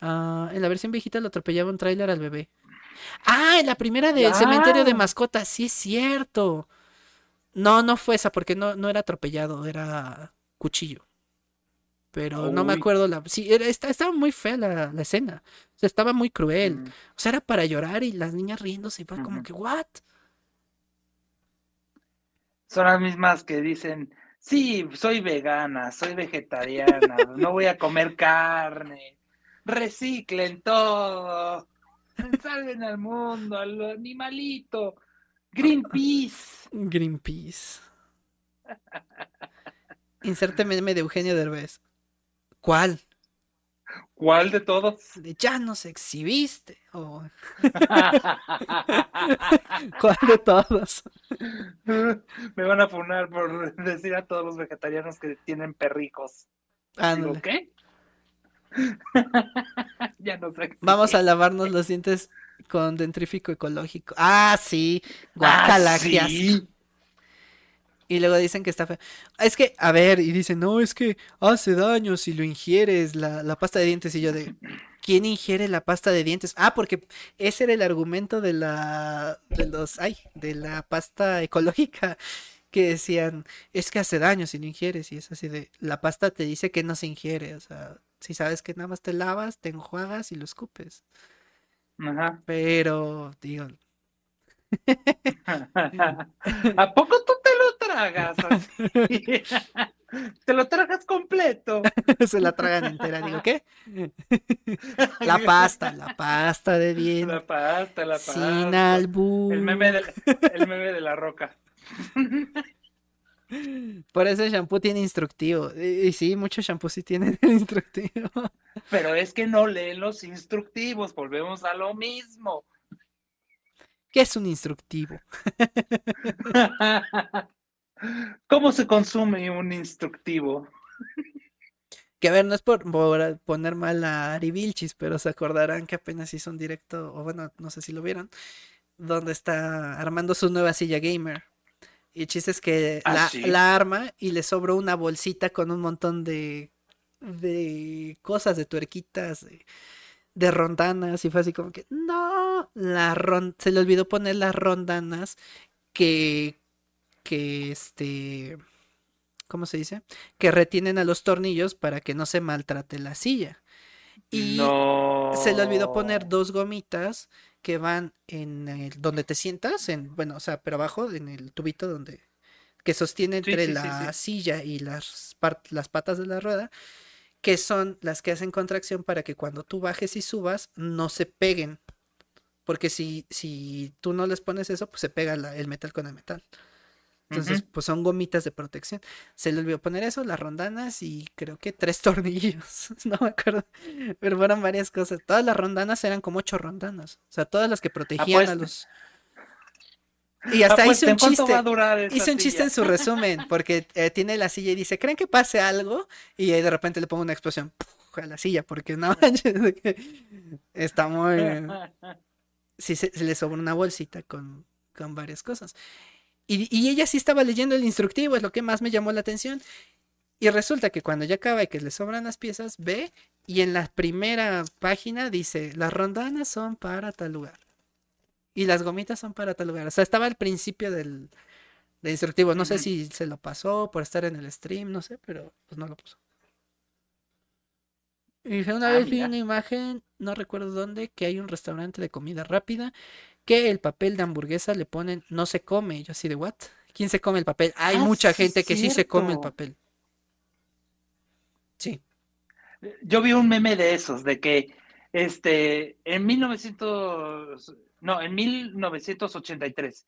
Ah, en la versión viejita lo atropellaba un tráiler al bebé. Ah, en la primera del cementerio de mascotas, sí es cierto. No, no fue esa, porque no, no era atropellado, era cuchillo pero no me acuerdo la sí era, estaba muy fea la, escena o sea, estaba muy cruel mm. o sea era para llorar y las niñas riéndose y fue como que what
son las mismas que dicen sí soy vegana soy vegetariana no voy a comer carne reciclen todo Salven al mundo, al animalito. Greenpeace.
Greenpeace. Inserte meme de Eugenio Derbez. ¿Cuál?
¿Cuál de todos?
ya nos exhibiste. ¿Cuál de todos?
Me van a funar por decir a todos los vegetarianos que tienen perricos. ¿Digo qué? ya no sé.
Vamos a lavarnos los dientes con dentrífico ecológico. Ah, sí. Guacala, ¿Ah, Y luego dicen que está feo. Es que, a ver, y dicen, no, es que hace daño si lo ingieres, la, la pasta de dientes. Y yo de, ¿quién ingiere la pasta de dientes? Ah, porque ese era el argumento de la, de los, ay, de la pasta ecológica. Que decían, es que hace daño si lo ingieres. Y es así de, la pasta te dice que no se ingiere. O sea, si sabes que nada más te lavas, te enjuagas y lo escupes. Ajá. Pero, digo.
¿A poco tú tragas así? Te lo tragas completo.
Se la tragan entera, digo, ¿qué? La pasta, la pasta de dientes.
La pasta, la pasta.
Sin albur.
El meme de, el meme de la roca.
Por eso el shampoo tiene instructivo. Y, sí, muchos shampoos sí tienen el instructivo.
Pero es que no leen los instructivos, volvemos a lo mismo.
¿Qué es un instructivo?
¿Cómo se consume un instructivo?
Que a ver, no es por, poner mal a Ari Vilchis, pero se acordarán que apenas hizo un directo, o bueno, no sé si lo vieron, donde está armando su nueva silla gamer. Y el chiste es que ah, la, arma y le sobró una bolsita con un montón de, de cosas, de tuerquitas, de, rondanas. Y fue así como que, no, la se le olvidó poner las rondanas que, que este, ¿cómo se dice? Que retienen a los tornillos para que no se maltrate la silla. Y se le olvidó poner dos gomitas que van en el, donde te sientas, en, bueno, o sea, pero abajo, en el tubito donde, que sostiene entre la silla y las, las patas de la rueda, que son las que hacen contracción para que cuando tú bajes y subas no se peguen. Porque si, si tú no les pones eso, pues se pega el metal con el metal. Entonces, pues son gomitas de protección. Se le olvidó poner eso, las rondanas y creo que tres tornillos. no me acuerdo. Pero fueron varias cosas. Todas las rondanas eran como ocho rondanas. O sea, todas las que protegían a los. Y hasta hizo un chiste. Hizo un chiste en su resumen, porque eh, tiene la silla y dice, ¿creen que pase algo? Y de repente le pongo una explosión a la silla, porque no está muy. Sí, se, le sobra una bolsita con, con varias cosas. Y, ella sí estaba leyendo el instructivo, es lo que más me llamó la atención. Y resulta que cuando ya acaba y que le sobran las piezas, ve y en la primera página dice, las rondanas son para tal lugar. Y las gomitas son para tal lugar. O sea, estaba al principio del, instructivo. No sé si se lo pasó por estar en el stream, no sé, pero pues no lo puso. Y una ah, vez vi una imagen, no recuerdo dónde, que hay un restaurante de comida rápida que el papel de hamburguesa le ponen no se come. Yo así de, ¿what? ¿Quién se come el papel? Hay ah, mucha gente que sí se come el papel. Sí.
Yo vi un meme de esos, de que este, en 1900, no, en 1983,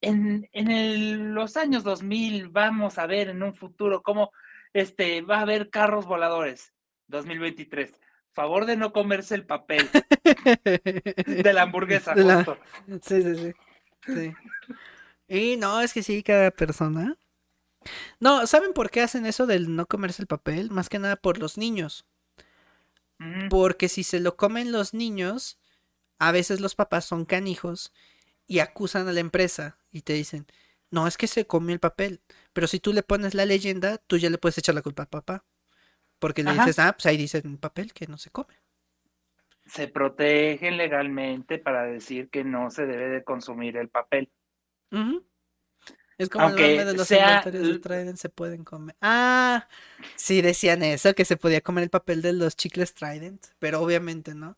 en, en los años 2000 vamos a ver en un futuro cómo este, va a haber carros voladores. 2023 favor de no comerse el papel de la hamburguesa.
Sí, sí, sí, Y no, es que sí, cada persona. No, ¿saben por qué hacen eso del no comerse el papel? Más que nada por los niños. Porque si se lo comen los niños, a veces los papás son canijos y acusan a la empresa y te dicen, no, es que se comió el papel. Pero si tú le pones la leyenda, tú ya le puedes echar la culpa al papá. Porque le dices, ah, pues ahí dice en papel que no se come.
Se protegen legalmente para decir que no se debe de consumir el papel.
Es como Aunque el de los sea... de Trident se pueden comer. Ah, sí decían eso, que se podía comer el papel de los chicles Trident, pero obviamente no.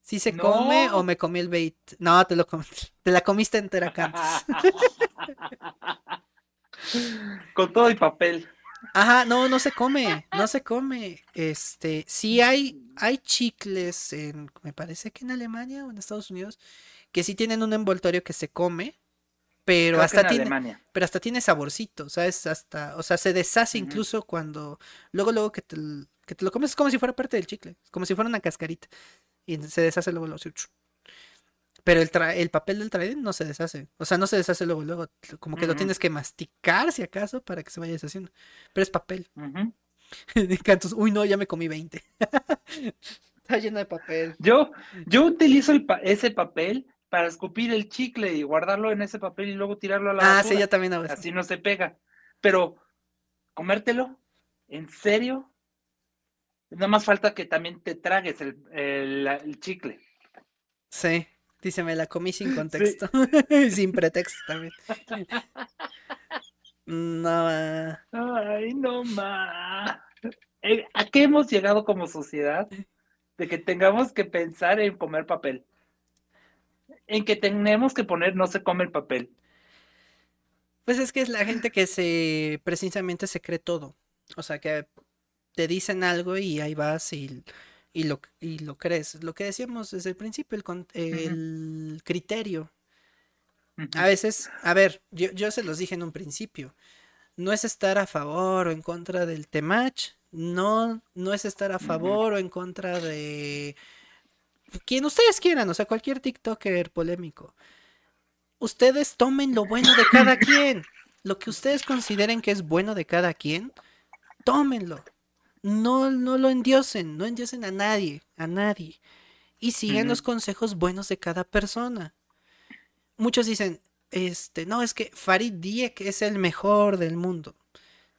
¿Sí se come o me comí el bait? No, te lo te la comiste entera, Cantos.
Con todo el papel.
Ajá, no, no se come, no se come. Este, sí hay, hay chicles en, me parece que en Alemania o en Estados Unidos, que sí tienen un envoltorio que se come, pero hasta tiene, pero hasta tiene saborcito, ¿sabes? Hasta, o sea, se deshace incluso cuando, luego, luego que te, que te lo comes es como si fuera parte del chicle, como si fuera una cascarita, y se deshace luego, luego pero el, el papel del trading no se deshace. O sea, no se deshace luego, luego. Como que lo tienes que masticar, si acaso, para que se vaya deshaciendo. Pero es papel. uy, no, ya me comí 20. Está lleno de papel.
Yo, yo utilizo ese papel para escupir el chicle y guardarlo en ese papel y luego tirarlo a la
Ah, sí, yo también hago
Así no se pega. Pero, comértelo, ¿en serio? Nada más falta que también te tragues el, el chicle.
Sí. Dice, me la comí sin contexto. sin pretexto también. No.
Ay, no ma. Eh, ¿A qué hemos llegado como sociedad? De que tengamos que pensar en comer papel. En que tenemos que poner no se come el papel.
Pues es que es la gente que se precisamente se cree todo. O sea que te dicen algo y ahí vas y y lo, y lo crees. Lo que decíamos desde el principio, el, el criterio. A veces, a ver, yo, yo se los dije en un principio, no es estar a favor o en contra del temach, no, no es estar a favor o en contra de quien ustedes quieran, o sea, cualquier TikToker polémico. Ustedes tomen lo bueno de cada quien. Lo que ustedes consideren que es bueno de cada quien, tómenlo no, no lo endiosen, no endiosen a nadie, a nadie. Y sigan los consejos buenos de cada persona. Muchos dicen, este, no, es que Farid Diek es el mejor del mundo.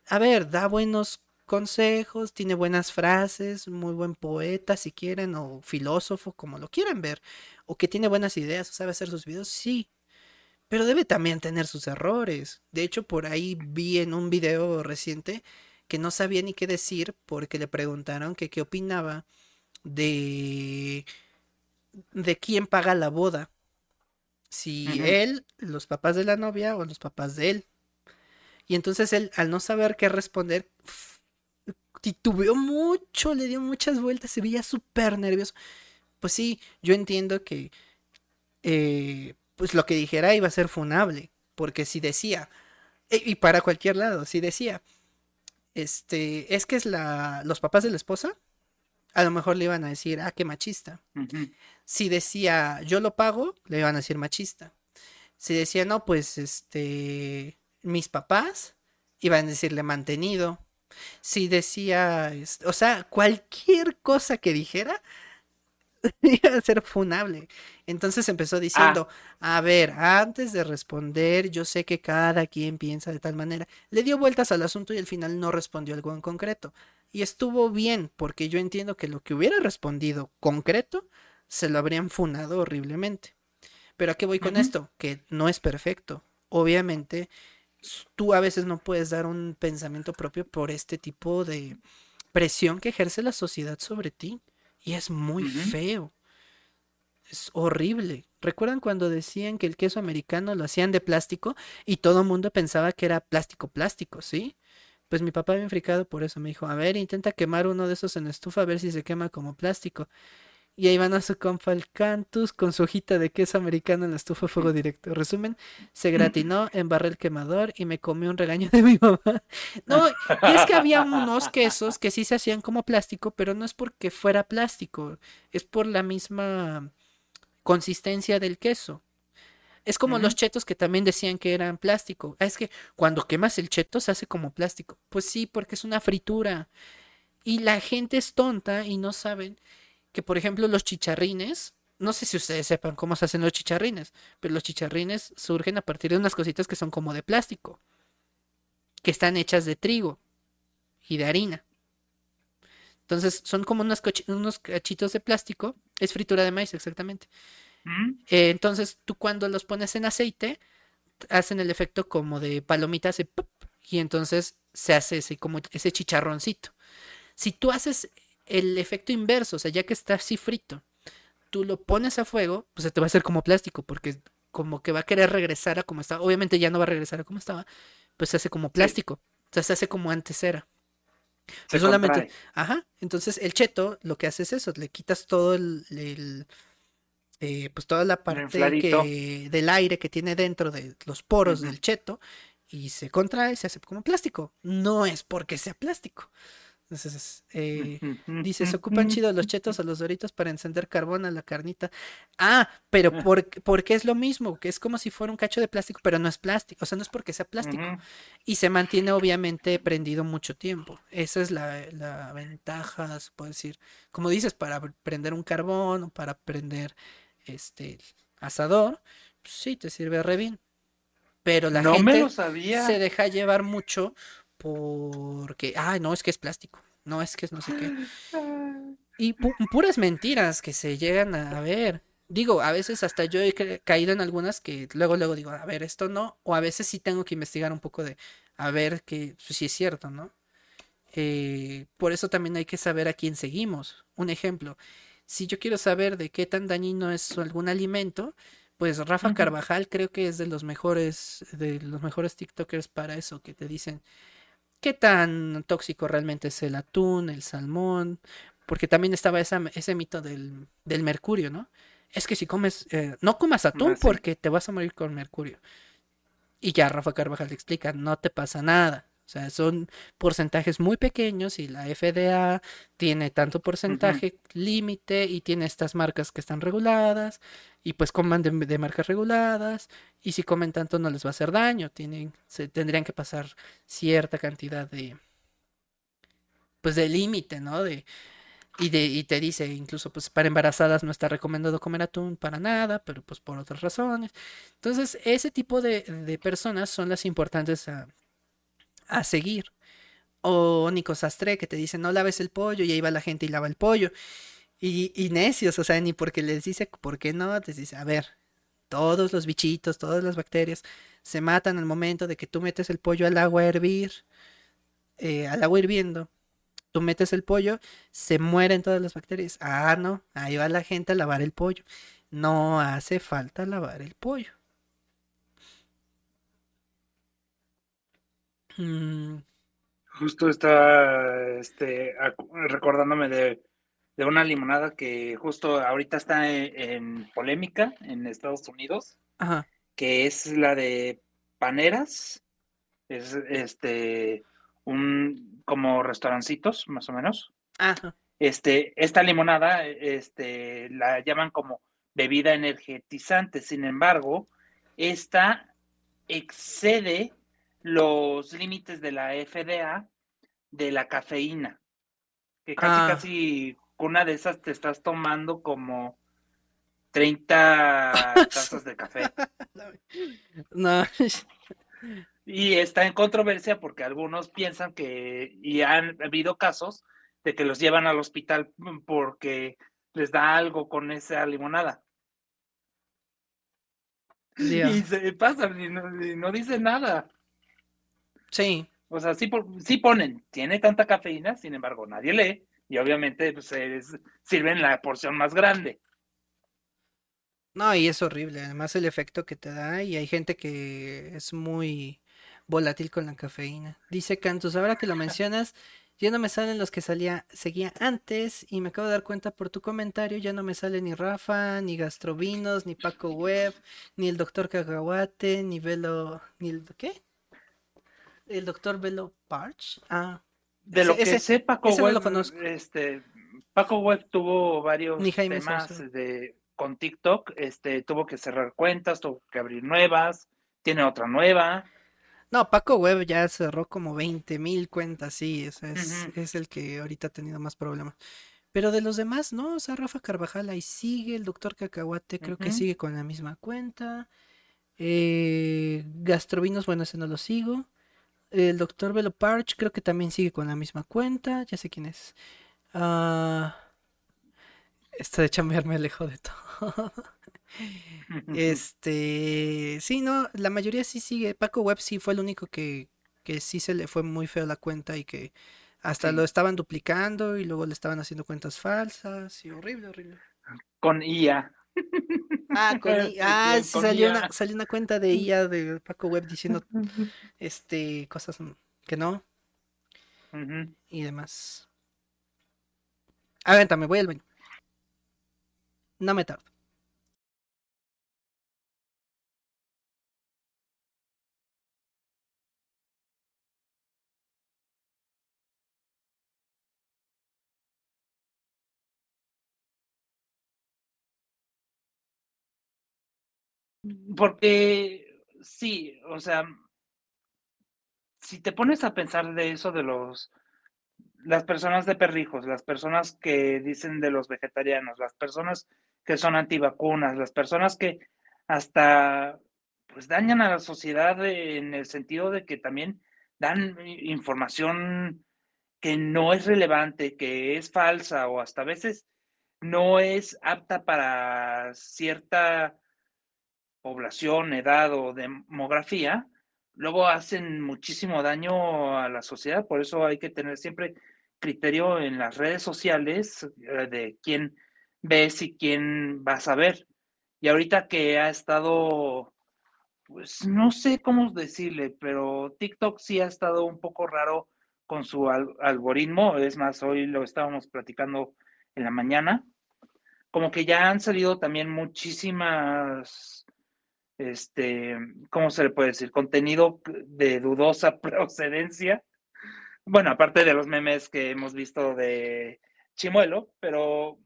A ver, da buenos consejos, tiene buenas frases, muy buen poeta si quieren, o filósofo, como lo quieran ver, o que tiene buenas ideas, o sabe hacer sus videos, sí. Pero debe también tener sus errores. De hecho, por ahí vi en un video reciente que no sabía ni qué decir porque le preguntaron que qué opinaba de de quién paga la boda. Si él, los papás de la novia o los papás de él. Y entonces él, al no saber qué responder, titubeó mucho, le dio muchas vueltas, se veía súper nervioso. Pues sí, yo entiendo que eh, pues lo que dijera iba a ser funable, porque si decía, e, y para cualquier lado, si decía, este, es que es la, los papás de la esposa, a lo mejor le iban a decir, ah, qué machista. Si decía, yo lo pago, le iban a decir machista. Si decía, no, pues, este, mis papás, iban a decirle mantenido. Si decía, o sea, cualquier cosa que dijera, iba a ser funable. Entonces empezó diciendo, ah. a ver, antes de responder, yo sé que cada quien piensa de tal manera. Le dio vueltas al asunto y al final no respondió algo en concreto. Y estuvo bien, porque yo entiendo que lo que hubiera respondido concreto, se lo habrían funado horriblemente. Pero a qué voy con esto? Que no es perfecto. Obviamente, tú a veces no puedes dar un pensamiento propio por este tipo de presión que ejerce la sociedad sobre ti. Y es muy feo. Es horrible. ¿Recuerdan cuando decían que el queso americano lo hacían de plástico y todo el mundo pensaba que era plástico plástico, ¿sí? Pues mi papá me fricado por eso. Me dijo, a ver, intenta quemar uno de esos en la estufa a ver si se quema como plástico. Y ahí van a su compa el Cantus con su hojita de queso americano en la estufa fuego directo. Resumen, se gratinó, embarré el quemador y me comió un regaño de mi mamá. No, y es que había unos quesos que sí se hacían como plástico, pero no es porque fuera plástico, es por la misma consistencia del queso. Es como los chetos que también decían que eran plástico. Ah, es que cuando quemas el cheto se hace como plástico. Pues sí, porque es una fritura. Y la gente es tonta y no saben que, por ejemplo, los chicharrines, no sé si ustedes sepan cómo se hacen los chicharrines, pero los chicharrines surgen a partir de unas cositas que son como de plástico, que están hechas de trigo y de harina. Entonces son como unos, unos cachitos de plástico, es fritura de maíz exactamente. Mm. Eh, entonces tú cuando los pones en aceite, hacen el efecto como de palomitas y entonces se hace ese, como ese chicharroncito. Si tú haces el efecto inverso, o sea, ya que está así frito, tú lo pones a fuego, pues se te va a hacer como plástico, porque como que va a querer regresar a como estaba. Obviamente ya no va a regresar a como estaba, pues se hace como plástico. O sea, se hace como antes era. solamente, ajá, entonces el cheto lo que hace es eso, le quitas todo el, eh, pues toda la parte del aire que tiene dentro de los poros del cheto y se contrae, se hace como plástico. No es porque sea plástico. Entonces, eh, dice, se ocupan chido los chetos o los doritos para encender carbón a la carnita. Ah, pero ah. por, porque es lo mismo, que es como si fuera un cacho de plástico, pero no es plástico, o sea, no es porque sea plástico. Y se mantiene obviamente prendido mucho tiempo. Esa es la, ventaja, se puede decir. Como dices, para prender un carbón o para prender este asador, pues sí, te sirve re bien. Pero la gente se deja llevar mucho porque, ay, no, es que es plástico, no, es que es no sé qué. Y puras mentiras que se llegan a ver. Digo, a veces hasta yo he caído en algunas que luego, luego digo, a ver, esto no, o a veces sí tengo que investigar un poco de, a ver que pues, si es cierto, ¿no? Eh, por eso también hay que saber a quién seguimos. Un ejemplo, si yo quiero saber de qué tan dañino es algún alimento, pues Rafa Carvajal creo que es de los mejores, de los mejores TikTokers para eso, que te dicen, qué tan tóxico realmente es el atún, el salmón, porque también estaba ese mito del, mercurio, ¿no? Es que si comes, eh, no comas atún ah, porque te vas a morir con mercurio. Y ya Rafa Carvajal te explica, no te pasa nada. O sea, son porcentajes muy pequeños y la FDA tiene tanto porcentaje límite y tiene estas marcas que están reguladas y pues coman de, marcas reguladas y si comen tanto no les va a hacer daño, tienen, se tendrían que pasar cierta cantidad de pues de límite, ¿no? De, y, de, y te dice incluso pues para embarazadas no está recomendado comer atún para nada, pero pues por otras razones. Entonces ese tipo de, de personas son las importantes a, a seguir. O Nico Sastre que te dice no laves el pollo y ahí va la gente y lava el pollo. Y, necios, o sea, ni porque les dice por qué no, te dice, a ver, todos los bichitos, todas las bacterias se matan al momento de que tú metes el pollo al agua a hervir, eh, al agua hirviendo. Tú metes el pollo, se mueren todas las bacterias. Ah, no, ahí va la gente a lavar el pollo. No hace falta lavar el pollo.
Mm. Justo está este, recordándome de, una limonada que justo ahorita está e, en, polémica en Estados Unidos, que es la de Paneras. Es este un como restaurancitos, más o menos. Este, esta limonada, este, la llaman como bebida energetizante. Sin embargo, esta excede los límites de la FDA de la cafeína. Que casi, ah. casi una de esas te estás tomando como 30 tazas de café. No. Y está en controversia porque algunos piensan que, y han habido casos de que los llevan al hospital porque les da algo con esa limonada. Y se pasan y no, y no dicen nada.
Sí.
O sea, sí, sí ponen, tiene tanta cafeína, sin embargo, nadie lee y obviamente pues, sirven la porción más grande.
No, y es horrible, además el efecto que te da y hay gente que es muy volátil con la cafeína. Dice Cantus, ahora que lo mencionas, ya no me salen los que salía, seguía antes y me acabo de dar cuenta por tu comentario, ya no me sale ni Rafa, ni Gastrovinos, ni Paco Web, ni el doctor Cagahuate, ni Velo, ni el ¿qué? El doctor Velo Parch. Ah,
de lo que sé, Paco Web, este, Paco Web tuvo varios temas de, con TikTok, este, tuvo que cerrar cuentas, tuvo que abrir nuevas, tiene otra nueva.
No, Paco Web ya cerró como 20 mil cuentas, sí, es, es, el que ahorita ha tenido más problemas. Pero de los demás, no, o sea, Rafa Carvajal ahí sigue, el doctor Cacahuate creo que sigue con la misma cuenta. Eh, Gastrovinos, bueno, ese no lo sigo. El doctor Velo Parch creo que también sigue con la misma cuenta. Ya sé quién es. Uh, esto de chambearme lejos de todo. este. Sí, no, la mayoría sí sigue. Paco Web sí fue el único que, que sí se le fue muy feo la cuenta y que hasta lo estaban duplicando y luego le estaban haciendo cuentas falsas y horrible, horrible.
Con IA.
Ah, con ah salió, Una, salió una cuenta de IA de Paco Web diciendo este cosas que no. Y demás. Avéntame, voy al baño. No me tardo.
Porque sí, o sea, si te pones a pensar de eso de los las personas de perrijos, las personas que dicen de los vegetarianos, las personas que son antivacunas, las personas que hasta pues dañan a la sociedad en el sentido de que también dan información que no es relevante, que es falsa o hasta a veces no es apta para cierta población, edad o demografía, luego hacen muchísimo daño a la sociedad. Por eso hay que tener siempre criterio en las redes sociales eh, de quién ves y quién vas a ver. Y ahorita que ha estado, pues no sé cómo decirle, pero TikTok sí ha estado un poco raro con su algoritmo. Es más, hoy lo estábamos platicando en la mañana. Como que ya han salido también muchísimas este, ¿cómo se le puede decir? Contenido de dudosa procedencia. Bueno, aparte de los memes que hemos visto de Chimuelo, pero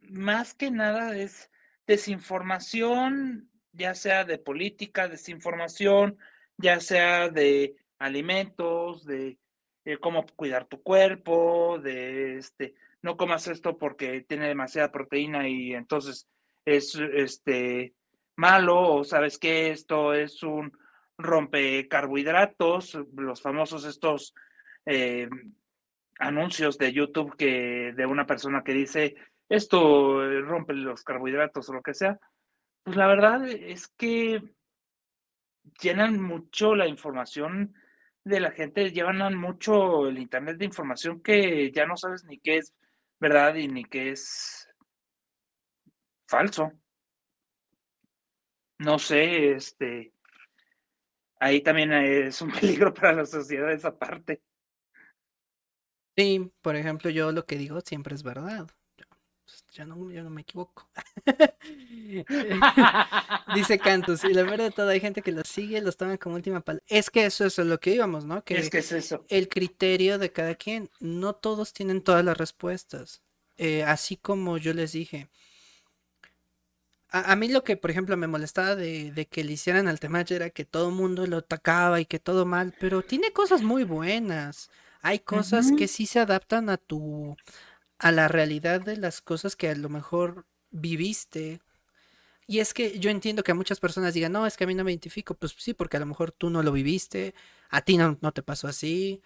más que nada es desinformación, ya sea de política, desinformación, ya sea de alimentos, de, cómo cuidar tu cuerpo, de este, no comas esto porque tiene demasiada proteína y entonces es este malo o sabes que esto es un rompe carbohidratos, los famosos estos eh, anuncios de YouTube que de una persona que dice esto rompe los carbohidratos o lo que sea, pues la verdad es que llenan mucho la información de la gente, llevan mucho el internet de información que ya no sabes ni qué es verdad y ni qué es falso no sé, este, ahí también es un peligro para la sociedad esa parte.
Sí, por ejemplo, yo lo que digo siempre es verdad. Yo no, yo no me equivoco. Dice Cantus, y la verdad de todo, hay gente que lo sigue, los toma como última palabra. Es que eso, es lo que íbamos, ¿no? Que
es que es eso.
El criterio de cada quien, no todos tienen todas las respuestas. Eh, así como yo les dije, a, mí lo que, por ejemplo, me molestaba de, que le hicieran al Temache era que todo el mundo lo atacaba y que todo mal, pero tiene cosas muy buenas. Hay cosas que sí se adaptan a tu, a la realidad de las cosas que a lo mejor viviste. Y es que yo entiendo que a muchas personas digan, no, es que a mí no me identifico. Pues sí, porque a lo mejor tú no lo viviste, a ti no, no te pasó así,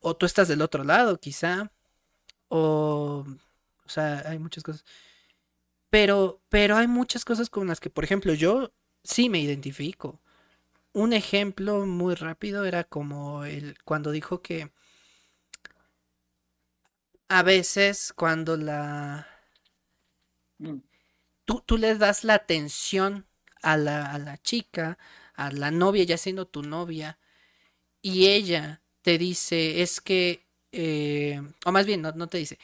o tú estás del otro lado, quizá, o, o sea, hay muchas cosas. Pero, pero hay muchas cosas con las que, por ejemplo, yo sí me identifico. Un ejemplo muy rápido era como el cuando dijo que a veces cuando la mm. tú, tú le das la atención a la, a la chica, a la novia ya siendo tu novia, y ella te dice, es que, eh, o más bien, no, no te dice,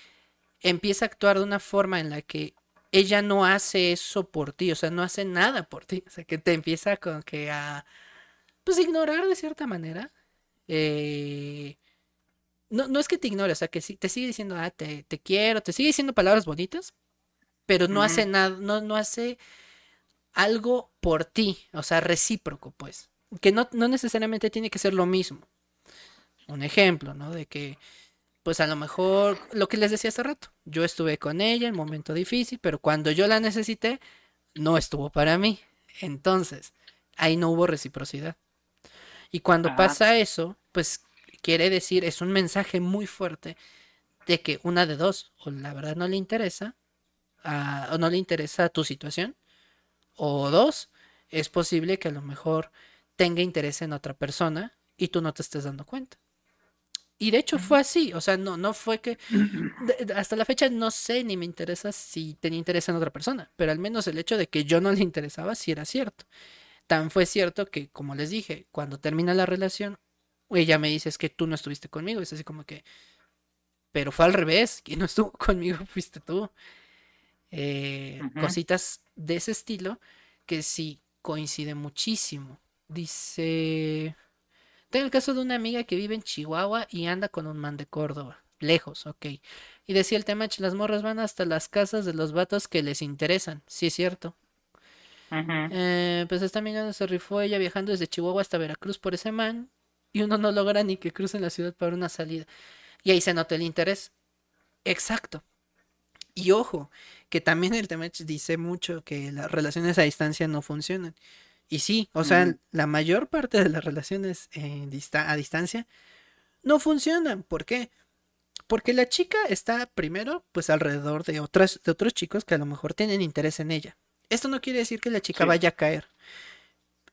empieza a actuar de una forma en la que ella no hace eso por ti, o sea, no hace nada por ti, o sea, que te empieza con que a, pues, ignorar de cierta manera. Eh, no, no es que te ignore, o sea, que sí, te sigue diciendo, ah, te, quiero, te sigue diciendo palabras bonitas, pero no hace nada, no, no hace algo por ti, o sea, recíproco, pues, que no, no necesariamente tiene que ser lo mismo. Un ejemplo, ¿no? De que pues a lo mejor lo que les decía hace rato, yo estuve con ella en momento difícil, pero cuando yo la necesité, no estuvo para mí. Entonces, ahí no hubo reciprocidad. Y cuando pasa eso, pues quiere decir, es un mensaje muy fuerte de que una de dos, o la verdad no le interesa, o no le interesa tu situación, o dos, es posible que a lo mejor tenga interés en otra persona y tú no te estés dando cuenta. Y de hecho fue así, o sea, no, no fue que hasta la fecha no sé ni me interesa si tenía interés en otra persona, pero al menos el hecho de que yo no le interesaba sí era cierto. Tan fue cierto que, como les dije, cuando termina la relación, ella me dice, es que tú no estuviste conmigo. Es así como que, pero fue al revés, quien no estuvo conmigo fuiste tú. Eh, cositas de ese estilo que sí coincide muchísimo. Dice, tengo el caso de una amiga que vive en Chihuahua y anda con un man de Córdoba. Lejos, ok. Y decía el tema, las morras van hasta las casas de los vatos que les interesan. Sí es cierto. Eh, pues esta amiga se rifó ella viajando desde Chihuahua hasta Veracruz por ese man. Y uno no logra ni que crucen la ciudad para una salida. Y ahí se nota el interés. Exacto. Y ojo, que también el tema dice mucho que las relaciones a distancia no funcionan. Y sí, o sea, la mayor parte de las relaciones a distancia no funcionan. ¿Por qué? Porque la chica está primero, pues alrededor de otras, de otros chicos que a lo mejor tienen interés en ella. Esto no quiere decir que la chica vaya a caer.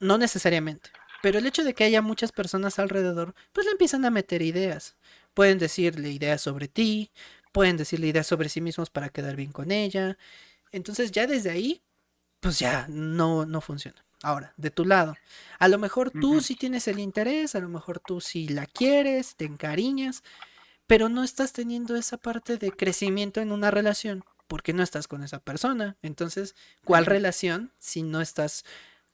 No necesariamente. Pero el hecho de que haya muchas personas alrededor, pues le empiezan a meter ideas. Pueden decirle ideas sobre ti, pueden decirle ideas sobre sí mismos para quedar bien con ella. Entonces ya desde ahí, pues ya no, no funciona. Ahora, de tu lado, a lo mejor tú sí tienes el interés, a lo mejor tú sí la quieres, te encariñas, pero no estás teniendo esa parte de crecimiento en una relación porque no estás con esa persona. Entonces, ¿cuál relación si no estás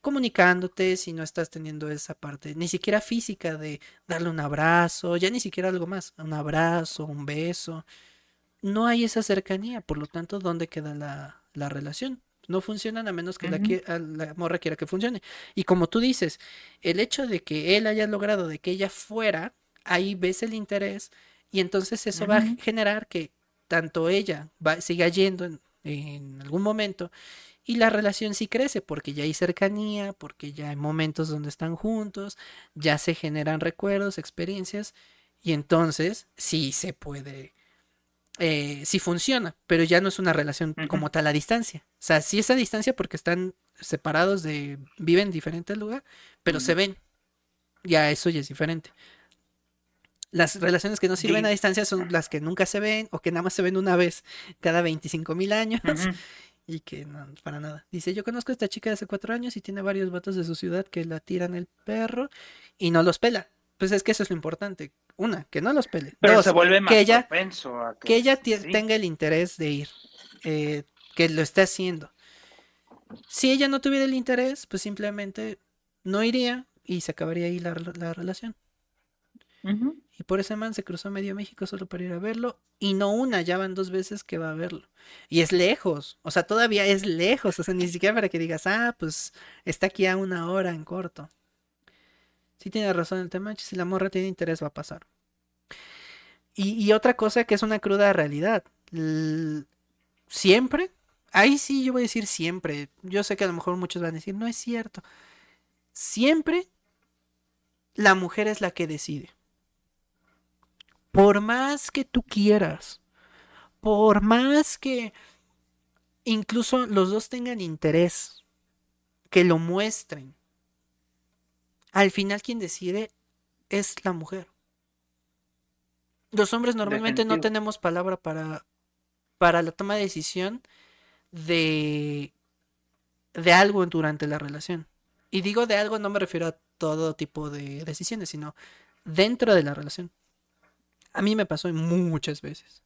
comunicándote, si no estás teniendo esa parte, ni siquiera física de darle un abrazo, ya ni siquiera algo más, un abrazo, un beso? No hay esa cercanía, por lo tanto, ¿dónde queda la, la relación? No funcionan a menos que la, la, morra quiera que funcione. Y como tú dices, el hecho de que él haya logrado de que ella fuera, ahí ves el interés y entonces eso va a generar que tanto ella va, siga yendo en, algún momento y la relación sí crece porque ya hay cercanía, porque ya hay momentos donde están juntos, ya se generan recuerdos, experiencias y entonces sí se puede, eh, sí funciona, pero ya no es una relación como tal a distancia. O sea, sí es a distancia porque están separados de, viven en diferentes lugares, pero se ven. Ya eso ya es diferente. Las relaciones que no sirven a distancia son las que nunca se ven o que nada más se ven una vez cada 25 mil años. Y que no, para nada. Dice, yo conozco a esta chica de hace cuatro años y tiene varios vatos de su ciudad que la tiran el perro y no los pela. Pues es que eso es lo importante. Una, que no los pele.
Pero se vuelve más
que ella,
a
que, ella tenga el interés de ir. Eh, que lo esté haciendo. Si ella no tuviera el interés, pues simplemente no iría y se acabaría ahí la, la relación. Y por ese man se cruzó medio México solo para ir a verlo. Y no una, ya van dos veces que va a verlo. Y es lejos, o sea, todavía es lejos. O sea, ni siquiera para que digas, ah, pues está aquí a una hora en corto. Sí tiene razón el tema, si la morra tiene interés va a pasar. Y, otra cosa que es una cruda realidad. siempre, ahí sí yo voy a decir siempre. Yo sé que a lo mejor muchos van a decir, no es cierto. Siempre la mujer es la que decide por más que tú quieras, por más que incluso los dos tengan interés, que lo muestren, al final quien decide es la mujer. Los hombres normalmente no tenemos palabra para, para la toma de decisión de, de algo durante la relación. Y digo de algo no me refiero a todo tipo de decisiones, sino dentro de la relación. A mí me pasó muchas veces.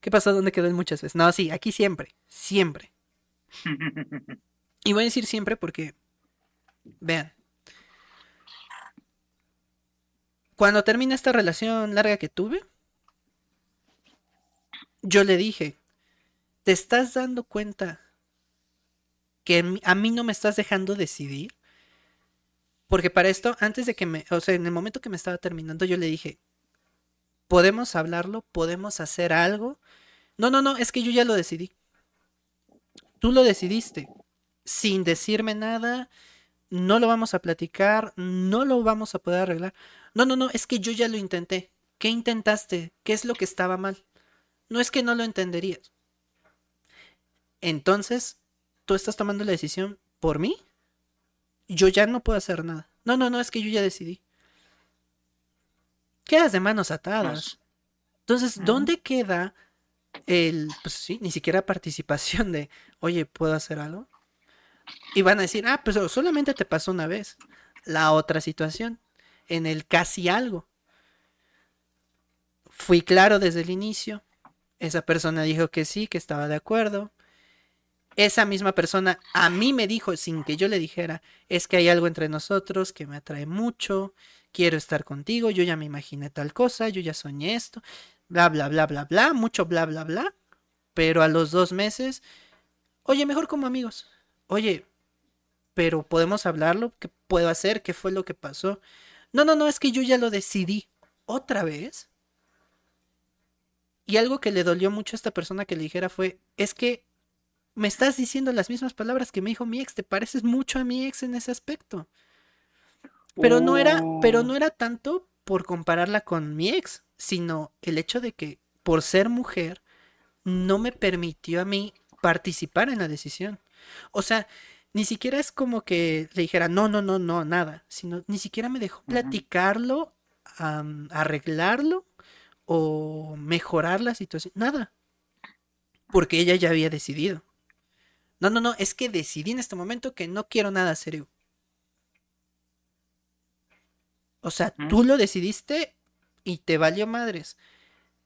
¿Qué pasó? ¿Dónde quedó en muchas veces? No, sí, aquí siempre, siempre. Y voy a decir siempre porque, vean, cuando termina esta relación larga que tuve, yo le dije, ¿te estás dando cuenta que a mí no me estás dejando decidir? Porque para esto, antes de que me, o sea, en el momento que me estaba terminando, yo le dije, podemos hablarlo, podemos hacer algo. No, no, no, es que yo ya lo decidí. Tú lo decidiste, sin decirme nada, no lo vamos a platicar, no lo vamos a poder arreglar. No, no, no, es que yo ya lo intenté. ¿Qué intentaste? ¿Qué es lo que estaba mal? No es que no lo entenderías. Entonces, tú estás tomando la decisión por mí. Yo ya no puedo hacer nada. No, no, no, es que yo ya decidí quedas de manos atadas. Entonces, ¿dónde queda el, pues sí, ni siquiera participación de, oye, ¿puedo hacer algo? Y van a decir, ah, pues solamente te pasó una vez. La otra situación, en el casi algo. Fui claro desde el inicio. Esa persona dijo que sí, que estaba de acuerdo. Esa misma persona a mí me dijo, sin que yo le dijera, es que hay algo entre nosotros que me atrae mucho, quiero estar contigo, yo ya me imaginé tal cosa, yo ya soñé esto, bla, bla, bla, bla, bla, mucho bla, bla, bla. Pero a los dos meses, oye, mejor como amigos. Oye, pero podemos hablarlo, ¿qué puedo hacer? ¿Qué fue lo que pasó? No, no, no, es que yo ya lo decidí. ¿Otra vez? Y algo que le dolió mucho a esta persona que le dijera fue, es que me estás diciendo las mismas palabras que me dijo mi ex, te pareces mucho a mi ex en ese aspecto. Pero no era, pero no era tanto por compararla con mi ex, sino el hecho de que por ser mujer no me permitió a mí participar en la decisión. O sea, ni siquiera es como que le dijera, no, no, no, no, nada, sino ni siquiera me dejó platicarlo, arreglarlo o mejorar la situación, nada, porque ella ya había decidido. No, no, no, es que decidí en este momento que no quiero nada serio. O sea, tú lo decidiste y te valió madres.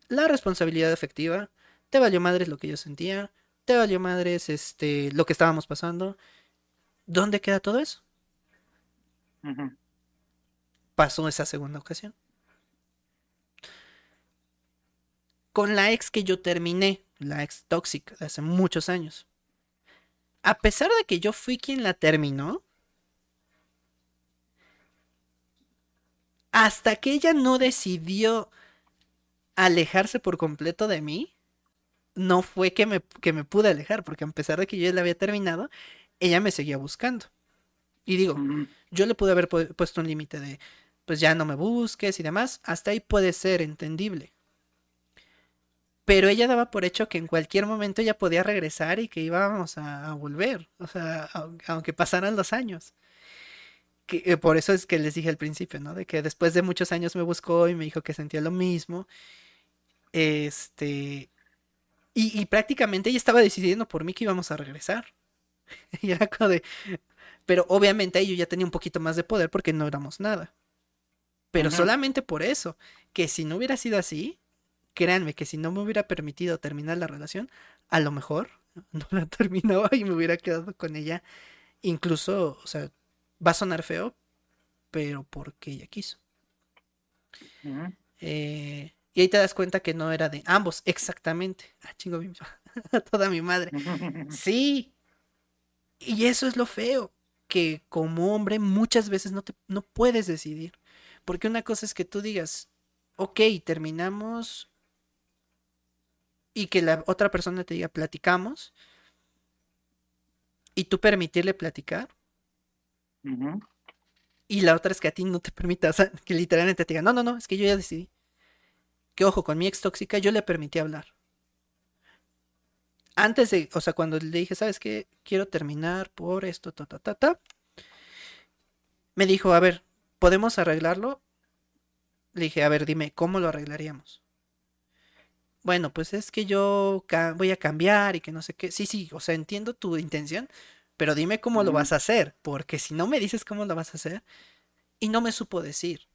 La responsabilidad efectiva, te valió madres lo que yo sentía, te valió madres este, lo que estábamos pasando. ¿Dónde queda todo eso? Pasó esa segunda ocasión. Con la ex que yo terminé, la ex tóxica de hace muchos años. A pesar de que yo fui quien la terminó, hasta que ella no decidió alejarse por completo de mí, no fue que me, que me pude alejar, porque a pesar de que yo ya la había terminado, ella me seguía buscando. Y digo, yo le pude haber puesto un límite de, pues ya no me busques y demás, hasta ahí puede ser entendible. Pero ella daba por hecho que en cualquier momento ella podía regresar y que íbamos a, volver, o sea, aunque pasaran los años. Que, eh, por eso es que les dije al principio, ¿no? De que después de muchos años me buscó y me dijo que sentía lo mismo. Este. Y, y prácticamente ella estaba decidiendo por mí que íbamos a regresar. y era como de... Pero obviamente ahí yo ya tenía un poquito más de poder porque no éramos nada. Pero solamente por eso, que si no hubiera sido así, créanme que si no me hubiera permitido terminar la relación, a lo mejor no la terminaba y me hubiera quedado con ella. Incluso, o sea, va a sonar feo, pero porque ella quiso. Eh, y ahí te das cuenta que no era de ambos, exactamente. Ah, chingo, toda mi madre. Sí, y eso es lo feo, que como hombre muchas veces no, te, no puedes decidir. Porque una cosa es que tú digas, ok, terminamos y que la otra persona te diga, platicamos, y tú permitirle platicar. Y la otra es que a ti no te permita, o sea, que literalmente te diga, no, no, no, es que yo ya decidí. Que ojo, con mi ex tóxica yo le permití hablar antes de, o sea, cuando le dije, ¿sabes qué? Quiero terminar por esto, ta, ta, ta, ta. Me dijo, a ver, ¿podemos arreglarlo? Le dije, a ver, dime, ¿cómo lo arreglaríamos? Bueno, pues es que yo voy a cambiar y que no sé qué. Sí, sí, o sea, entiendo tu intención, pero dime cómo lo vas a hacer, porque si no me dices cómo lo vas a hacer, y no me supo decir.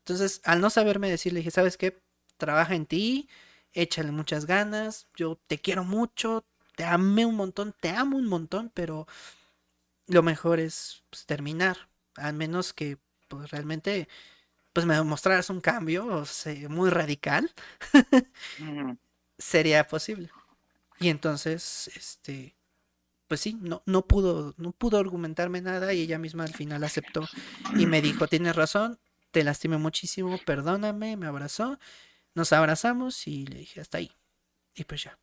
Entonces, al no saberme decir, le dije, ¿sabes qué? Trabaja en ti, échale muchas ganas, yo te quiero mucho, te amé un montón, te amo un montón, pero lo mejor es pues, terminar, al menos que pues, realmente pues me mostraras un cambio o sea, muy radical, sería posible. Y entonces, este, pues sí, no, no pudo, no pudo argumentarme nada y ella misma al final aceptó y me dijo, tienes razón, te lastimé muchísimo, perdóname, me abrazó nos abrazamos y le dije, hasta ahí. Y pues ya.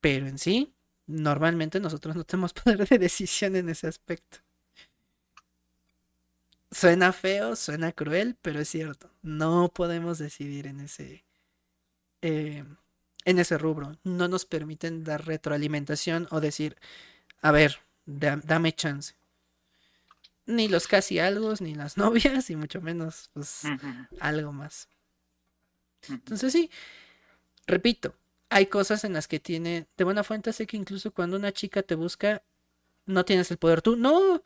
Pero en sí, normalmente nosotros no tenemos poder de decisión en ese aspecto. Suena feo, suena cruel, pero es cierto. No podemos decidir en ese. Eh, en ese rubro. No nos permiten dar retroalimentación o decir, a ver, dame chance ni los casi algo, ni las novias, y mucho menos, pues, algo más. Entonces sí, repito, hay cosas en las que tiene, de buena fuente sé que incluso cuando una chica te busca, no tienes el poder tú. No.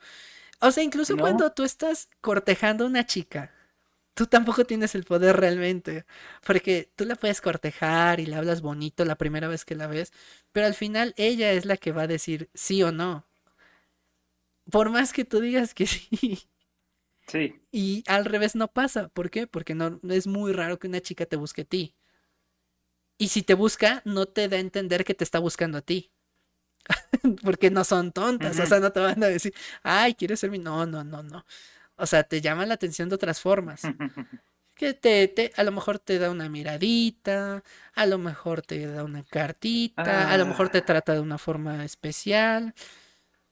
O sea, incluso cuando tú estás cortejando a una chica, tú tampoco tienes el poder realmente. Porque tú la puedes cortejar y le hablas bonito la primera vez que la ves, pero al final ella es la que va a decir sí o no. Por más que tú digas que sí.
Sí.
Y al revés no pasa. ¿Por qué? Porque no es muy raro que una chica te busque a ti. Y si te busca, no te da a entender que te está buscando a ti. Porque no son tontas. O sea, no te van a decir, ay, ¿quieres ser mi? No, no, no, no. O sea, te llama la atención de otras formas. Que te, te, a lo mejor te da una miradita, a lo mejor te da una cartita, a lo mejor te ah. trata de una forma especial.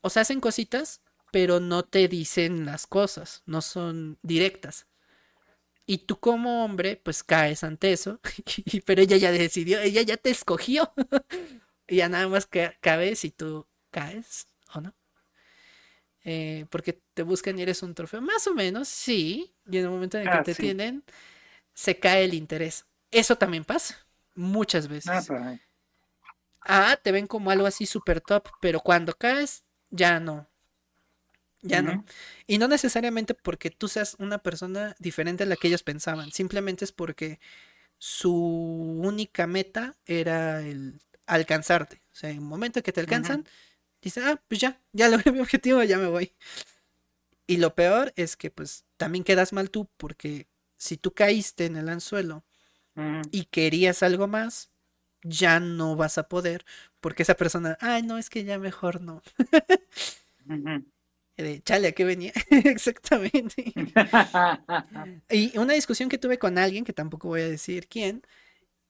O sea, hacen cositas, pero no te dicen las cosas, no son directas. Y tú como hombre, pues caes ante eso, pero ella ya decidió, ella ya te escogió. y ya nada más que cabe si tú caes o no. Eh, porque te buscan y eres un trofeo. Más o menos, sí. Y en el momento en el que ah, te tienen, se cae el interés. Eso también pasa. Muchas veces. Ah, ah te ven como algo así super top, pero cuando caes, ya no. Ya no. Y no necesariamente porque tú seas una persona diferente a la que ellos pensaban. Simplemente es porque su única meta era el alcanzarte. O sea, en el momento que te alcanzan, dice, ah, pues ya, ya logré mi objetivo, ya me voy. Y lo peor es que pues también quedas mal tú porque si tú caíste en el anzuelo y querías algo más, ya no vas a poder porque esa persona, ay, no, es que ya mejor no. De chale, ¿a qué venía? Exactamente. y una discusión que tuve con alguien, que tampoco voy a decir quién,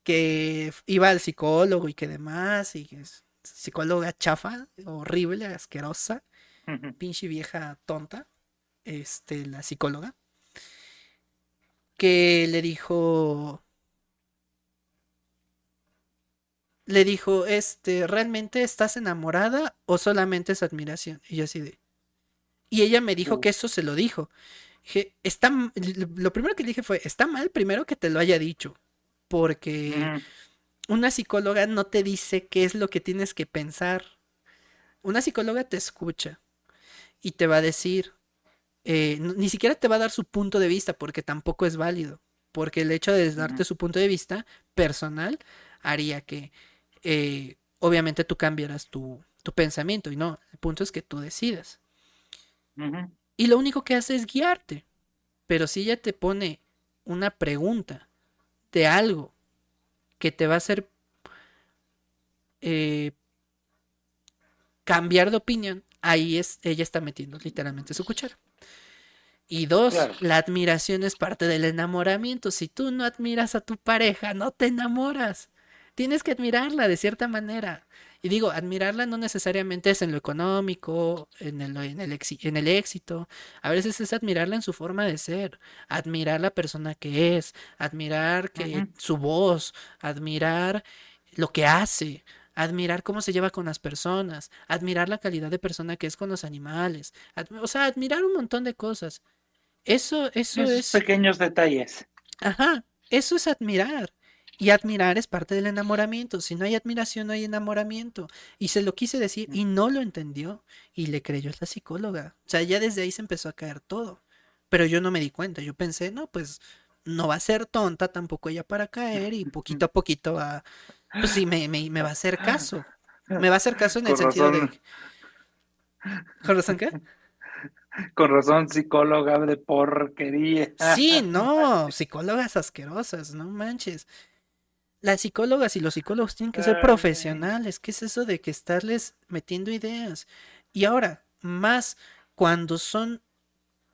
que iba al psicólogo y que demás, y que es psicóloga chafa, horrible, asquerosa, pinche vieja tonta, este, la psicóloga, que le dijo, le dijo, este, ¿realmente estás enamorada o solamente es admiración? Y yo así de, y ella me dijo que eso se lo dijo. Dije, está, lo primero que dije fue, está mal primero que te lo haya dicho, porque una psicóloga no te dice qué es lo que tienes que pensar. Una psicóloga te escucha y te va a decir, eh, ni siquiera te va a dar su punto de vista, porque tampoco es válido, porque el hecho de darte su punto de vista personal haría que eh, obviamente tú cambiaras tu, tu pensamiento y no, el punto es que tú decidas. Y lo único que hace es guiarte. Pero si ella te pone una pregunta de algo que te va a hacer eh, cambiar de opinión, ahí es, ella está metiendo literalmente su cuchara. Y dos, la admiración es parte del enamoramiento. Si tú no admiras a tu pareja, no te enamoras. Tienes que admirarla de cierta manera. Y digo, admirarla no necesariamente es en lo económico, en el, en el, en el éxito. A veces es admirarla en su forma de ser, admirar la persona que es, admirar que su voz, admirar lo que hace, admirar cómo se lleva con las personas, admirar la calidad de persona que es con los animales, o sea, admirar un montón de cosas. Eso, eso Esos es.
Pequeños detalles.
Ajá, eso es admirar. Y admirar es parte del enamoramiento. Si no hay admiración, no hay enamoramiento. Y se lo quise decir y no lo entendió. Y le creyó la psicóloga. O sea, ya desde ahí se empezó a caer todo. Pero yo no me di cuenta. Yo pensé, no, pues no va a ser tonta tampoco ella para caer. Y poquito a poquito va. Pues sí, me, me, va a hacer caso. Me va a hacer caso en el sentido de. ¿Con razón qué?
Con razón, psicóloga de porquería.
Sí, no, psicólogas asquerosas, no manches las psicólogas y los psicólogos tienen que ser profesionales. ¿Qué es eso de que estarles metiendo ideas? Y ahora, más cuando son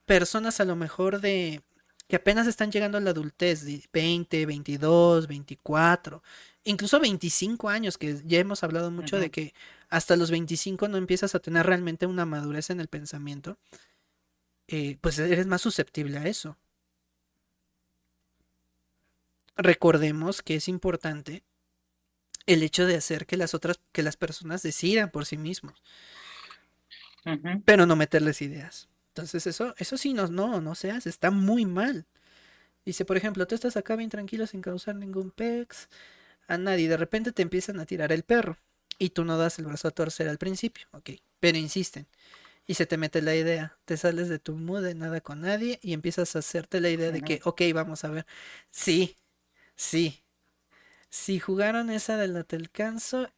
personas a lo mejor de que apenas están llegando a la adultez, de 20, 22, 24, incluso 25 años, que ya hemos hablado mucho de que hasta los 25 no empiezas a tener realmente una madurez en el pensamiento, eh, pues eres más susceptible a eso recordemos que es importante el hecho de hacer que las otras, que las personas decidan por sí mismos. Pero no meterles ideas. Entonces eso, eso sí no, no, no se hace, está muy mal. Dice, por ejemplo, tú estás acá bien tranquilo sin causar ningún pex a nadie, de repente te empiezan a tirar el perro. y tú no das el brazo a torcer al principio, ok, pero insisten. Y se te mete la idea, te sales de tu mood de nada con nadie y empiezas a hacerte la idea de que, ok, vamos a ver. Sí, sí. Si jugaron esa de la te alcanzo.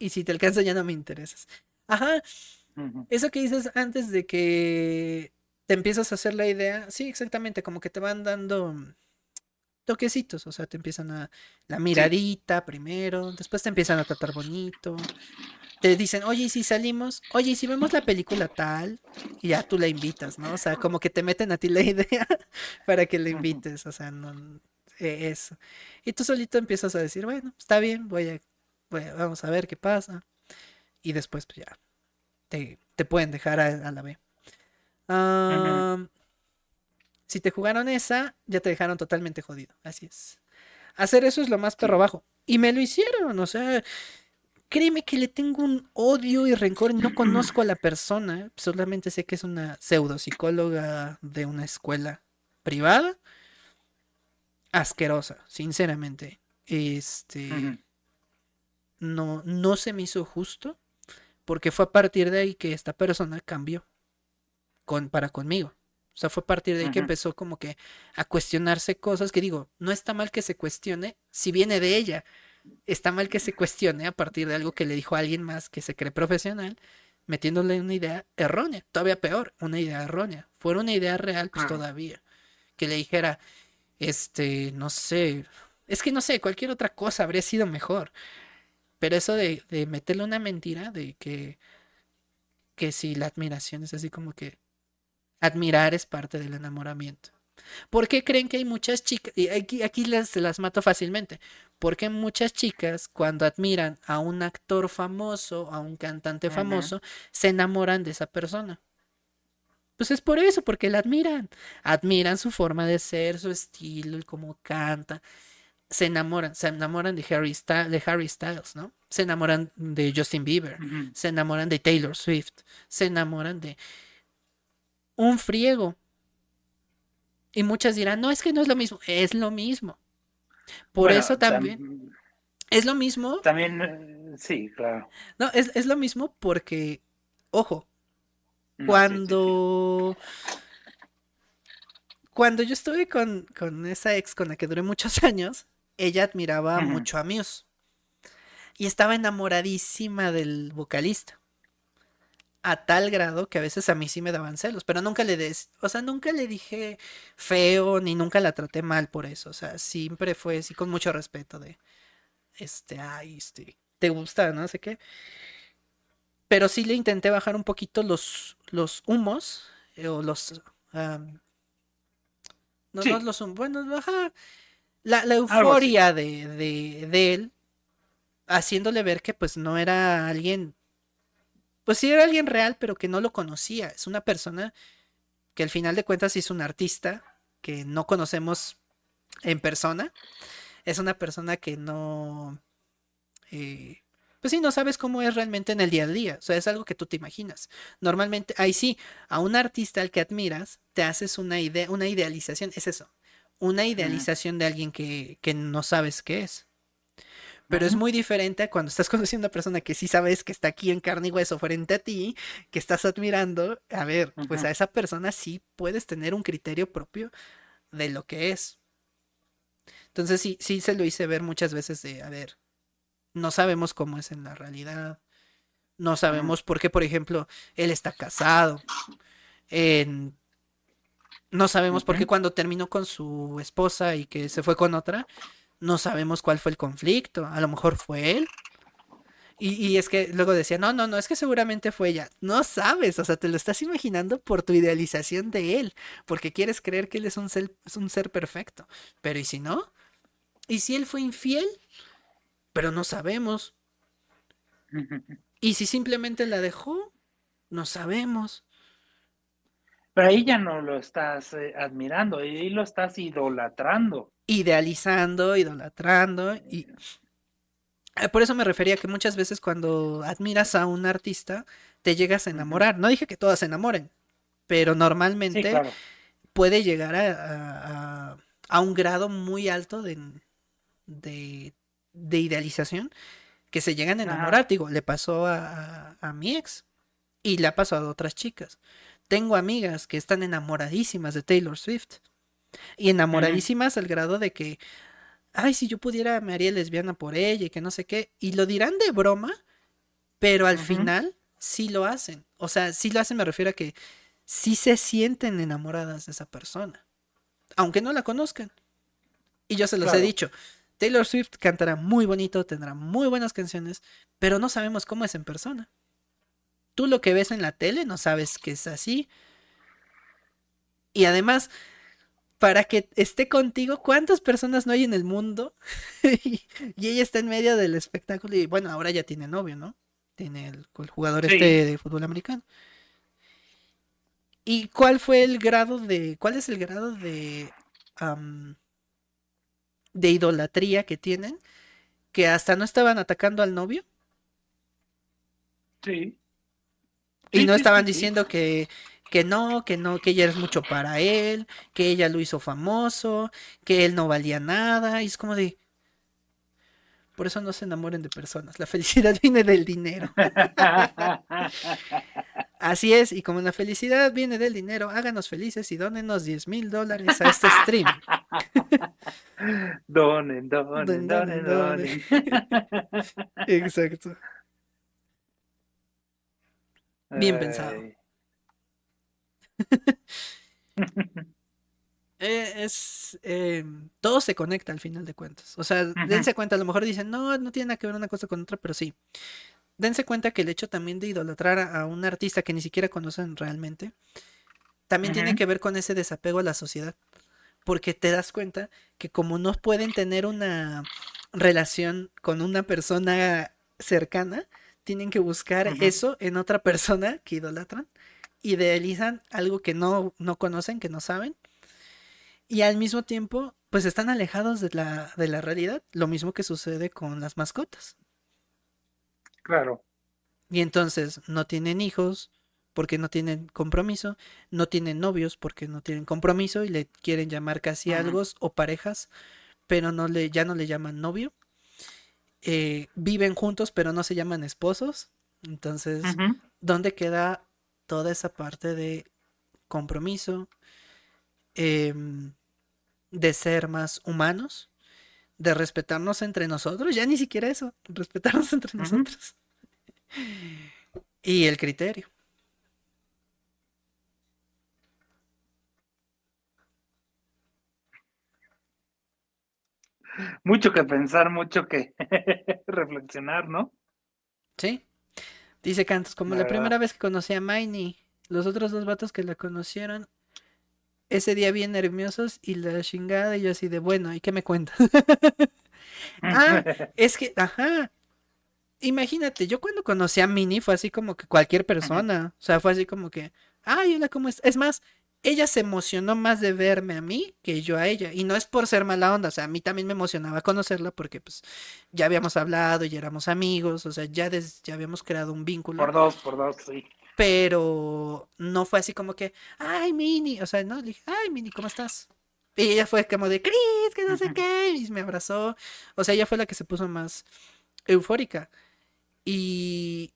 Y si te alcanzo ya no me interesas. Ajá. Eso que dices antes de que te empiezas a hacer la idea, sí, exactamente, como que te van dando toquecitos, o sea, te empiezan a la miradita primero, después te empiezan a tratar bonito, te dicen, oye, ¿y si salimos? Oye, ¿y si vemos la película tal? Y ya tú la invitas, ¿no? O sea, como que te meten a ti la idea para que la invites, o sea, no, e, eso. Y tú solito empiezas a decir, bueno, está bien, voy a, vamos a ver qué pasa. Y después, pues ya, te, pueden dejar a, la B. Si te jugaron esa, ya te dejaron totalmente jodido. Así es. Hacer eso es lo más perro bajo. Y me lo hicieron, o sea, créeme que le tengo un odio y rencor. No conozco a la persona, solamente sé que es una pseudopsicóloga de una escuela privada. Asquerosa, sinceramente. Este. No, no se me hizo justo. Porque fue a partir de ahí que esta persona cambió. Con, para conmigo. O sea, fue a partir de ahí que empezó como que a cuestionarse cosas que digo, no está mal que se cuestione si viene de ella. Está mal que se cuestione a partir de algo que le dijo a alguien más que se cree profesional, metiéndole una idea errónea. Todavía peor, una idea errónea. Fuera una idea real, pues todavía. Que le dijera, este, no sé, es que no sé, cualquier otra cosa habría sido mejor. Pero eso de, de meterle una mentira, de que, que si la admiración es así como que Admirar es parte del enamoramiento. ¿Por qué creen que hay muchas chicas? Y aquí, aquí las, las mato fácilmente. Porque muchas chicas, cuando admiran a un actor famoso, a un cantante famoso, se enamoran de esa persona. Pues es por eso, porque la admiran. Admiran su forma de ser, su estilo, el cómo canta. Se enamoran, se enamoran de Harry, de Harry Styles, ¿no? Se enamoran de Justin Bieber, se enamoran de Taylor Swift, se enamoran de un friego. Y muchas dirán, no, es que no es lo mismo. Es lo mismo. Por eso también. es lo mismo.
También, eh, sí, claro.
No, es, lo mismo porque, ojo, cuando... Cuando yo estuve con, esa ex con la que duré muchos años, ella admiraba mucho a Muse. Y estaba enamoradísima del vocalista a tal grado que a veces a mí sí me daban celos, pero nunca le des, o sea, nunca le dije feo ni nunca la traté mal por eso, o sea, siempre fue así con mucho respeto de este, ay, este, te gusta, no sé qué. Pero sí le intenté bajar un poquito los los humos eh, o los no, no los bueno, baja la, la euforia de, de, de él haciéndole ver que pues no era alguien pues sí era alguien real, pero que no lo conocía. Es una persona que al final de cuentas es un artista que no conocemos en persona. Es una persona que no... Eh, pues sí, no sabes cómo es realmente en el día a día. O sea, es algo que tú te imaginas. Normalmente, ahí sí, a un artista al que admiras, te haces una idea, una idealización. Es eso. Una idealización de alguien que, que no sabes qué es. Pero es muy diferente cuando estás conociendo a una persona que sí sabes que está aquí en carne y hueso frente a ti, que estás admirando. A ver, pues a esa persona sí puedes tener un criterio propio de lo que es. Entonces sí, sí se lo hice ver muchas veces de, a ver, no sabemos cómo es en la realidad. No sabemos por qué, por ejemplo, él está casado. no sabemos por qué cuando terminó con su esposa y que se fue con otra, no sabemos cuál fue el conflicto, a lo mejor fue él. Y, es que luego decía, no, no, no, es que seguramente fue ella. No sabes, o sea, te lo estás imaginando por tu idealización de él, porque quieres creer que él es un ser, es un ser perfecto. Pero ¿y si no? ¿Y si él fue infiel? Pero no sabemos. ¿Y si simplemente la dejó? No sabemos.
Pero ahí ya no lo estás eh, admirando, ahí lo estás idolatrando
idealizando, idolatrando y eh, por eso me refería que muchas veces cuando admiras a un artista te llegas a enamorar. No dije que todas se enamoren, pero normalmente puede llegar a, a, un grado muy alto de, de, de idealización que se llegan a enamorar. Digo, le pasó a, a, mi ex y le ha pasado a otras chicas. Tengo amigas que están enamoradísimas de Taylor Swift y enamoradísimas al grado de que, ay, si yo pudiera me haría lesbiana por ella y que no sé qué. Y lo dirán de broma, pero al final sí lo hacen. O sea, sí lo hacen, me refiero a que sí se sienten enamoradas de esa persona, aunque no la conozcan. Y yo se los he dicho, Taylor Swift cantará muy bonito, tendrá muy buenas canciones, pero no sabemos cómo es en persona. Tú lo que ves en la tele no sabes que es así. Y además, para que esté contigo, ¿cuántas personas no hay en el mundo? y, ella está en medio del espectáculo y bueno, ahora ya tiene novio, ¿no? Tiene el, jugador este de fútbol americano. ¿Y cuál fue el grado de, cuál es el grado de de idolatría que tienen, que hasta no estaban atacando al novio.
Sí.
Y no estaban diciendo que, que no, que no, que ella es mucho para él, que ella lo hizo famoso, que él no valía nada. Y es como de. Por eso no se enamoren de personas. La felicidad viene del dinero. Así es, y como la felicidad viene del dinero, háganos felices y dónenos 10 mil dólares a este stream.
donen, donen, donen, donen.
Exacto. Bien pensado. Eh, es eh, todo se conecta al final de cuentas. O sea, dense cuenta, a lo mejor dicen, no, no tiene nada que ver una cosa con otra, pero sí dense cuenta que el hecho también de idolatrar a, un artista que ni siquiera conocen realmente, también tiene que ver con ese desapego a la sociedad. Porque te das cuenta que como no pueden tener una relación con una persona cercana, tienen que buscar eso en otra persona que idolatran. Idealizan algo que no, no conocen, que no saben. Y al mismo tiempo, pues están alejados de la, de la realidad. Lo mismo que sucede con las mascotas.
Claro.
Y entonces no tienen hijos porque no tienen compromiso, no tienen novios porque no tienen compromiso y le quieren llamar casi algo o parejas, pero no le, ya no le llaman novio. Eh, viven juntos pero no se llaman esposos. Entonces, ¿dónde queda toda esa parte de compromiso? Em, de ser más humanos de respetarnos entre nosotros, ya ni siquiera eso, respetarnos entre nosotros. Y el criterio.
Mucho que pensar, mucho que reflexionar, ¿no?
Sí. Dice Cantos, como la, primera vez que conocí a Miney, los otros dos vatos que la conocieron ese día bien nerviosos y la chingada y yo así de, bueno, ¿y qué me cuentas? ah, es que, ajá. Imagínate, yo cuando conocí a Minnie fue así como que cualquier persona, o sea, fue así como que, ay, hola, ¿cómo es? Es más, ella se emocionó más de verme a mí que yo a ella. Y no es por ser mala onda, o sea, a mí también me emocionaba conocerla porque pues ya habíamos hablado y éramos amigos, o sea, ya, ya habíamos creado un vínculo.
Por dos, por dos, sí
pero no fue así como que, ay, Mini, o sea, no, le dije, ay, Mini, ¿cómo estás? Y ella fue como de, Chris, que no sé qué, y me abrazó. O sea, ella fue la que se puso más eufórica. Y,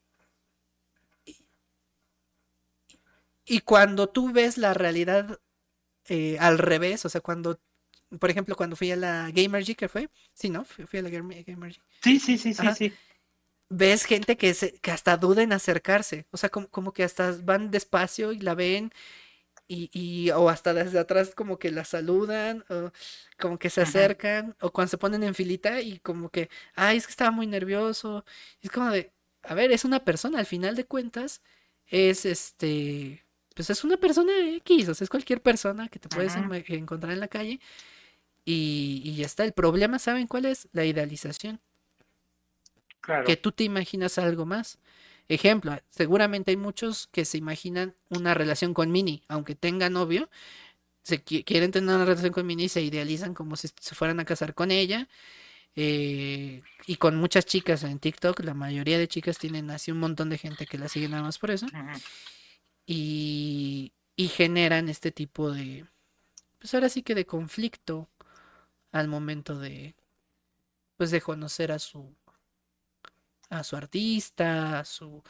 y cuando tú ves la realidad eh, al revés, o sea, cuando, por ejemplo, cuando fui a la Gamergy, ¿qué fue? Sí, ¿no? Fui, a la Gamergy.
Sí, sí, sí, sí, sí
ves gente que, se, que hasta duda en acercarse, o sea, como, como, que hasta van despacio y la ven y, y, o hasta desde atrás como que la saludan, o como que se acercan, o cuando se ponen en filita y como que, ay, es que estaba muy nervioso, es como de, a ver, es una persona, al final de cuentas, es este, pues es una persona X, o sea, es cualquier persona que te puedes encontrar en la calle y, y ya está, el problema, ¿saben cuál es? La idealización. Que tú te imaginas algo más. Ejemplo, seguramente hay muchos que se imaginan una relación con Mini, aunque tenga novio, se quieren tener una relación con Mini y se idealizan como si se fueran a casar con ella. Eh, y con muchas chicas en TikTok, la mayoría de chicas tienen así un montón de gente que la sigue nada más por eso. Y, y generan este tipo de, pues ahora sí que de conflicto al momento de, pues de conocer a su a su artista, a su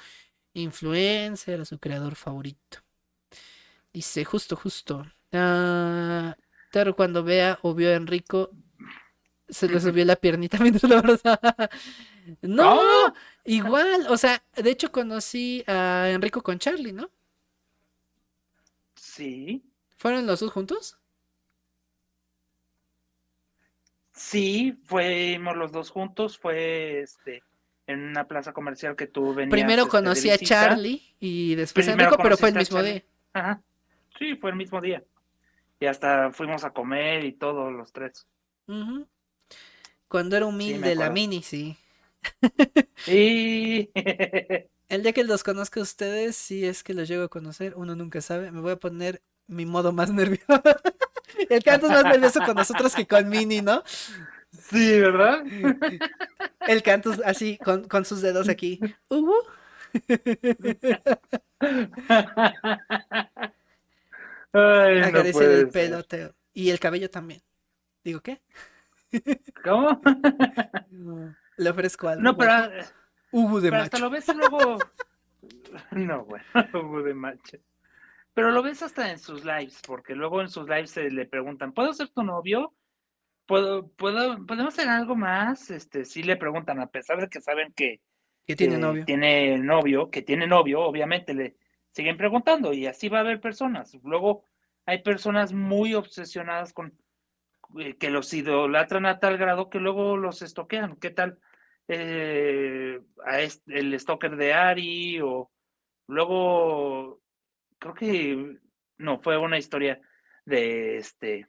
influencer, a su creador favorito. Dice, justo, justo. Uh, cuando vea o vio a Enrico, se le subió la piernita mientras lo abrazaba. No, igual, o sea, de hecho conocí a Enrico con Charlie, ¿no?
Sí.
¿Fueron los dos juntos?
Sí, fuimos los dos juntos, fue este en una plaza comercial que tú venías.
Primero este, conocí a Charlie y después a Enrico, pero fue el mismo día.
Ajá. Sí, fue el mismo día. Y hasta fuimos a comer y todos los tres.
Cuando era humilde la mini, sí.
Sí.
el día que los conozca a ustedes, si es que los llego a conocer, uno nunca sabe, me voy a poner mi modo más nervioso. el canto es más nervioso con nosotros que con Mini, ¿no?
Sí, ¿verdad?
El canto así, con, con sus dedos aquí. Uh
Ay,
el pelo, Y el cabello también. ¿Digo qué?
¿Cómo?
Le ofrezco algo.
No, pero.
Hugo de
pero
hasta
lo ves luego. no, bueno, Hugo de macho. Pero lo ves hasta en sus lives, porque luego en sus lives se le preguntan, ¿puedo ser tu novio? ¿Puedo, puedo, ¿Podemos hacer algo más? Este, sí le preguntan, a pesar de que saben que,
que tiene novio.
Tiene novio, que tiene novio, obviamente le siguen preguntando y así va a haber personas. Luego hay personas muy obsesionadas con eh, que los idolatran a tal grado que luego los estoquean. ¿Qué tal? Eh, a el stalker de Ari o luego creo que no, fue una historia de este,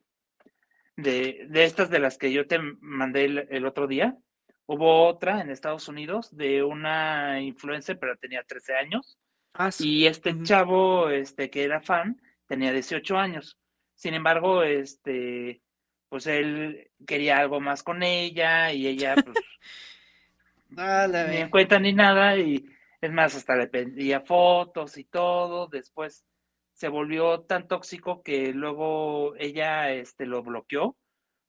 de, de estas de las que yo te mandé el, otro día. Hubo otra en Estados Unidos de una influencer, pero tenía 13 años.
Ah,
y este chavo, este, que era fan, tenía 18 años. Sin embargo, este, pues él quería algo más con ella y ella, pues, ni en cuenta ni nada. Y es más, hasta le pedía fotos y todo. Después se volvió tan tóxico que luego ella este, lo bloqueó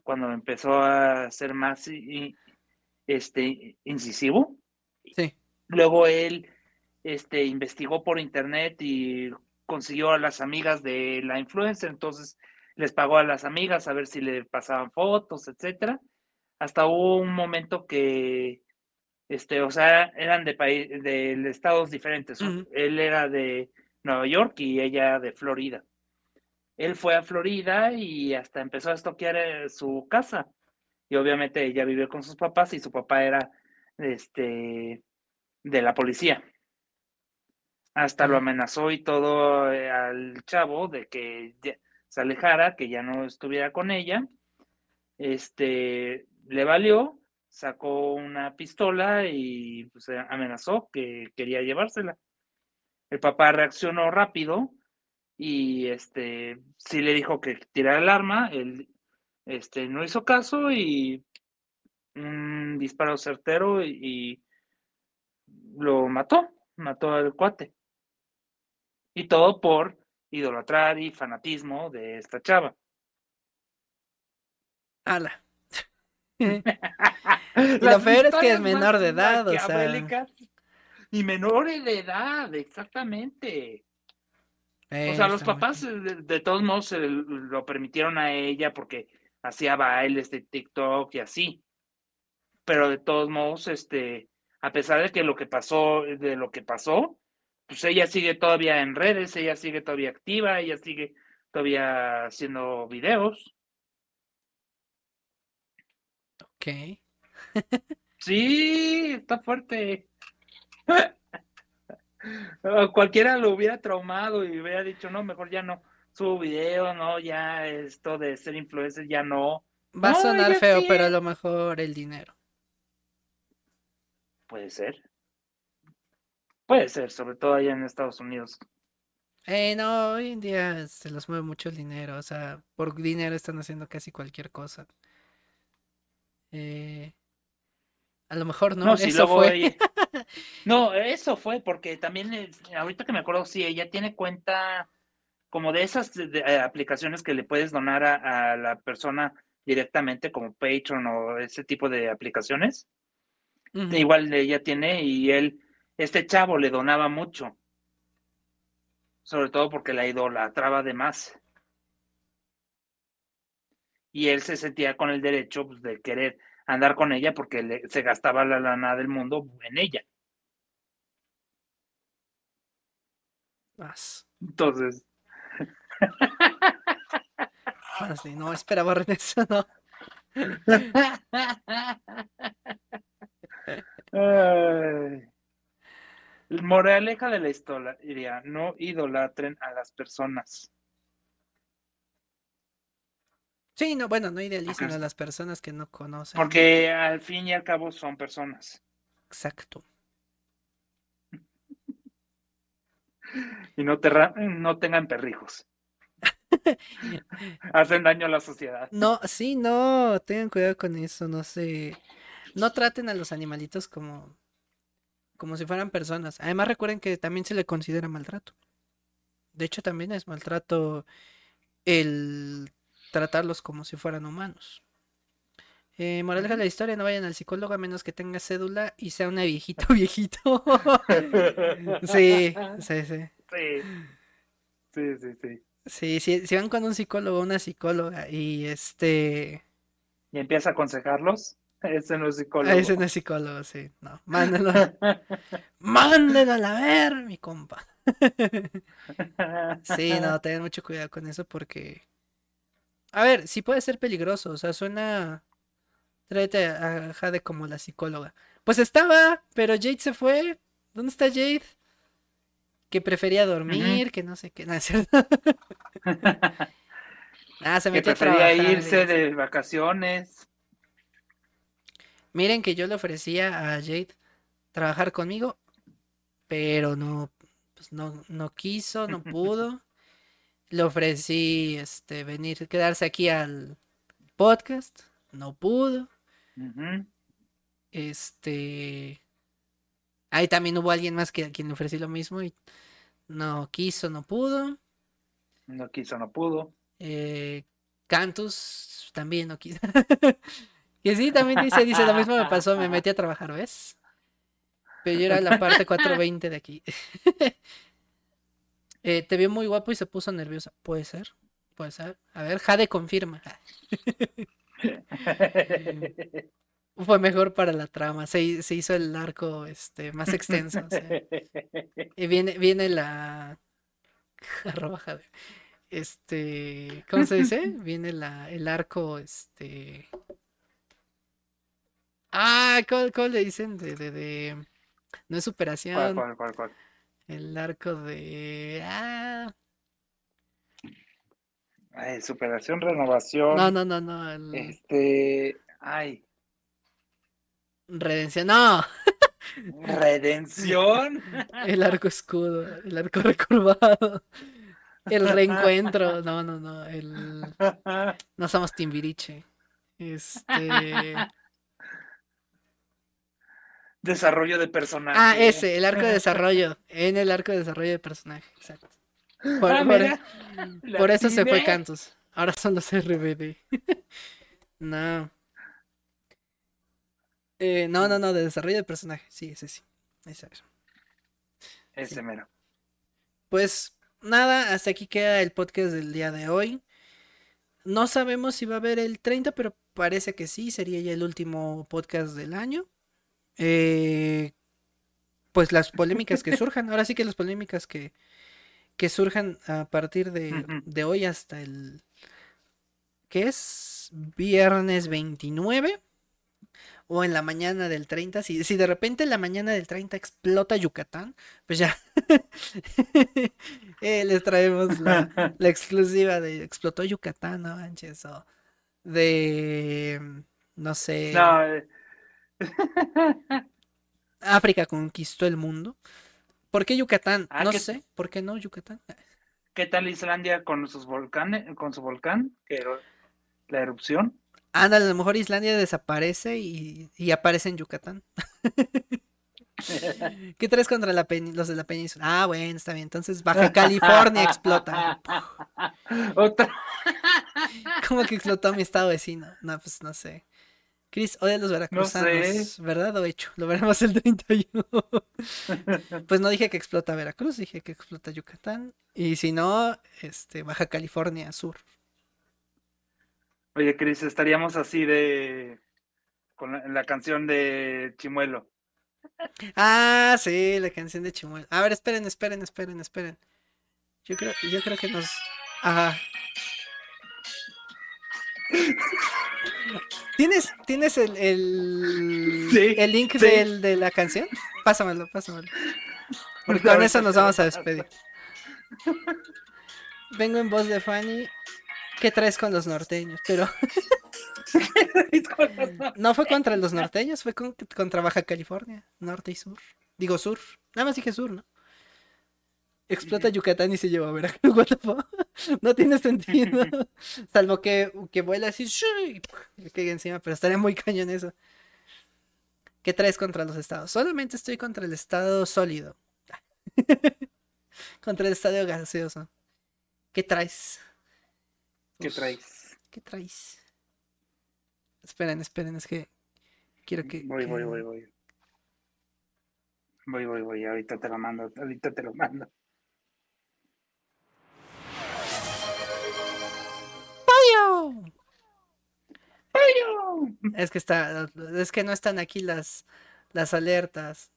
cuando empezó a ser más este, incisivo.
Sí.
Luego él este, investigó por internet y consiguió a las amigas de la influencer, entonces les pagó a las amigas a ver si le pasaban fotos, etcétera. Hasta hubo un momento que este, o sea, eran de país, de estados diferentes. Él era de Nueva York y ella de Florida. Él fue a Florida y hasta empezó a estoquear eh, su casa. Y obviamente ella vive con sus papás y su papá era este de la policía. Hasta lo amenazó y todo eh, al chavo de que se alejara, que ya no estuviera con ella. Este le valió sacó una pistola y pues, amenazó que quería llevársela. El papá reaccionó rápido y este sí le dijo que tirara el arma, él este no hizo caso y un disparo certero y, lo mató, mató al cuate. Y todo por idolatrar y fanatismo de esta chava.
Ala. lo peor es que es menor de edad, o sea.
Y menores de edad, exactamente. o sea, los papás de, todos modos se lo permitieron a ella porque hacía bailes de TikTok y así. Pero de todos modos, este, a pesar de que lo que pasó, de lo que pasó, pues ella sigue todavía en redes, ella sigue todavía activa, ella sigue todavía haciendo videos.
Ok.
sí, está fuerte. Cualquiera lo hubiera traumado y hubiera dicho, no, mejor ya no subo video, no, ya esto de ser influencer, ya no.
Va a sonar feo, pero a lo mejor el dinero.
Puede ser. Puede ser, sobre todo allá en Estados Unidos.
Eh, no, hoy en día se los mueve mucho el dinero, o sea, por dinero están haciendo casi cualquier cosa. Eh, a lo mejor no, eso fue.
No, eso fue porque también, ahorita que me acuerdo, sí, ella tiene cuenta como de esas eh, aplicaciones que le puedes donar a, la persona directamente como Patreon o ese tipo de aplicaciones. Igual ella tiene y él, este chavo le donaba mucho. Sobre todo porque la idolatraba de más. Y él se sentía con el derecho pues, de querer andar con ella porque se gastaba la lana del mundo en ella.
Más.
Entonces.
Así, no esperaba eso, no.
Moraleja de la historia, no idolatren a las personas.
Sí, no, bueno, no idealicen a las personas que no conocen.
Porque al fin y al cabo son personas.
Exacto.
Y no, no tengan perrijos. Hacen daño a la sociedad.
No, sí, no, tengan cuidado con eso, no sé. No traten a los animalitos como como si fueran personas. Además recuerden que también se le considera maltrato. De hecho también es maltrato el tratarlos como si fueran humanos. Eh, moraleja de la historia, no vayan al psicólogo a menos que tenga cédula y sea una viejito viejito. sí, sí, sí.
Sí, sí, sí, sí.
Sí, si, van con un psicólogo o una psicóloga y este...
Y empieza a aconsejarlos, ese no es psicólogo.
Ese no es psicólogo, sí. No, mándenlo. mándenlo a la ver, mi compa. sí, no, tengan mucho cuidado con eso porque... A ver, sí puede ser peligroso, o sea, suena... Tráete a Jade como la psicóloga. Pues estaba, pero Jade se fue. ¿Dónde está Jade? que prefería dormir, que no sé qué, nada,
ah, se metió que prefería irse de vacaciones.
Miren que yo le ofrecía a Jade trabajar conmigo, pero no, pues no, no quiso, no pudo. Le ofrecí este venir, quedarse aquí al podcast, no pudo. Este Ahí también hubo alguien más que a quien le ofrecí lo mismo y no quiso, no pudo.
No quiso, no pudo.
Eh, Cantus también no quiso. y sí, también dice, dice, lo mismo me pasó, me metí a trabajar, ¿ves? Pero yo era la parte 420 de aquí. Eh, te vio muy guapo y se puso nerviosa. Puede ser, puede ser. A ver, Jade confirma. fue mejor para la trama. Se, hizo el arco este, más extenso. Y viene, viene la. Arroba Este. ¿Cómo se dice? Viene la, el arco. Este. Ah, ¿cómo, le dicen? De, de, de, No es superación.
¿Cuál, cuál, cuál,
El arco de. Ah.
Ay, superación, renovación.
No, no, no, no.
Este. Ay.
Redención, no.
Redención.
El arco escudo, el arco recurvado. El reencuentro. No, no, no. El... No somos Timbiriche. Este.
Desarrollo de personaje.
Ah, ese, el arco de desarrollo. En el arco de desarrollo de personaje, exacto. Por, ah, por eso se fue Cantos. Ahora son los RBD. no. Eh, no, no, no, de desarrollo de personaje. Sí, ese sí. Ese,
ese mero.
Pues nada, hasta aquí queda el podcast del día de hoy. No sabemos si va a haber el 30, pero parece que sí, sería ya el último podcast del año. Eh, pues las polémicas que surjan, ahora sí que las polémicas que, que surjan a partir de, de hoy hasta el... ¿Qué es? Viernes 29 o en la mañana del 30. Si, si de repente en la mañana del 30 explota Yucatán, pues ya eh, les traemos la, exclusiva de explotó Yucatán, no manches, o de, no sé. Eh. África conquistó el mundo. ¿Por qué Yucatán? Ah, no sé. ¿Por qué no Yucatán?
¿Qué tal Islandia con sus volcanes, con su volcán? Que la erupción.
Anda, a lo mejor Islandia desaparece y, aparece en Yucatán. ¿Qué traes contra los de la península? Ah, bueno, está bien. Entonces Baja California explota.
Otra.
¿Cómo que explotó mi estado vecino? No, pues no sé. Chris odia a los veracruzanos, ¿verdad o hecho? Lo veremos el 31. pues no dije que explota Veracruz, dije que explota Yucatán. Y si no, este, Baja California Sur.
Oye, Chris, estaríamos así de. con la, canción de Chimuelo.
Ah, sí, la canción de Chimuelo. A ver, esperen, esperen, esperen, esperen. Yo creo, yo creo que nos. Ajá. ¿Tienes, ¿tienes el, el, el link de la canción? Pásamelo, pásamelo. Porque con eso nos vamos a despedir. Vengo en voz de Fanny. ¿Qué traes con los norteños? Pero. no fue contra los norteños, fue contra Baja California, norte y sur. Digo sur. Nada más dije sur, ¿no? Explota Yucatán y se lleva a Veracruz. What No tiene sentido. Salvo que, que vuela así y le caiga encima, pero estaría muy cañón eso. ¿Qué traes contra los estados? Solamente estoy contra el estado sólido. contra el estado gaseoso. ¿Qué traes?
¿Qué traes?
¿Qué traes? Esperen, esperen, es que quiero que.
Voy, voy, voy, voy. Voy, voy, voy. Ahorita te lo mando. Ahorita te lo mando.
Es que está, es que no están aquí las, las alertas.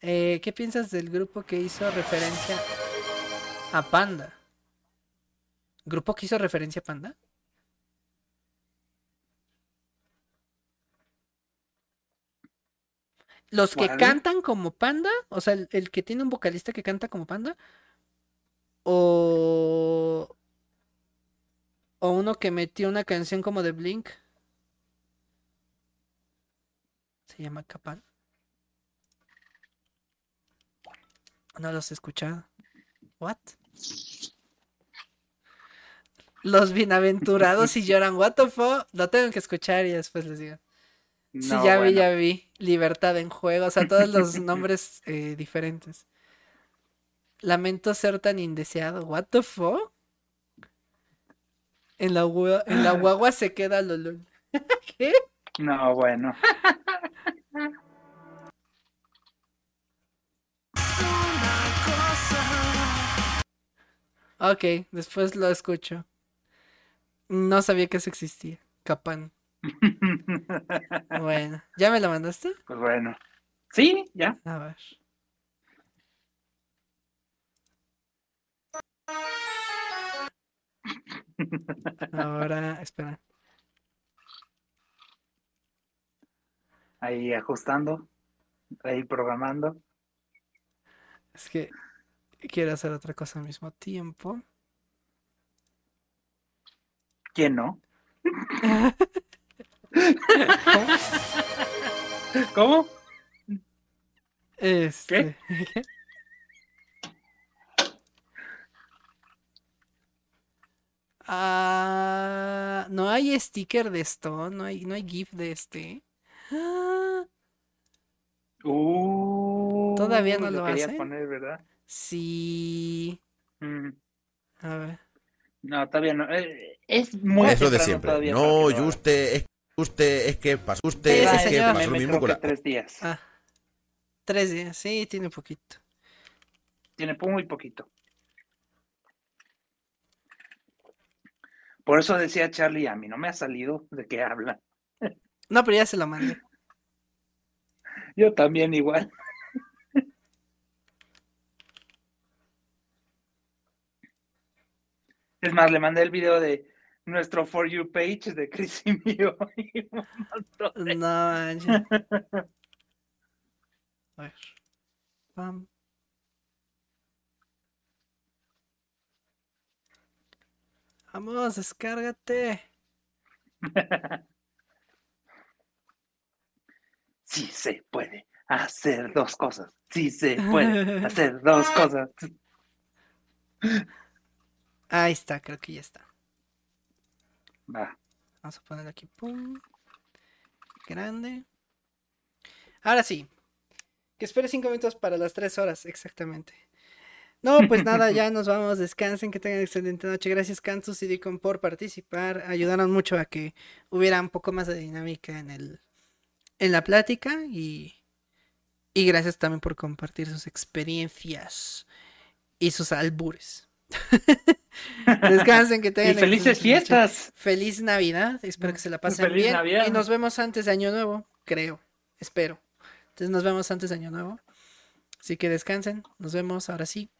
Eh, ¿Qué piensas del grupo que hizo referencia a Panda? ¿Grupo que hizo referencia a Panda? Los que cantan como Panda, o sea, el, el, que tiene un vocalista que canta como Panda, o o uno que metió una canción como de Blink. Se llama Capan. No los he escuchado. What? Los bienaventurados y lloran. What the fuck? Lo tengo que escuchar y después les digo. sí, ya vi, ya vi. Libertad en juego. O sea, todos los nombres eh, diferentes. Lamento ser tan indeseado. What the fuck? En la, en la guagua se queda Lolo. ¿Qué?
No, bueno.
Ok, después lo escucho. No sabía que eso existía. Capán. bueno, ¿ya me lo mandaste?
Pues bueno. Sí, ya.
A ver. Ahora, espera.
Ahí ajustando, ahí programando.
Es que quiero hacer otra cosa al mismo tiempo.
¿Quién no? ¿Cómo?
Este... ¿Qué? Ah, no hay sticker de esto, no hay, no hay GIF de este.
Uh,
Todavía no lo,
lo poner, ¿verdad?
Sí. Mm. A ver.
No, todavía no. Eh, es muy
Eso de siempre. No, y usted es, usted es que pasó. Usted es que pasó lo mismo con la...
Tres días.
Ah. Tres días, sí, tiene poquito.
Tiene muy poquito. Por eso decía Charlie, a mí no me ha salido de qué habla.
No, pero ya se lo mandé.
Yo también igual. Es más, le mandé el video de nuestro For You page de Chris y mío.
No, A ver. Pam. Vamos, descárgate.
Sí se puede hacer dos cosas. Sí se puede hacer dos cosas.
Ahí está, creo que ya está.
Va.
Vamos a poner aquí, pum. Grande. Ahora sí. Que espere cinco minutos para las tres horas, exactamente. No, pues nada, ya nos vamos, descansen, que tengan excelente noche. Gracias Cantus y Dicon por participar, ayudaron mucho a que hubiera un poco más de dinámica en el en la plática y y gracias también por compartir sus experiencias y sus albures. Descansen, que tengan.
Y felices fiestas.
Feliz Navidad. Espero que se la pasen bien. Y nos vemos antes de Año Nuevo, creo. Espero. Entonces nos vemos antes de Año Nuevo. Así que descansen. Nos vemos ahora sí.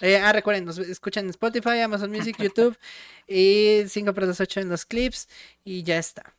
Eh, ah, recuerden, nos escuchan en Spotify, Amazon Music, YouTube y 5 para las 8 en los clips. Y ya está.